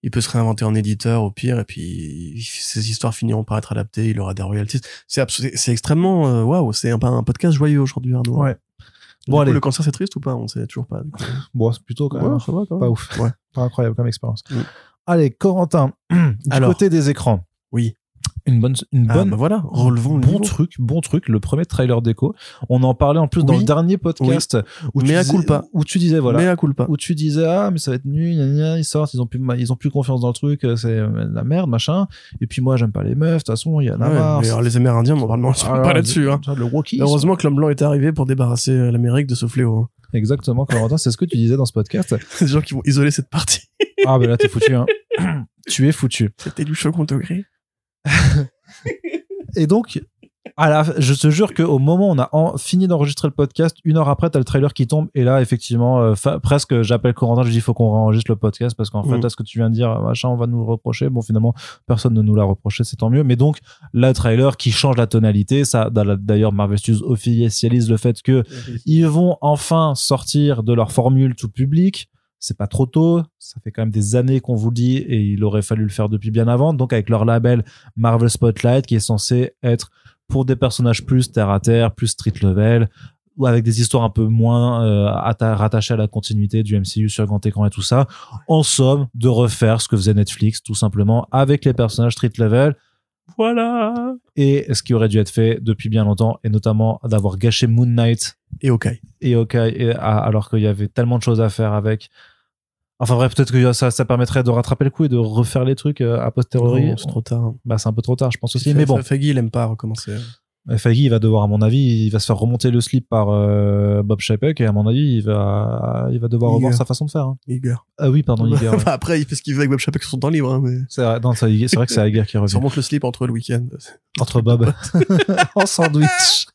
Il peut se réinventer en éditeur au pire, et puis ses histoires finiront par être adaptées. Il aura des royalties. C'est extrêmement euh, waouh. c'est un, un podcast joyeux aujourd'hui, Arnaud. Ouais. Bon, coup, allez. le cancer c'est triste ou pas? On sait toujours pas. du coup. Bon, c'est plutôt quand même Ouais, ça va quand pas ouf. Ouais. Pas incroyable comme expérience. Mm. Allez, Corentin, du Alors. côté des écrans. Oui. Une bonne, une Ah, bonne, bah voilà, relevons le bon truc, bon truc, le premier trailer déco. On en parlait en plus dans Oui. le dernier podcast où, tu disais, culpa. où tu disais, voilà, Mais à culpa. où tu disais ah mais ça va être nul gna, gna, ils sortent ils ont plus ils ont plus confiance dans le truc euh, c'est euh, la merde machin et puis moi j'aime pas les meufs de toute façon il y en a Ouais, marre mais alors, les Amérindiens, on parle Ah, pas là-dessus. Hein. le. Heureusement que l'homme blanc est arrivé pour débarrasser euh, l'Amérique de ce fléau. hein. exactement Corentin c'est ce que tu disais dans ce podcast C'est des gens qui vont isoler cette partie. ah ben là t'es foutu hein. tu es foutu C'était du second degré. Et donc, à la, je te jure qu'au moment où on a en- fini d'enregistrer le podcast, une heure après, t'as le trailer qui tombe. Et là, effectivement, euh, fa- presque, j'appelle Corentin, je dis, il faut qu'on enregistre le podcast parce qu'en fait, Mm. à ce que tu viens de dire, machin, on va nous le reprocher. Bon, finalement, personne ne nous l'a reproché, c'est tant mieux. Mais donc, là, le trailer qui change la tonalité, ça, d'ailleurs, Marvel Studios officialise le fait que ils vont enfin sortir de leur formule tout public. C'est pas trop tôt. Ça fait quand même des années qu'on vous le dit et il aurait fallu le faire depuis bien avant. Donc, avec leur label Marvel Spotlight qui est censé être pour des personnages plus terre à terre, plus street level, ou avec des histoires un peu moins euh, atta- rattachées à la continuité du MCU sur grand écran et tout ça. En somme, de refaire ce que faisait Netflix, tout simplement, avec les personnages street level. Voilà. Et ce qui aurait dû être fait depuis bien longtemps, et notamment d'avoir gâché Moon Knight Et ok. et Hawkeye, et, à- alors qu'il y avait tellement de choses à faire avec. Enfin bref, peut-être que ça, ça permettrait de rattraper le coup et de refaire les trucs euh, a posteriori. C'est trop tard. Bah, c'est un peu trop tard, je pense aussi. Mais bon, Faggy, il aime pas recommencer. Faggy, il va devoir, à mon avis, il va se faire remonter le slip par euh, Bob Chapek et à mon avis, il va, il va devoir revoir sa façon de faire. hein. Iger. Ah oui, pardon, Iger. ouais. Enfin, après, il fait ce qu'il veut avec Bob Chapek sur son temps libre, hein, mais. C'est vrai, non, vrai que c'est Iger qui Il revient. se remonte le slip entre le week-end. Entre Bob. en sandwich.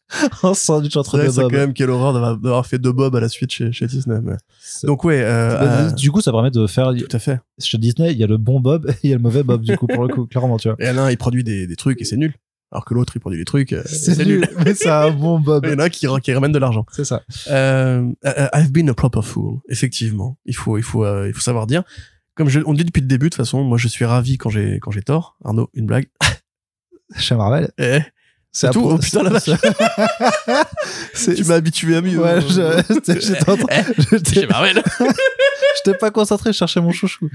en sandwich entre deux c'est quand Bob. même quelle horreur d'avoir fait deux Bob à la suite chez, chez Disney. mais- Donc, ouais, euh, Bah, euh, Du coup, ça permet de faire. tout à fait. Chez Disney, il y a le bon Bob et il y a le mauvais Bob, du coup, pour le coup, clairement, tu vois. Et l'un, il produit des, des trucs et c'est nul. Alors que l'autre, il produit des trucs. euh, C'est nul, mais c'est un bon Bob. Il y en a qui, qui ramène de l'argent. C'est ça. Euh, euh, I've been a proper fool. Effectivement. Il faut, il faut, euh, il faut savoir dire. Comme je, on dit depuis le début, de toute façon, moi, je suis ravi quand j'ai, quand j'ai tort. Arnaud, une blague. Chez Marvel. Eh, C'est tout Oh, putain, la vache. tu m'as habitué à mieux. Ouais, je- j'étais en train- Eh, j'étais- chez Marvel. j'étais pas concentré, je cherchais mon chouchou.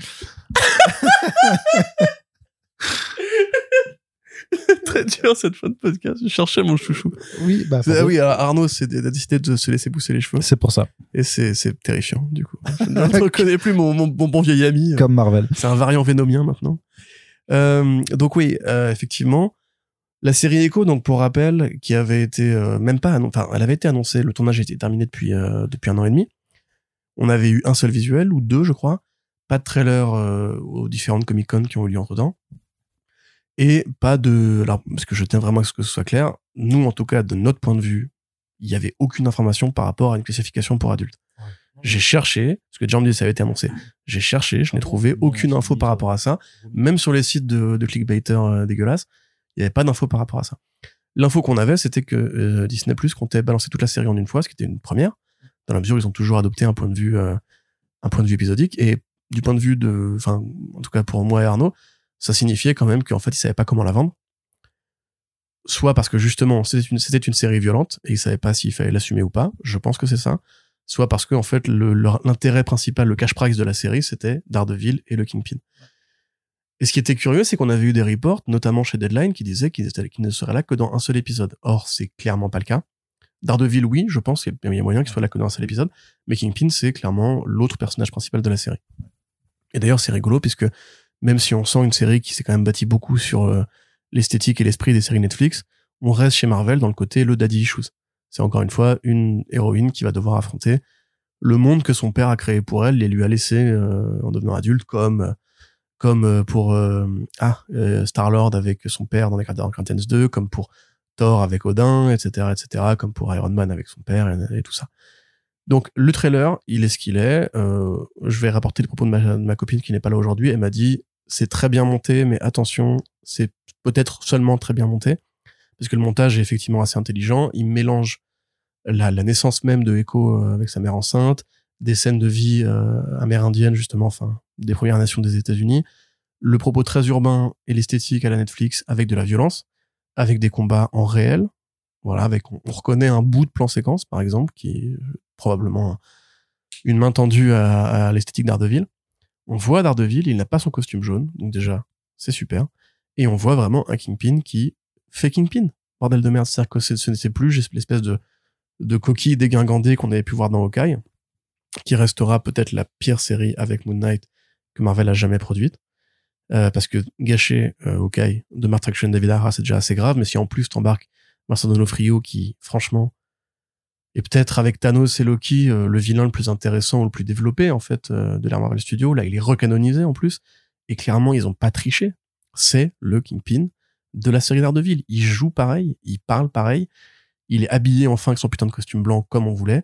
Très dur cette fin de podcast. Je cherchais mon chouchou. Oui, bah, Ah oui, alors Arnaud c'est- a décidé de se laisser pousser les cheveux. c'est pour ça. Et c'est, c'est terrifiant, du coup. Je ne reconnais plus mon, mon, mon bon vieil ami. Comme Marvel. C'est un variant vénomien maintenant. Euh, donc oui, euh, effectivement, la série Echo, donc pour rappel, qui avait été euh, même pas, enfin, elle avait été annoncée. Le tournage était terminé depuis depuis un an et demi. On avait eu un seul visuel ou deux, je crois. Pas de trailer aux différentes Comic Con qui ont eu lieu entre temps. Et pas de, alors parce que je tiens vraiment à ce que ce soit clair. Nous, en tout cas, de notre point de vue, il y avait aucune information par rapport à une classification pour adultes. J'ai cherché, parce que John dit ça avait été annoncé. J'ai cherché, je n'ai trouvé aucune info par rapport à ça. Même sur les sites de, de clickbaiters euh, dégueulasses, il n'y avait pas d'info par rapport à ça. L'info qu'on avait, c'était que euh, Disney Plus comptait balancer toute la série en une fois, ce qui était une première, dans la mesure où ils ont toujours adopté un point de vue, euh, un point de vue épisodique. Et du point de vue de, enfin, en tout cas pour moi et Arnaud, ça signifiait quand même qu'en fait, ils savaient pas comment la vendre. Soit parce que justement, c'était une, c'était une série violente et ils savaient pas s'il fallait l'assumer ou pas. Je pense que c'est ça. Soit parce que, en fait, l'intérêt principal, le cash price de la série, c'était Daredevil et le Kingpin. Et ce qui était curieux, c'est qu'on avait eu des reports, notamment chez Deadline, qui disaient qu'ils étaient- qu'ils ne seraient là que dans un seul épisode. Or, c'est clairement pas le cas. Daredevil, oui, je pense, il y a moyen qu'il soit là que dans un seul épisode, mais Kingpin, c'est clairement l'autre personnage principal de la série. Et d'ailleurs, c'est rigolo puisque même si on sent une série qui s'est quand même bâtie beaucoup sur euh, l'esthétique et l'esprit des séries Netflix, on reste chez Marvel dans le côté le daddy issues. C'est encore une fois une héroïne qui va devoir affronter le monde que son père a créé pour elle et lui a laissé euh, en devenant adulte, comme comme euh, pour ah Star Lord avec son père dans les Guardians 2, comme pour Thor avec Odin, etc., etc., comme pour Iron Man avec son père et, tout ça. Donc le trailer, il est ce qu'il est. Euh, je vais rapporter les propos de ma, copine qui n'est pas là aujourd'hui. Elle m'a dit c'est très bien monté, mais attention, c'est peut-être seulement très bien monté parce que le montage est effectivement assez intelligent. Il mélange la, naissance même de Echo euh, avec sa mère enceinte, des scènes de vie euh, amérindienne justement, enfin des Premières Nations des États-Unis, le propos très urbain et l'esthétique à la Netflix avec de la violence avec des combats en réel. Voilà, avec on, reconnaît un bout de plan séquence par exemple qui est euh, probablement une main tendue à, l'esthétique d'Ardeville. On voit Daredevil, il n'a pas son costume jaune, donc déjà c'est super. Et on voit vraiment un Kingpin qui fait Kingpin. Bordel de merde, c'est-à-dire que ce n'était plus l'espèce de de coquille dégingandée qu'on avait pu voir dans Hawkeye, qui restera peut-être la pire série avec Moon Knight que Marvel a jamais produite. Euh, parce que gâcher euh, ok de Mark Traction David Ara c'est déjà assez grave mais si en plus t'embarques Marcel Donofrio qui franchement est peut-être avec Thanos et Loki euh, le vilain le plus intéressant ou le plus développé en fait euh, de l'ère Marvel Studio là il est recanonisé en plus. Et clairement ils ont pas triché. C'est le Kingpin de la série d'Ardeville il joue pareil il parle pareil. Il est habillé enfin avec son putain de costume blanc comme on voulait.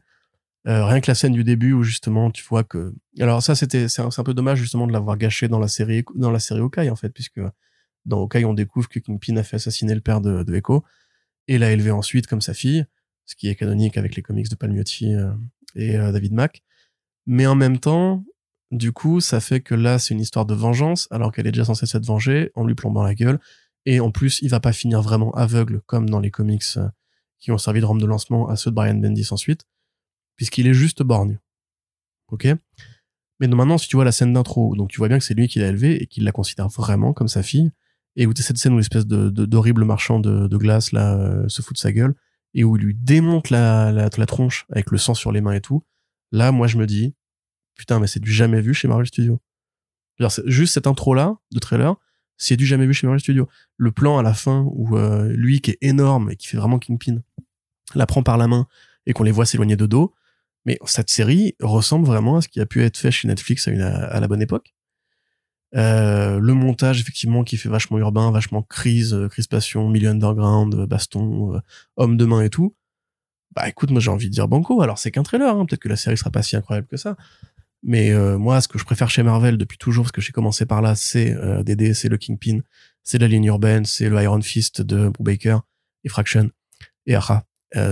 Euh, rien que la scène du début où justement tu vois que alors ça c'était c'est un, peu dommage justement de l'avoir gâché dans la série dans la série Hawkeye en fait puisque dans Hawkeye on découvre que Kingpin a fait assassiner le père de, de Echo et l'a élevé ensuite comme sa fille ce qui est canonique avec les comics de Palmiotti euh, et euh, David Mack. Mais en même temps du coup ça fait que là c'est une histoire de vengeance alors qu'elle est déjà censée s'être vengée en lui plombant la gueule. Et en plus il va pas finir vraiment aveugle comme dans les comics qui ont servi de rampe de lancement à ceux de Brian Bendis ensuite puisqu'il est juste borgne. Ok? Mais non, maintenant, si tu vois la scène d'intro, donc tu vois bien que c'est lui qui l'a élevé et qu'il la considère vraiment comme sa fille, et où cette scène où l'espèce de, d'horrible marchand de, de, glace là euh, se fout de sa gueule, et où il lui démonte la, la, la tronche avec le sang sur les mains et tout, là, moi, je me dis, putain, mais c'est du jamais vu chez Marvel Studios. juste cette intro-là, de trailer, c'est du jamais vu chez Marvel Studios. Le plan à la fin où euh, lui, qui est énorme et qui fait vraiment Kingpin, la prend par la main et qu'on les voit s'éloigner de dos, mais cette série ressemble vraiment à ce qui a pu être fait chez Netflix à, une, à la bonne époque. Euh, le montage effectivement qui fait vachement urbain, vachement crise, euh, crispation, milieu underground, euh, baston, homme de main et tout. Bah écoute, moi j'ai envie de dire banco. Alors c'est qu'un trailer, hein. peut-être que la série sera pas si incroyable que ça. Mais moi, ce que je préfère chez Marvel depuis toujours, parce que j'ai commencé par là, c'est DD, c'est le Kingpin, c'est la ligne urbaine, c'est le Iron Fist de Brubaker et Fraction et Aha.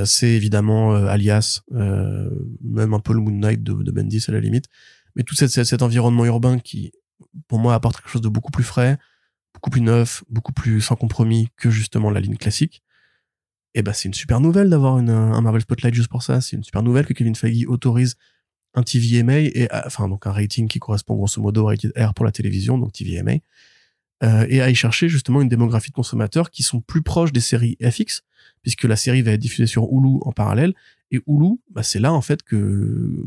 C'est évidemment Alias, même un peu le Moon Knight de, de Bendis à la limite. Mais tout cet environnement urbain qui, pour moi, apporte quelque chose de beaucoup plus frais, beaucoup plus neuf, beaucoup plus sans compromis que justement la ligne classique. Et eh ben c'est une super nouvelle d'avoir un Marvel Spotlight juste pour ça. C'est une super nouvelle que Kevin Feige autorise un TVMA et enfin donc un rating qui correspond grosso modo au rated R pour la télévision, donc TVMA, euh, et à y chercher justement une démographie de consommateurs qui sont plus proches des séries FX, puisque la série va être diffusée sur Hulu en parallèle. Et Hulu, bah, c'est là en fait que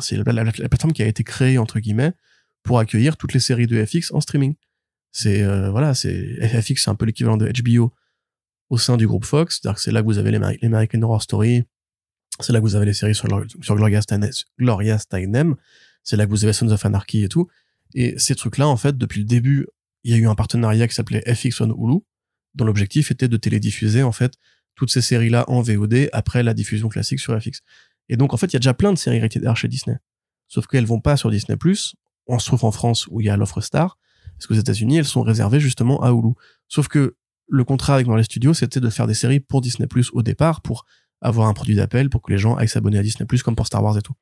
c'est la, plateforme qui a été créée entre guillemets pour accueillir toutes les séries de FX en streaming. C'est euh, voilà, c'est FX, c'est un peu l'équivalent de HBO au sein du groupe Fox, c'est là que vous avez les, American Horror Story, c'est là que vous avez les séries sur, sur Gloria, Steinem, Gloria Steinem, c'est là que vous avez Sons of Anarchy et tout. Et ces trucs-là, en fait, depuis le début, il y a eu un partenariat qui s'appelait FX on Hulu, dont l'objectif était de télédiffuser en fait toutes ces séries-là en VOD après la diffusion classique sur FX. Et donc en fait, il y a déjà plein de séries R chez Disney. Sauf qu'elles vont pas sur Disney+, on se trouve en France où il y a l'offre Star, parce qu'aux États-Unis, elles sont réservées justement à Hulu. Sauf que le contrat avec Marvel Studios, c'était de faire des séries pour Disney+, au départ, pour avoir un produit d'appel, pour que les gens aillent s'abonner à Disney+, comme pour Star Wars et tout.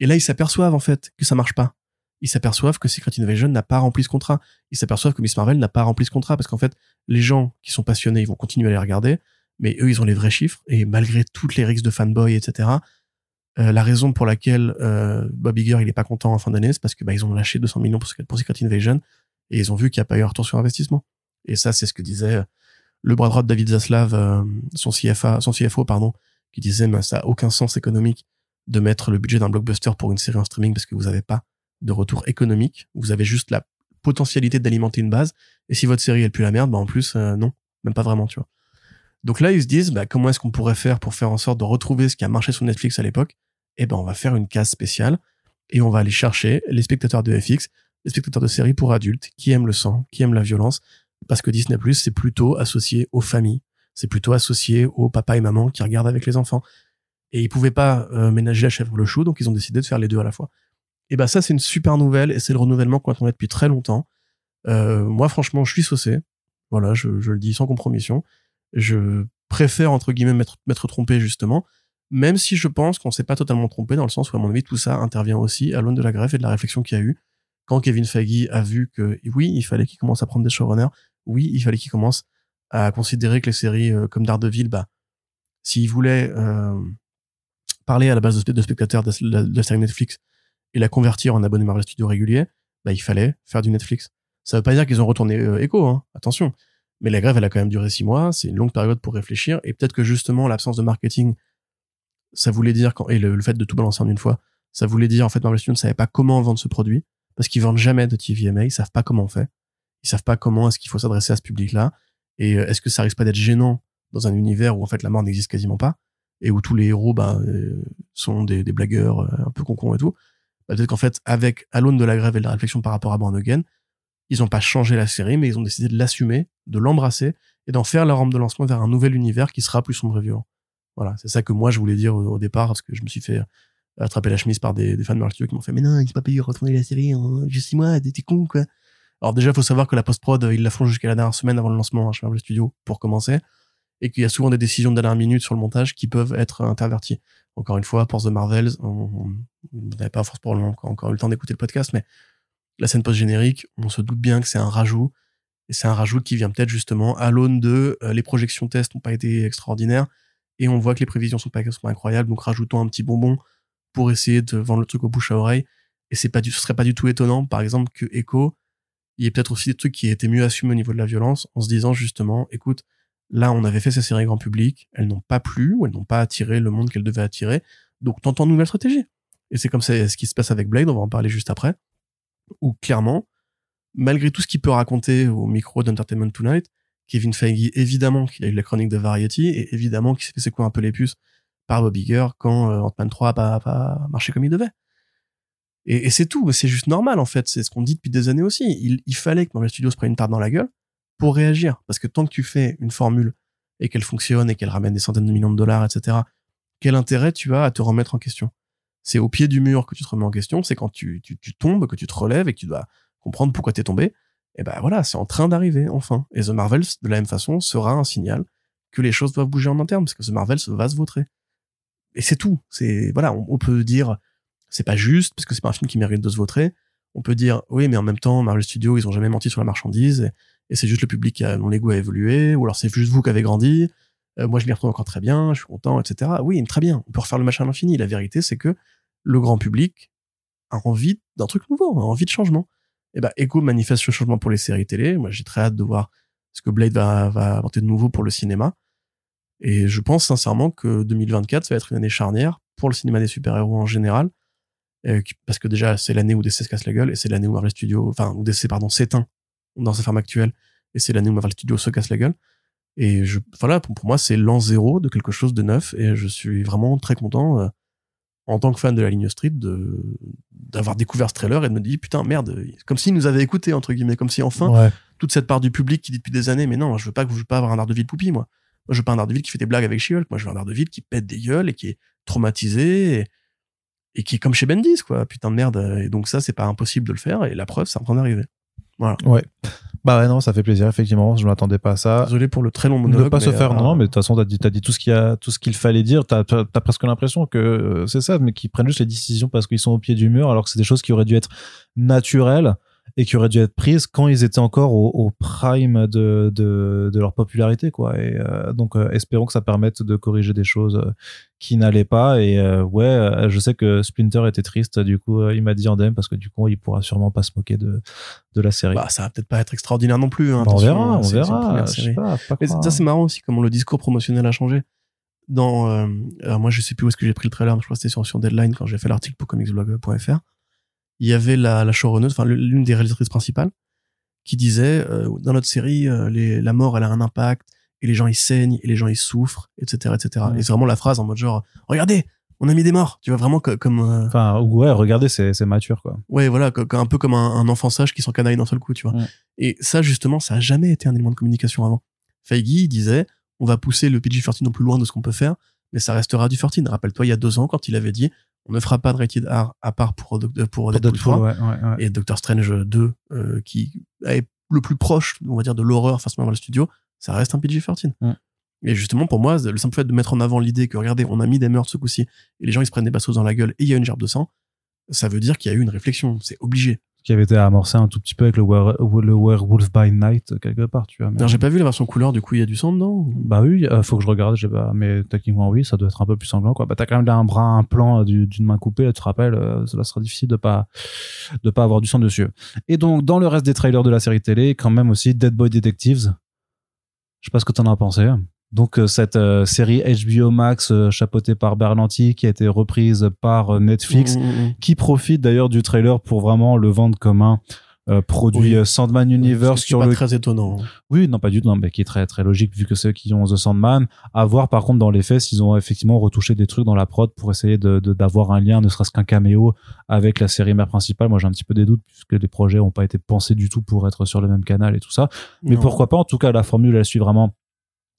Et là, ils s'aperçoivent, en fait, que ça marche pas ils s'aperçoivent que Secret Invasion n'a pas rempli ce contrat. Ils s'aperçoivent que Miss Marvel n'a pas rempli ce contrat parce qu'en fait, les gens qui sont passionnés, ils vont continuer à les regarder, mais eux, ils ont les vrais chiffres et malgré toutes les rixes de fanboy, etc. Euh, la raison pour laquelle euh, Bob Iger il est pas content en fin d'année, c'est parce que bah, ils ont lâché 200 millions pour, pour Secret Invasion et ils ont vu qu'il n'y a pas eu un retour sur investissement. Et ça, c'est ce que disait le bras droit de David Zaslav, euh, son CFA, son CFO, pardon, qui disait mais ça a aucun sens économique de mettre le budget d'un blockbuster pour une série en streaming parce que vous n'avez pas de retour économique. Vous avez juste la potentialité d'alimenter une base. Et si votre série elle pue la merde, bah en plus euh, non, même pas vraiment, tu vois. Donc là ils se disent bah, comment est-ce qu'on pourrait faire pour faire en sorte de retrouver ce qui a marché sur Netflix à l'époque Eh ben on va faire une case spéciale et on va aller chercher les spectateurs de FX, les spectateurs de séries pour adultes qui aiment le sang, qui aiment la violence, parce que Disney Plus c'est plutôt associé aux familles, c'est plutôt associé aux papa et maman qui regardent avec les enfants. Et ils pouvaient pas euh, ménager la chèvre le chou, donc ils ont décidé de faire les deux à la fois. Et bah ça c'est une super nouvelle et c'est le renouvellement qu'on attendait depuis très longtemps. Euh, moi franchement je suis saucé, voilà je, je le dis sans compromission. Je préfère entre guillemets m'être trompé justement, même si je pense qu'on s'est pas totalement trompé dans le sens où à mon avis tout ça intervient aussi à l'aune de la grève et de la réflexion qu'il y a eu quand Kevin Feige a vu que oui il fallait qu'il commence à prendre des showrunners, oui il fallait qu'il commence à considérer que les séries euh, comme Daredevil, bah s'il voulait euh, parler à la base de, spectateurs de, la série Netflix et la convertir en abonné Marvel Studios régulier, bah il fallait faire du Netflix. Ça veut pas dire qu'ils ont retourné euh, Echo, hein, attention. Mais la grève, elle a quand même duré six mois, c'est une longue période pour réfléchir, et peut-être que justement l'absence de marketing ça voulait dire et le, fait de tout balancer en une fois, ça voulait dire en fait Marvel Studios ne savait pas comment vendre ce produit parce qu'ils vendent jamais de TVMA, ils savent pas comment on fait, ils savent pas comment est-ce qu'il faut s'adresser à ce public-là et euh, est-ce que ça risque pas d'être gênant dans un univers où en fait la mort n'existe quasiment pas et où tous les héros bah, euh, sont des, blagueurs euh, un peu concons et tout? Bah, peut-être qu'en fait avec à de la grève et de la réflexion par rapport à Born ils ont pas changé la série mais ils ont décidé de l'assumer, de l'embrasser et d'en faire la rampe de lancement vers un nouvel univers qui sera plus sombre et violent. Voilà, c'est ça que moi je voulais dire au, départ parce que je me suis fait attraper la chemise par des, fans de Marvel qui m'ont fait mais non, il s'est pas payé retourner la série en juste six mois, t'es con quoi. Alors déjà, faut savoir que la post-prod, ils la font jusqu'à la dernière semaine avant le lancement hein, chez Marvel Studio pour commencer, et qu'il y a souvent des décisions de dernière minute sur le montage qui peuvent être interverties. Encore une fois, pour The Marvels, on n'avait pas forcément encore, eu le temps d'écouter le podcast, mais la scène post-générique, on se doute bien que c'est un rajout, et c'est un rajout qui vient peut-être justement à l'aune de euh, les projections tests n'ont pas été extraordinaires, et on voit que les prévisions sont pas incroyables, donc rajoutons un petit bonbon pour essayer de vendre le truc au bouche à oreille. Et c'est pas du, ce serait pas du tout étonnant, par exemple, que Echo, il y ait peut-être aussi des trucs qui étaient mieux assumés au niveau de la violence, en se disant justement, écoute, là, on avait fait ces séries grand public, elles n'ont pas plu, ou elles n'ont pas attiré le monde qu'elles devaient attirer, donc tentons une nouvelle stratégie. Et c'est comme ça ce qui se passe avec Blade, on va en parler juste après, où clairement, malgré tout ce qu'il peut raconter au micro d'Entertainment Tonight, Kevin Feige, évidemment qu'il a eu la chronique de Variety, et évidemment qu'il s'est fait secouer un peu les puces par Bob Iger quand euh, Ant-Man 3 a pas, marché comme il devait. Et, c'est tout, c'est juste normal en fait, c'est ce qu'on dit depuis des années aussi. Il, fallait que Marvel Studios prenne une tarte dans la gueule pour réagir, parce que tant que tu fais une formule et qu'elle fonctionne et qu'elle ramène des centaines de millions de dollars, etc., quel intérêt tu as à te remettre en question? C'est au pied du mur que tu te remets en question, c'est quand tu, tu, tu tombes, que tu te relèves et que tu dois comprendre pourquoi t'es tombé et ben voilà, c'est en train d'arriver enfin. Et The Marvels, de la même façon, sera un signal que les choses doivent bouger en interne, parce que The Marvels va se vautrer. Et c'est tout. C'est voilà, on, peut dire c'est pas juste parce que c'est pas un film qui mérite de se vautrer. On peut dire oui, mais en même temps, Marvel Studios, ils ont jamais menti sur la marchandise et, c'est juste le public qui a, dont l'ego a évolué, ou alors c'est juste vous qui avez grandi. Euh, moi, je m'y retrouve encore très bien, je suis content, etc. Oui, très bien. On peut refaire le machin à l'infini. La vérité, c'est que le grand public a envie d'un truc nouveau, a envie de changement eh ben Echo manifeste ce changement pour les séries télé. Moi, j'ai très hâte de voir ce que Blade va, va apporter de nouveau pour le cinéma. Et je pense sincèrement que 2024 ça va être une année charnière pour le cinéma des super-héros en général. Euh, parce que déjà, c'est l'année où DC se casse la gueule et c'est l'année où Marvel Studios, enfin, où DC, pardon, s'éteint dans sa forme actuelle et c'est l'année où Marvel Studios se casse la gueule. Et je, voilà, pour, moi, c'est l'an zéro de quelque chose de neuf et je suis vraiment très content. En tant que fan de la ligne Street de d'avoir découvert ce trailer et de me dire putain merde comme s'il nous avait écouté entre guillemets comme si enfin toute cette part du public qui dit depuis des années mais non je veux pas que je veux pas avoir un Daredevil poupie moi. Moi je veux pas un Daredevil qui fait des blagues avec she moi je veux un Daredevil qui pète des gueules et qui est traumatisé et, qui est comme chez Bendis quoi. Putain de merde. Et donc ça c'est pas impossible de le faire et la preuve c'est en train d'arriver. Voilà. Ouais bah ouais, non, ça fait plaisir, effectivement. Je m'attendais pas à ça. Désolé pour le très long monologue. Ne pas se faire, non, euh, mais de toute façon, t'as dit, t'as dit tout ce qu'il a, tout ce qu'il fallait dire. T'as, as presque l'impression que euh, c'est ça, mais qu'ils prennent juste les décisions parce qu'ils sont au pied du mur, alors que c'est des choses qui auraient dû être naturelles et qui auraient dû être prises quand ils étaient encore au, au prime de, de, de, leur popularité, quoi. Et euh, donc, euh, espérons que ça permette de corriger des choses euh, qui n'allaient pas. Et ouais, je sais que Splinter était triste. Du coup, il m'a dit en DM parce que du coup, il pourra sûrement pas se moquer de, de la série. Bah, ça va peut-être pas être extraordinaire non plus. Hein, bah, on verra, on verra. ça, c'est marrant aussi comment le discours promotionnel a changé. dans, alors moi je sais plus où est-ce que j'ai pris le trailer, mais je crois que c'était sur, sur Deadline quand j'ai fait l'article pour comicsblog.fr. Il y avait la, la showrunner, enfin l'une des réalisatrices principales, qui disait euh, dans notre série, euh, les, la mort elle a un impact et les gens ils saignent et les gens ils souffrent, etc., etc. Ouais. Et c'est vraiment la phrase en mode genre, regardez, on a mis des morts, tu vois vraiment co- comme, euh, Enfin, ouais, regardez, c'est c'est mature, quoi. ouais voilà, un peu comme un, un enfant sage qui s'encanaille d'un seul coup, tu vois. Ouais. Et ça justement, ça a jamais été un élément de communication avant. Feige il disait, on va pousser le PG-13 non plus loin de ce qu'on peut faire, mais ça restera du 13. Rappelle-toi, il y a deux ans, quand il avait dit, on ne fera pas de rated R à part pour, Doc- pour, Pour Deadpool, 3 ouais, ouais, ouais. et Doctor Strange 2, euh, qui est le plus proche, on va dire, de l'horreur face à Marvel Studio, ça reste un PG-13. Mm. Et justement, pour moi, le simple fait de mettre en avant l'idée que, regardez, on a mis des meurtres ce coup-ci, et les gens, ils se prennent des bastos dans la gueule, et il y a une gerbe de sang, ça veut dire qu'il y a eu une réflexion. C'est obligé. Qui avait été amorcé un tout petit peu avec le, were- le Werewolf by Night, quelque part, tu vois. mais- j'ai pas vu la version couleur, du coup, il y a du sang dedans Bah oui, euh, faut que je regarde, j'ai pas, mais techniquement oui, ça doit être un peu plus sanglant quoi. Bah t'as quand même là un bras, un plan euh, du- d'une main coupée, là tu te rappelles, euh, cela sera difficile de pas de pas avoir du sang dessus. Et donc dans le reste des trailers de la série télé, quand même aussi Dead Boy Detectives. Je sais pas ce que t'en as pensé. Donc euh, cette euh, série HBO Max euh, chapeautée par Berlanti qui a été reprise par euh, Netflix, Mm, mm, mm. qui profite d'ailleurs du trailer pour vraiment le vendre comme un euh, produit Oui. Sandman Universe qui est sur pas le très étonnant. oui, non, pas du tout, non, mais qui est très, très logique vu que ceux qui ont The Sandman. À voir, par contre, dans les faits, s'ils ont effectivement retouché des trucs dans la prod pour essayer de, de- d'avoir un lien, ne serait-ce qu'un caméo avec la série mère principale. Moi, j'ai un petit peu des doutes puisque les projets n'ont pas été pensés du tout pour être sur le même canal et tout ça. Mais Non. pourquoi pas? En tout cas, la formule, elle suit vraiment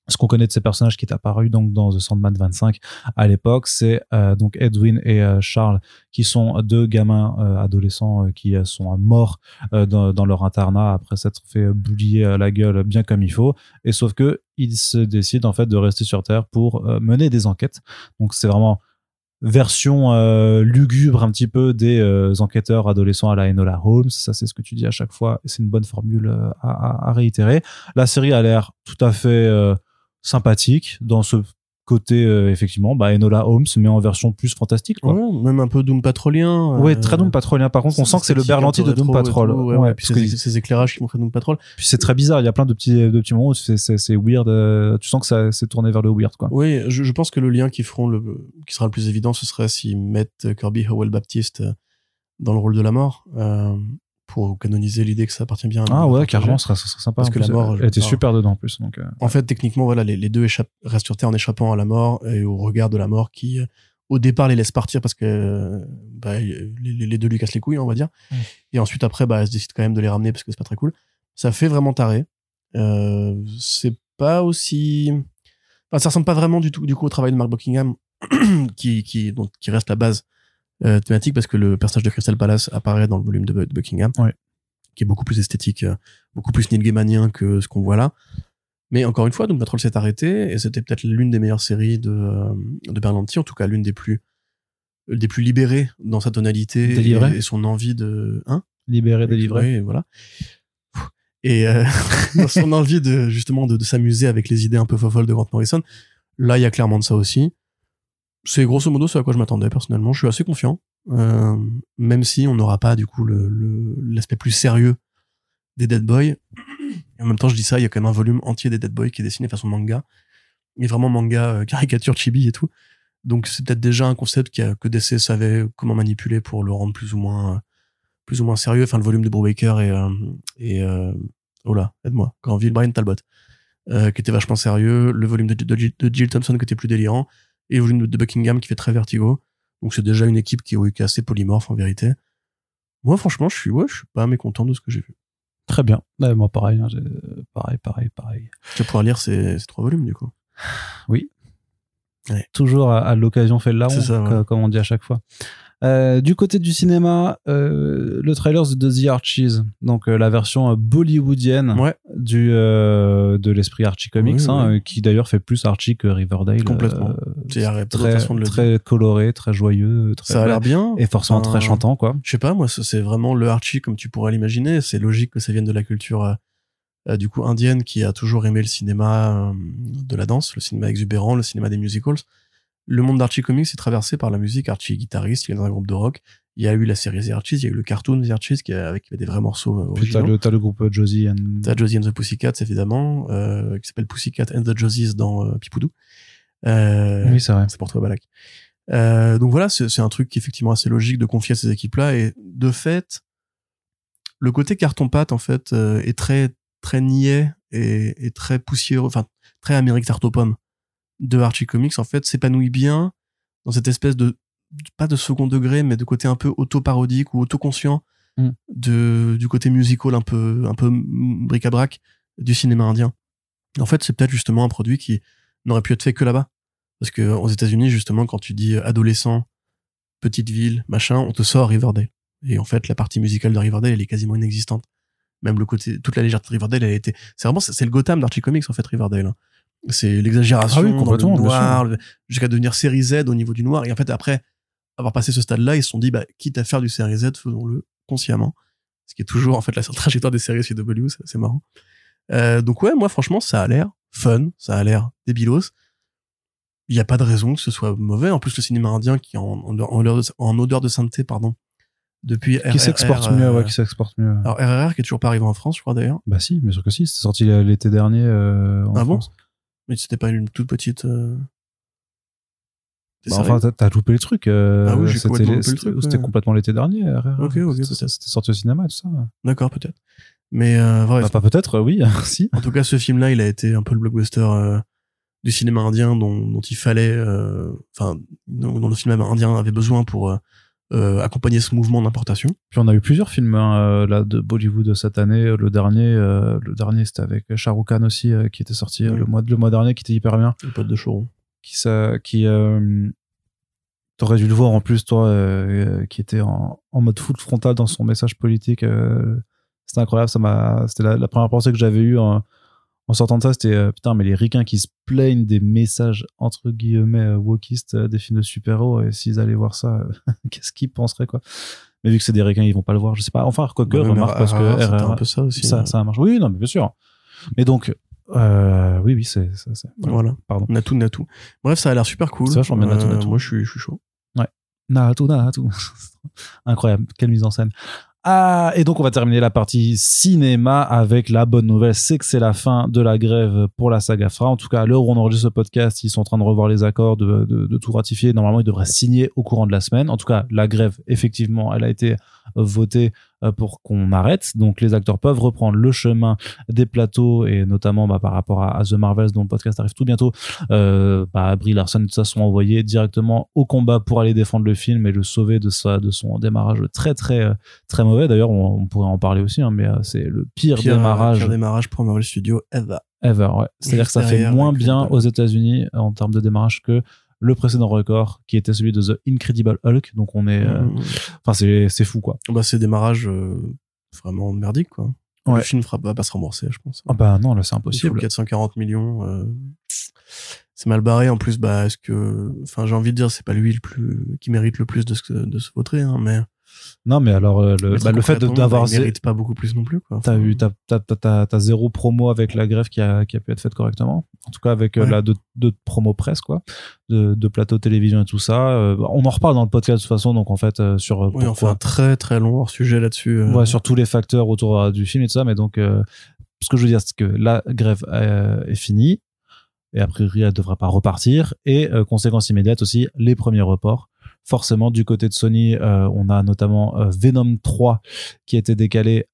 ce qu'on connaît de ces personnages qui est apparu donc dans The Sandman 25 à l'époque, c'est euh, donc Edwin et euh, Charles qui sont deux gamins euh, adolescents qui sont morts dans, leur internat après s'être fait boulier la gueule bien comme il faut. Et sauf que ils se décident en fait de rester sur Terre pour mener des enquêtes. Donc c'est vraiment version lugubre un petit peu des enquêteurs adolescents à la Enola Holmes. Ça, c'est ce que tu dis à chaque fois. C'est une bonne formule à, à- réitérer. La série a l'air tout à fait sympathique dans ce côté, euh, effectivement, bah, Enola Holmes, mais en version plus fantastique. Quoi. Ouais, même un peu Doom Patrolien. Ouais, euh, très Doom Patrolien. Par contre, on sent que c'est le Berlanti de Doom Patrol. tout, Ouais, Ouais, ouais, puis ces, ces éclairages qui m'ont fait Doom Patrol. puis c'est très bizarre. Il y a plein de petits, de petits moments où c'est, weird. euh, tu sens que ça s'est tourné vers le weird, quoi. Oui, je, je pense que le lien qu'ils feront, le, qui sera le plus évident, ce serait s'ils mettent Kirby Howell Baptiste euh, dans le rôle de la mort, pour canoniser l'idée que ça appartient bien à Ah ouais, carrément, ce serait, sympa. Parce que la mort, elle était super dedans en plus. Donc, euh, En fait, techniquement, voilà, les, les deux échappent, restent sur Terre en échappant à la mort et au regard de la mort qui, euh, au départ, les laisse partir parce que euh, bah, les, deux lui cassent les couilles, on va dire. Et ensuite, après, bah, elle se décide quand même de les ramener parce que c'est pas très cool. Ça fait vraiment taré. Euh, c'est pas aussi. Enfin, ça ressemble pas vraiment du tout du coup au travail de Mark Buckingham, qui, qui, donc, qui reste la base euh, thématique parce que le personnage de Crystal Palace apparaît dans le volume de, de Buckingham, Ouais. qui est beaucoup plus esthétique, euh, beaucoup plus Neil Gaimanien que ce qu'on voit là. Mais encore une fois, Doom Patrol s'est arrêté et c'était peut-être l'une des meilleures séries de, euh, de Berlanti, en tout cas l'une des plus des plus libérées dans sa tonalité Délivrée. et, et son envie de hein? Libéré, délivré. Oui, voilà. Et euh, dans son envie de justement de, de s'amuser avec les idées un peu folles de Grant Morrison, là il y a clairement de ça aussi. C'est grosso modo ce à quoi je m'attendais personnellement. Je suis assez confiant, euh, même si on n'aura pas du coup l'aspect plus sérieux des Dead Boys. Et en même temps, je dis ça, il y a quand même un volume entier des Dead Boys qui est dessiné façon manga, et vraiment manga euh, caricature chibi et tout. Donc c'est peut-être déjà un concept que DC savait comment manipuler pour le rendre plus ou moins euh, plus ou moins sérieux. Enfin, le volume de Brubaker et et oh là, aide-moi, Granville, Brian Talbot, qui était vachement sérieux. Le volume de, de Jill Thompson qui était plus délirant, et le volume de, de Buckingham qui fait très vertigo. Donc c'est déjà une équipe qui, oui, est assez polymorphe en vérité. Moi, franchement, je suis ouais, je suis pas mécontent de ce que j'ai vu. Très bien. Ouais, moi, pareil, hein, pareil, pareil, pareil. Tu vas pouvoir lire ces, ces trois volumes du coup. Toujours à, à l'occasion fait ça, ouais. co- comme on dit à chaque fois. Euh, du côté du cinéma, euh, le trailer de The Archies, donc euh, la version euh, bollywoodienne Ouais. du euh, de l'esprit Archie Comics, Oui, hein, oui. qui d'ailleurs fait plus Archie que Riverdale. Complètement. très très coloré, très joyeux, très Ça a l'air bien. et forcément Enfin, très chantant quoi. Je sais pas, moi, c'est vraiment le Archie comme tu pourrais l'imaginer. C'est logique que ça vienne de la culture du coup indienne qui a toujours aimé le cinéma de la danse, le cinéma exubérant, le cinéma des musicals. Le monde d'Archie Comics est traversé par la musique. Archie est guitariste, il est dans un groupe de rock. Il y a eu la série The Archies, il y a eu le cartoon The Archies qui a, avec des vrais morceaux euh, Puis t'as originaux. le, t'as le groupe euh, Josie and... T'as Josie and the Pussycats évidemment, euh, qui s'appelle Pussycat and the Josies dans euh, Pipoudou. Euh, Oui, c'est vrai. c'est pour toi, Balak. Euh, donc voilà, c'est c'est un truc qui est effectivement assez logique de confier à ces équipes-là. Et de fait, le côté carton-pâte, en fait, euh, est très, très niais et, et très poussiéreux, enfin, très Amérique tarte aux pommes de Archie Comics, en fait, s'épanouit bien dans cette espèce de, pas de second degré, mais de côté un peu auto-parodique ou autoconscient Mm. de, du côté musical un peu, un peu bric-à-brac du cinéma indien. En fait, c'est peut-être justement un produit qui n'aurait pu être fait que là-bas. Parce que aux États-Unis, justement, quand tu dis adolescent, petite ville, machin, on te sort Riverdale. Et en fait, la partie musicale de Riverdale, elle est quasiment inexistante. Même le côté, toute la légèreté de Riverdale, elle a été, c'est vraiment, c'est c'est le Gotham d'Archie Comics, en fait, Riverdale. C'est l'exagération Ah oui, dans le complètement, noir, jusqu'à devenir série Z au niveau du noir. Et en fait, après avoir passé ce stade-là, ils se sont dit, bah, quitte à faire du série Z, faisons-le consciemment. Ce qui est toujours, en fait, la trajectoire des séries CW, c'est c'est marrant. Euh, donc ouais, moi, franchement, ça a l'air fun, ça a l'air débilos. Il n'y a pas de raison que ce soit mauvais. En plus, le cinéma indien qui est en, en, en odeur, de, en odeur de sainteté, pardon, depuis Qui s'exporte mieux, euh, ouais, qui s'exporte mieux. Alors RRR qui est toujours pas arrivé en France, je crois d'ailleurs. Bah si, bien sûr que si. C'est sorti l'été dernier euh, en Ah bon France. Mais c'était pas une toute petite. Euh... Bah, enfin, t'as- loupé le truc. euh, Ah oui, j'ai c'était complètement les- loupé le C'était truc, c'était ouais. complètement l'été dernier. RRR. Ok, ok, C'était sorti au cinéma et tout ça. D'accord, peut-être. Mais euh, Bah, pas peut-être, euh, oui, si. En tout cas, ce film-là, il a été un peu le blockbuster euh, du cinéma indien dont, dont il fallait, enfin, dont, dont le cinéma indien avait besoin pour euh, accompagner ce mouvement d'importation. Puis on a eu plusieurs films hein, euh, là de Bollywood cette année. Le dernier, euh, le dernier c'était avec Shah Rukh Khan aussi euh, qui était sorti Oui. le mois le mois dernier, qui était hyper bien. Les potes de Choron. Qui ça, qui t'aurais dû le voir en plus toi, qui était en, en mode full frontal dans son message politique. c'était incroyable. Ça m'a, c'était la, la première pensée que j'avais eue en, en sortant de ça. C'était euh, putain, mais les ricains qui se plaignent des messages entre guillemets euh, wokistes euh, des films de super-héros et s'ils allaient voir ça, euh, qu'est-ce qu'ils penseraient quoi? Mais vu que c'est des ricains, ils vont pas le voir. Je sais pas. Enfin, quoique, Bah, même remarque parce que c'était un peu ça aussi. ça, ça marche. Oui, non, mais bien sûr. Mais donc, euh, oui, oui, c'est, Voilà. Pardon. Natou, Natou. Bref, ça a l'air super cool. C'est vachement bien, Natou, Natou. Moi, je suis, je suis chaud. Naatu, Naatu. Incroyable, quelle mise en scène. Ah, et donc on va terminer la partie cinéma avec la bonne nouvelle, c'est que c'est la fin de la grève pour la saga Fra. En tout cas, à l'heure où on enregistre ce podcast, ils sont en train de revoir les accords, de, tout ratifier. Normalement, ils devraient signer au courant de la semaine. En tout cas, la grève, effectivement, elle a été votée pour qu'on arrête. Donc les acteurs peuvent reprendre le chemin des plateaux et notamment bah, par rapport à, à The Marvels dont le podcast arrive tout bientôt. Euh, bah, Brie Larson et tout ça sont envoyés directement au combat pour aller défendre le film et le sauver de sa de son démarrage très très euh, très mauvais. D'ailleurs, on, on pourrait en parler aussi, hein, mais euh, c'est le pire, Pire, démarrage pire démarrage pour Marvel Studios ever. ever. Ouais. C'est-à-dire que ça fait moins bien aux États-Unis euh, en termes de démarrage que le précédent record qui était celui de The Incredible Hulk. Donc on est, euh, Mhm. enfin c'est c'est fou quoi. Bah, c'est démarrage euh, vraiment merdique, quoi. Ouais. Le film va pas se rembourser, je pense. Ah bah non là c'est impossible. 440 millions. euh, c'est mal barré. En plus, bah, est-ce que, enfin, j'ai envie de dire, c'est pas lui le plus, qui mérite le plus de se, de se vautrer, hein, mais. Non mais alors euh, le, mais bah, le fait d'avoir il mérite pas beaucoup plus non plus. T'as eu, t'as zéro promo avec la grève qui a, qui a pu être faite correctement. En tout cas, avec euh, Ouais. la de, de promo presse, quoi, de, de plateau télévision et tout ça. Euh, on en reparle dans le podcast de toute façon, donc en fait, euh, sur Oui, on fait un très très long hors sujet là-dessus. euh, ouais, sur tous les facteurs autour du film et tout ça. Mais donc, ce que je veux dire, c'est que la grève est finie. Et a priori, elle devrait pas repartir. Et euh, conséquence immédiate aussi, les premiers reports. Forcément, du côté de Sony, euh, on a notamment euh, Venom 3 qui a été décalé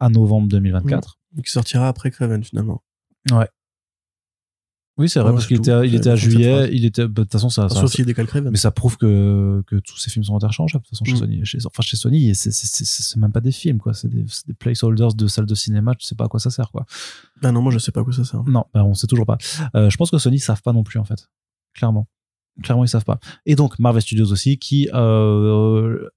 à novembre 2024. qui sortira après Craven finalement. Oui, c'est vrai, Ouais, parce qu'il était, à- il était à juillet, il était, bah, de toute façon, ça, ça- s'il décale Craven. mais ça prouve que, que tous ces films sont interchangeables, de toute façon, chez Mm. Sony. Chez, enfin, chez Sony, c'est, même pas des films, quoi. C'est des, des placeholders de salles de cinéma, tu sais pas à quoi ça sert, quoi. Ah non, moi je sais pas à quoi ça sert. Non, bah, on sait toujours pas. Euh, je pense que Sony savent pas non plus, en fait. Clairement. Clairement, ils savent pas. Et donc, Marvel Studios aussi, qui, euh,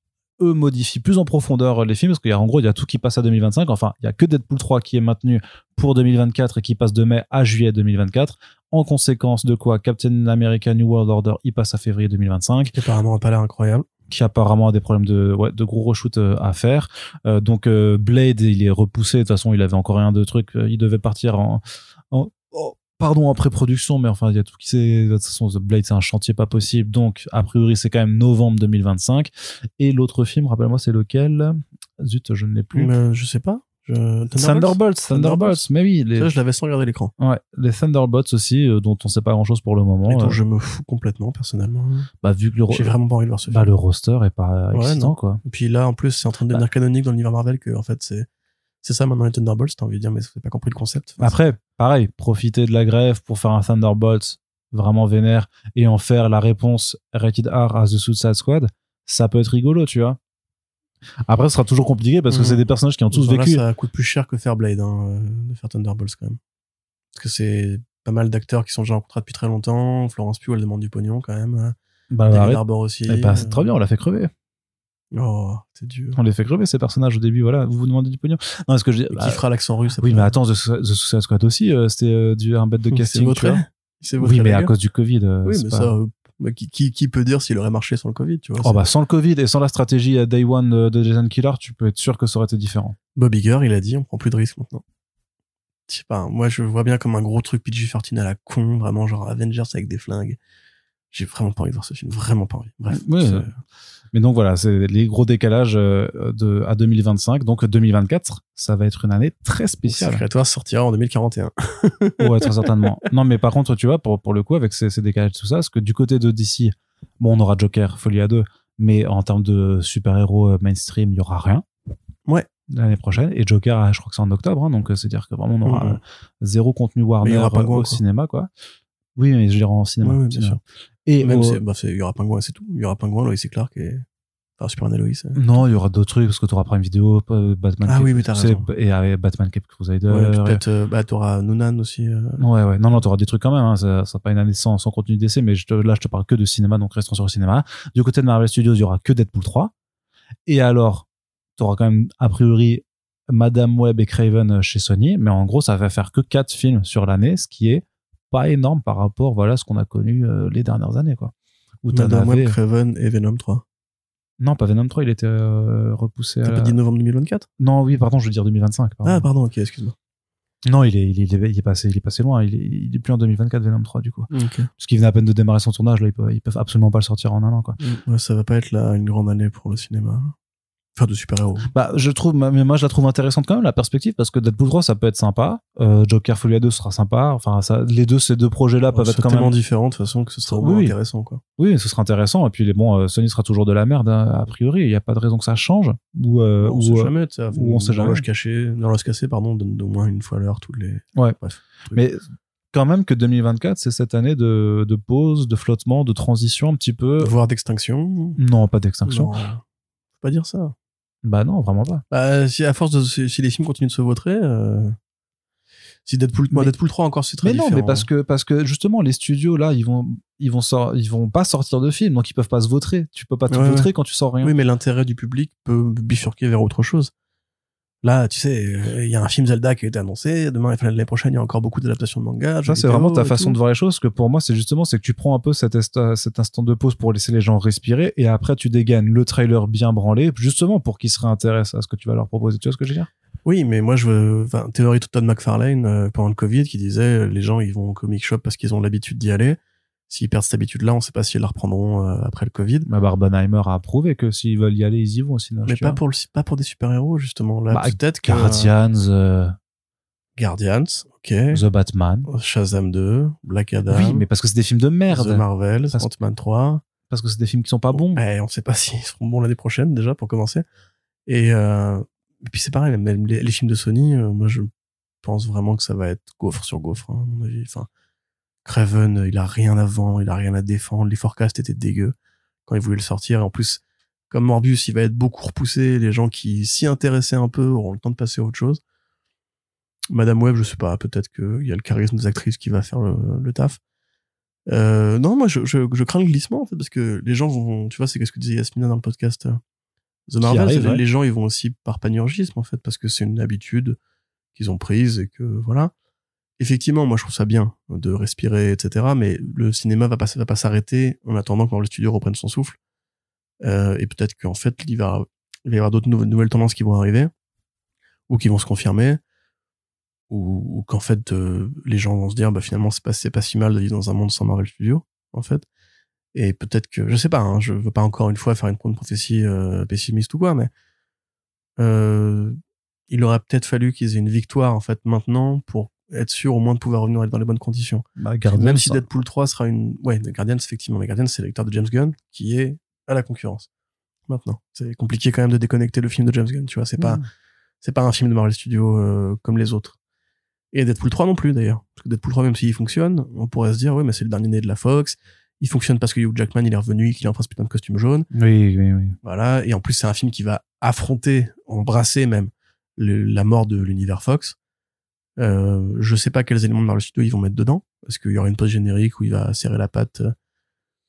eux modifient plus en profondeur les films parce qu'il y a en gros il y a tout qui passe à 2025 enfin il y a que Deadpool 3 qui est maintenu pour 2024 et qui passe de mai à juillet 2024 en conséquence de quoi Captain America New World Order il passe à février 2025 Qui apparemment pas l'air incroyable. qui apparemment a des problèmes de, ouais, de gros reshoot euh, à faire. Euh, donc euh, Blade, il est repoussé. De toute façon, il avait encore rien de truc. Il devait partir en, en- oh, pardon, en pré-production, mais enfin, il y a tout qui s'est. De toute façon, The Blade, c'est un chantier pas possible. Donc, a priori, c'est quand même novembre 2025. Et l'autre film, rappelle-moi, c'est lequel? Zut, je ne l'ai plus. Mais, je sais pas. Je... Thunderbolts? Thunderbolts, Thunderbolts, mais oui, les, Ça, je l'avais sans regarder l'écran. ouais, les Thunderbolts aussi, euh, dont on sait pas grand chose pour le moment. Et dont euh, je me fous complètement, personnellement. bah, vu que le, J'ai vraiment pas envie de voir ce bah, film. le roster est pas Ouais, excitant, non. quoi. Et puis là, en plus, c'est en train de devenir Bah. canonique dans l'univers Marvel que, en fait, c'est, c'est ça maintenant les Thunderbolts, t'as envie de dire, mais vous avez pas compris le concept? Enfin, Après, pareil, profiter de la grève pour faire un Thunderbolts vraiment vénère et en faire la réponse Rated R à The Suicide Squad, ça peut être rigolo, tu vois. Après, ce sera toujours compliqué parce que Mhm. c'est des personnages qui ont tous vécu. ça coûte plus cher que faire Blade, hein, euh, de faire Thunderbolts quand même. Parce que c'est pas mal d'acteurs qui sont déjà en contrat depuis très longtemps. Florence Pugh, elle demande du pognon quand même. Bah, David. Harbour aussi. Bah, c'est euh, très bien, on l'a fait crever. Oh, c'est dur. On les fait crever, ces personnages, au début, voilà. Vous vous demandez du pognon. Non, ce que je dis. Bah, qui fera l'accent russe oui, mais attends, The, Su- The Suicide Squad aussi, euh, c'était euh, du, un bête de casting. tu vautré. vois. C'est Oui, mais à cause du Covid. euh, Oui, mais pas- ça, euh, bah, qui, qui, qui peut dire s'il aurait marché sans le Covid, tu vois Oh, bah, sans le Covid et sans la stratégie à Day One de, Jason Killer, tu peux être sûr que ça aurait été différent. Bob Iger, il a dit, on prend plus de risques maintenant. Je sais pas, moi je vois bien comme un gros truc PG-13 à la con, vraiment genre Avengers avec des flingues. J'ai vraiment pas envie de voir ce film, vraiment pas envie. Bref. Euh, Mais donc voilà, c'est les gros décalages euh, de, à 2025. Donc 2024, ça va être une année très spéciale. Secret Wars sortira en 2041. Ouais, très certainement. Non, mais par contre, tu vois, pour, pour le coup, avec ces, ces décalages tout ça, parce que du côté de DC, bon, on aura Joker, Folie à deux, mais en termes de super-héros euh, mainstream, il y aura rien. Ouais. L'année prochaine. Et Joker, ah, je crois que c'est en octobre, hein, donc euh, c'est-à-dire que vraiment, on aura euh, zéro contenu Warner au quoi. cinéma, quoi. Oui, mais je dirais en cinéma. Ouais, ouais, bien sûr. Et Même bah, il y aura Pingouin, c'est tout. Il y aura Pingouin, Lois et Clark et. Enfin, Superman et Lois. euh. Non, il y aura d'autres trucs parce que tu auras Prime Video, euh, Batman. Ah Cape- oui, mais t'as raison. Et avec Batman Cape Crusader. Ouais, peut-être, euh, bah, t'auras Noonan aussi. euh. Ouais, ouais. Non, non, t'auras des trucs quand même. Hein. Ça, ça sera pas une année sans, sans contenu d'essai, mais je te- là, je te parle que de cinéma, donc restons sur le cinéma. Du côté de Marvel Studios, il y aura que Deadpool 3. Et alors, t'auras quand même, a priori, Madame Web et Craven chez Sony, mais en gros, ça va faire que quatre films sur l'année, ce qui est pas énorme par rapport, voilà, à ce qu'on a connu euh, les dernières années, quoi. Où t'en avais- Craven et Venom 3. Non, pas Venom 3, il était euh, repoussé T'as pas dit novembre 2024 Non, oui, pardon, je veux dire 2025. pardon. Ah, pardon, ok, excuse-moi. Non, il est, il, est, il, est passé, il est passé loin. Il est, il est plus en 2024, Venom 3, du coup. Ok. Parce qu'il venait à peine de démarrer son tournage, là, ils peuvent, ils peuvent absolument pas le sortir en un an, quoi. Ouais, ça va pas être là une grande année pour le cinéma. Enfin, de super-héros. Bah, je trouve, mais moi, je la trouve intéressante quand même, la perspective, parce que Deadpool 3, ça peut être sympa. Euh, Joker Folie à 2 sera sympa. Enfin, ça, les deux, ces deux projets-là peuvent être quand tellement même. différent de toute façon que ce sera au Oui, intéressant, quoi. Oui, ce sera intéressant. Et puis, les, bon, euh, Sony sera toujours de la merde, hein, a priori. Il n'y a pas de raison que ça change. Ou, euh, on ou, sait euh, jamais, ou on sait dans jamais. l'âge caché, dans l'âge cassé, pardon, donne au moins une fois l'heure tous les. Ouais. Bref. Mais quand même que 2024, c'est cette année de, de pause, de flottement, de transition un petit peu. Voire d'extinction. Non, pas d'extinction. Faut pas dire ça. Bah non, vraiment pas. Bah, si à force de, si, les films continuent de se vautrer, euh, si Deadpool, moi, Mais- Deadpool 3 encore, c'est très Mais non, différent. mais parce que parce que justement les studios là, ils vont ils vont sor- ils vont pas sortir de film, donc ils peuvent pas se vautrer. Tu peux pas te Ouais, vautrer quand tu sors rien. Oui, mais l'intérêt du public peut bifurquer vers autre chose. Là, tu sais, il y a un film Zelda qui a été annoncé. Demain, l'année prochaine, il y a encore beaucoup d'adaptations de manga. Ça, c'est vraiment ta façon de voir les choses. Que pour moi, c'est justement, c'est que tu prends un peu cet, instant de pause pour laisser les gens respirer et après tu dégaines le trailer bien branlé, justement pour qu'ils se réintéressent à ce que tu vas leur proposer. Tu vois ce que je veux dire? Oui, mais moi, je veux, enfin, théorie de Todd McFarlane euh, pendant le Covid qui disait les gens ils vont au comic shop parce qu'ils ont l'habitude d'y aller. S'ils perdent cette habitude-là, on sait pas s'ils la reprendront euh, après le Covid. Ma Barbenheimer a prouvé que s'ils veulent y aller, ils y vont aussi. Mais pas pour le, pas pour des super-héros, justement. Là, Bah, peut-être que. Guardians, euh, Guardians, ok. The Batman. Shazam 2, Black Adam. Oui, mais parce que c'est des films de The merde. Marvel, Parce- Ant-Man 3. Parce que c'est des films qui sont pas bons. Eh, on sait pas s'ils seront bons l'année prochaine, déjà, pour commencer. Et, euh, et puis c'est pareil, même- même les, les films de Sony, moi, je pense vraiment que ça va être gaufre sur gaufre, hein, à mon avis. Enfin, Craven, euh, il a rien à vendre, il a rien à défendre. Les forecasts étaient dégueux quand ils voulaient le sortir. Et en plus, comme Morbius, il va être beaucoup repoussé. Les gens qui s'y intéressaient un peu auront le temps de passer à autre chose. Madame Web, je sais pas, peut-être qu'il y a le charisme des actrices qui va faire le, le taf. Euh, non, moi, je, je, je crains le glissement, en fait, parce que les gens vont, tu vois, c'est ce que disait Yasmina dans le podcast. euh, The Marvel, arrive, ouais. les gens, ils vont aussi par panurgisme, en fait, parce que c'est une habitude qu'ils ont prise et que, voilà. Effectivement, moi, je trouve ça bien de respirer, etc., mais le cinéma va pas, va pas s'arrêter en attendant que le studio reprenne son souffle. Euh, et peut-être qu'en fait, il va, il va y avoir d'autres nouvelles, tendances qui vont arriver, ou qui vont se confirmer, ou, ou qu'en fait, euh, les gens vont se dire, bah, finalement, c'est pas, pas si mal de vivre dans un monde sans Marvel Studios, en fait. Et peut-être que, je sais pas, hein, je veux pas encore une fois faire une, une prophétie euh, pessimiste ou quoi, mais euh, il aurait peut-être fallu qu'ils aient une victoire en fait maintenant pour être sûr au moins de pouvoir revenir dans les bonnes conditions. Bah, Guardians, Même si Deadpool 3 sera une ouais, The Guardians effectivement, mais Guardians c'est l'acteur de James Gunn qui est à la concurrence. Maintenant, c'est compliqué quand même de déconnecter le film de James Gunn, tu vois, c'est pas Mm. c'est pas un film de Marvel Studios euh, comme les autres. Et Deadpool 3 non plus d'ailleurs. Parce que Deadpool 3 même s'il fonctionne, on pourrait se dire ouais, mais c'est le dernier né de la Fox. Il fonctionne parce que Hugh Jackman il est revenu qu'il a enfin ce putain de costume jaune. Oui, oui, oui. Voilà. Et en plus, c'est un film qui va affronter, embrasser même le- la mort de l'univers Fox. Euh, je sais pas quels éléments de Marvel Studios ils vont mettre dedans, parce qu'il y aura une pause générique où il va serrer la patte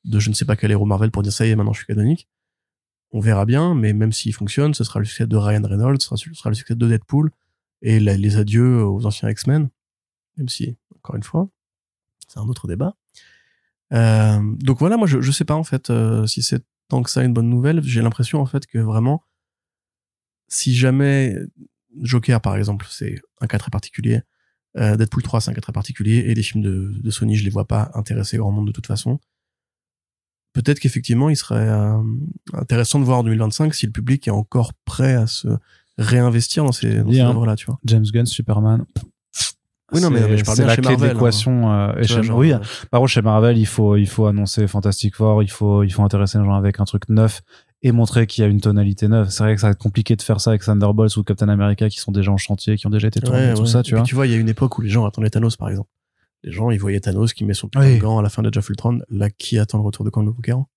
de je ne sais pas quel héros Marvel pour dire ça y est, maintenant je suis canonique. On verra bien, mais même s'il fonctionne, ce sera le succès de Ryan Reynolds, ce sera, le succès de Deadpool et les adieux aux anciens X-Men, même si, encore une fois, c'est un autre débat. Euh, donc voilà, moi je, je sais pas en fait euh, si c'est tant que ça une bonne nouvelle. J'ai l'impression en fait que vraiment, si jamais Joker par exemple, c'est un cas très particulier, euh, Deadpool 3 c'est un cas très particulier, et les films de, de Sony je les vois pas intéresser grand monde de toute façon. Peut-être qu'effectivement il serait euh, intéressant de voir en 2025 si le public est encore prêt à se réinvestir dans ces, dans ces Bien. œuvres-là, tu vois. James Gunn, Superman. Oui, non, mais- je parle bien la chez clé Marvel, de l'équation. euh, chez- genre, oui, euh, par contre, chez Marvel, il faut, il faut annoncer Fantastic Four, il faut, il faut, il faut intéresser les gens avec un truc neuf et montrer qu'il y a une tonalité neuve. C'est vrai que ça va être compliqué de faire ça avec Thunderbolts ou Captain America qui sont déjà en chantier, qui ont déjà été tournés, Ouais, tout ouais. ça, Et tu puis vois. tu vois, il y a une époque où les gens attendaient Thanos, par exemple. Les gens, ils voyaient Thanos qui met son putain Oui. de gant à la fin de of Ultron. Là, qui attend le retour de Kang le Conquérant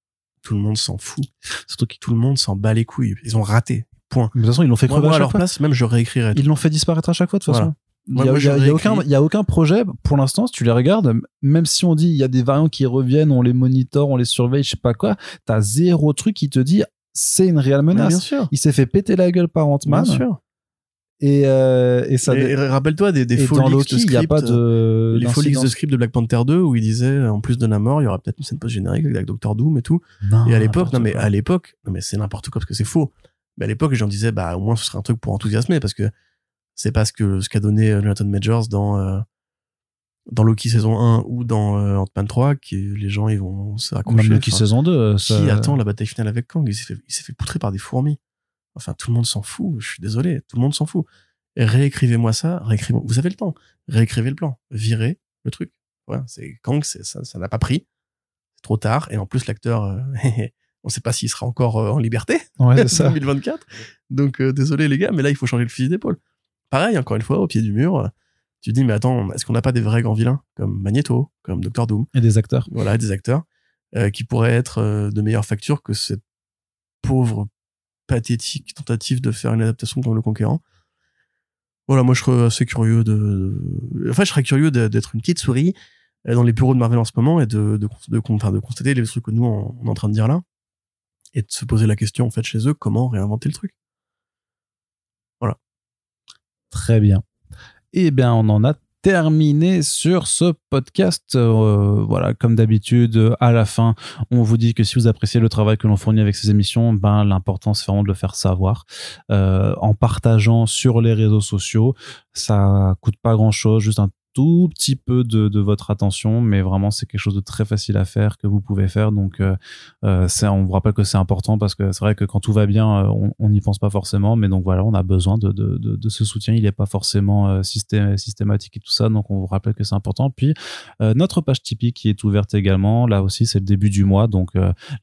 Tout le monde s'en fout. Surtout que tout le monde s'en bat les couilles. Ils ont raté. Point. Mais De toute façon, ils l'ont fait crever moi, à à leur fois. place, même je réécrirais. tout. Ils l'ont fait disparaître à chaque fois, de toute Voilà. façon. Il Moi, y a, moi, il y a- je il y a aucun, réécris. il y a aucun projet, pour l'instant, si tu les regardes, même si on dit il y a des variants qui reviennent, on les monitore, on les surveille, je sais pas quoi, t'as zéro truc qui te dit c'est une réelle menace. bien sûr. Il s'est fait péter la gueule par Ant-Man. Bien sûr. Et, euh, et ça. Et, et rappelle-toi des, des Loki, de il n'y a script, pas de. les faux leaks d'incident. de script de Black Panther 2 où il disait, euh, en plus de Namor, il y aura peut-être une scène post-générique avec Doctor Doom et tout. Non, Et à l'époque, non mais à l'époque, non mais c'est n'importe quoi parce que c'est faux. Mais à l'époque, les gens disaient bah au moins ce serait un truc pour enthousiasmer parce que c'est pas ce que ce qu'a donné euh, Jonathan Majors dans euh, dans Loki saison 1 ou dans euh, Ant-Man 3 qui les gens ils vont s'accrocher. Même Loki saison 2. qui ça- attend la bataille finale avec Kang? Il s'est fait poutrer par des fourmis. Enfin tout le monde s'en fout, je suis désolé, tout le monde s'en fout. Réécrivez-moi ça, réécrivez vous avez le temps. Réécrivez le plan, virez le truc. Voilà, c'est Kang ça ça n'a pas pris. C'est trop tard et en plus l'acteur euh, on sait pas s'il sera encore euh, en liberté Ouais, ça. 2024. Donc euh, désolé les gars, mais là il faut changer le fusil d'épaule. Pareil, encore une fois, au pied du mur, tu dis mais attends, est-ce qu'on n'a pas des vrais grands vilains comme Magneto, comme Doctor Doom, Et des acteurs. voilà, des acteurs euh, qui pourraient être euh, de meilleure facture que cette pauvre pathétique tentative de faire une adaptation comme le Conquérant. Voilà, moi je serais assez curieux de, de- enfin je serais curieux de- d'être une petite souris euh, dans les bureaux de Marvel en ce moment et de de, de, enfin, de constater les trucs que nous on, on est en train de dire là et de se poser la question en fait chez eux comment réinventer le truc. Très bien. Eh bien, on en a terminé sur ce podcast. Euh, voilà, comme d'habitude, à la fin, on vous dit que si vous appréciez le travail que l'on fournit avec ces émissions, ben l'important c'est vraiment de le faire savoir euh, en partageant sur les réseaux sociaux. Ça coûte pas grand chose, juste un tout petit peu de, votre attention, mais vraiment c'est quelque chose de très facile à faire que vous pouvez faire. Donc, euh, euh, on vous rappelle que c'est important parce que c'est vrai que quand tout va bien, euh, on- n'y pense pas forcément, mais donc voilà, on a besoin de, ce soutien. Il n'est pas forcément systé- systématique et tout ça, donc on vous rappelle que c'est important. Puis notre page Tipeee qui est ouverte également, là aussi c'est le début du mois, donc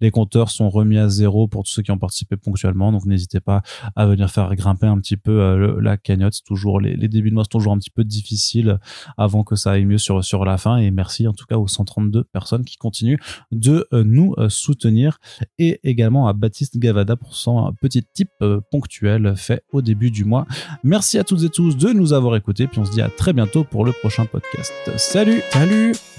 les compteurs sont remis à zéro pour tous ceux qui ont participé ponctuellement, donc n'hésitez pas à venir faire grimper un petit peu la cagnotte. Toujours les, les débuts de mois sont toujours un petit peu difficiles avant que ça aille mieux sur la fin. Et merci en tout cas aux 132 personnes qui continuent de euh, nous euh, soutenir et également à Baptiste Gavada pour son petit tip euh, ponctuel fait au début du mois. Merci à toutes et tous de nous avoir écoutés, puis on se dit à très bientôt pour le prochain podcast. Salut Salut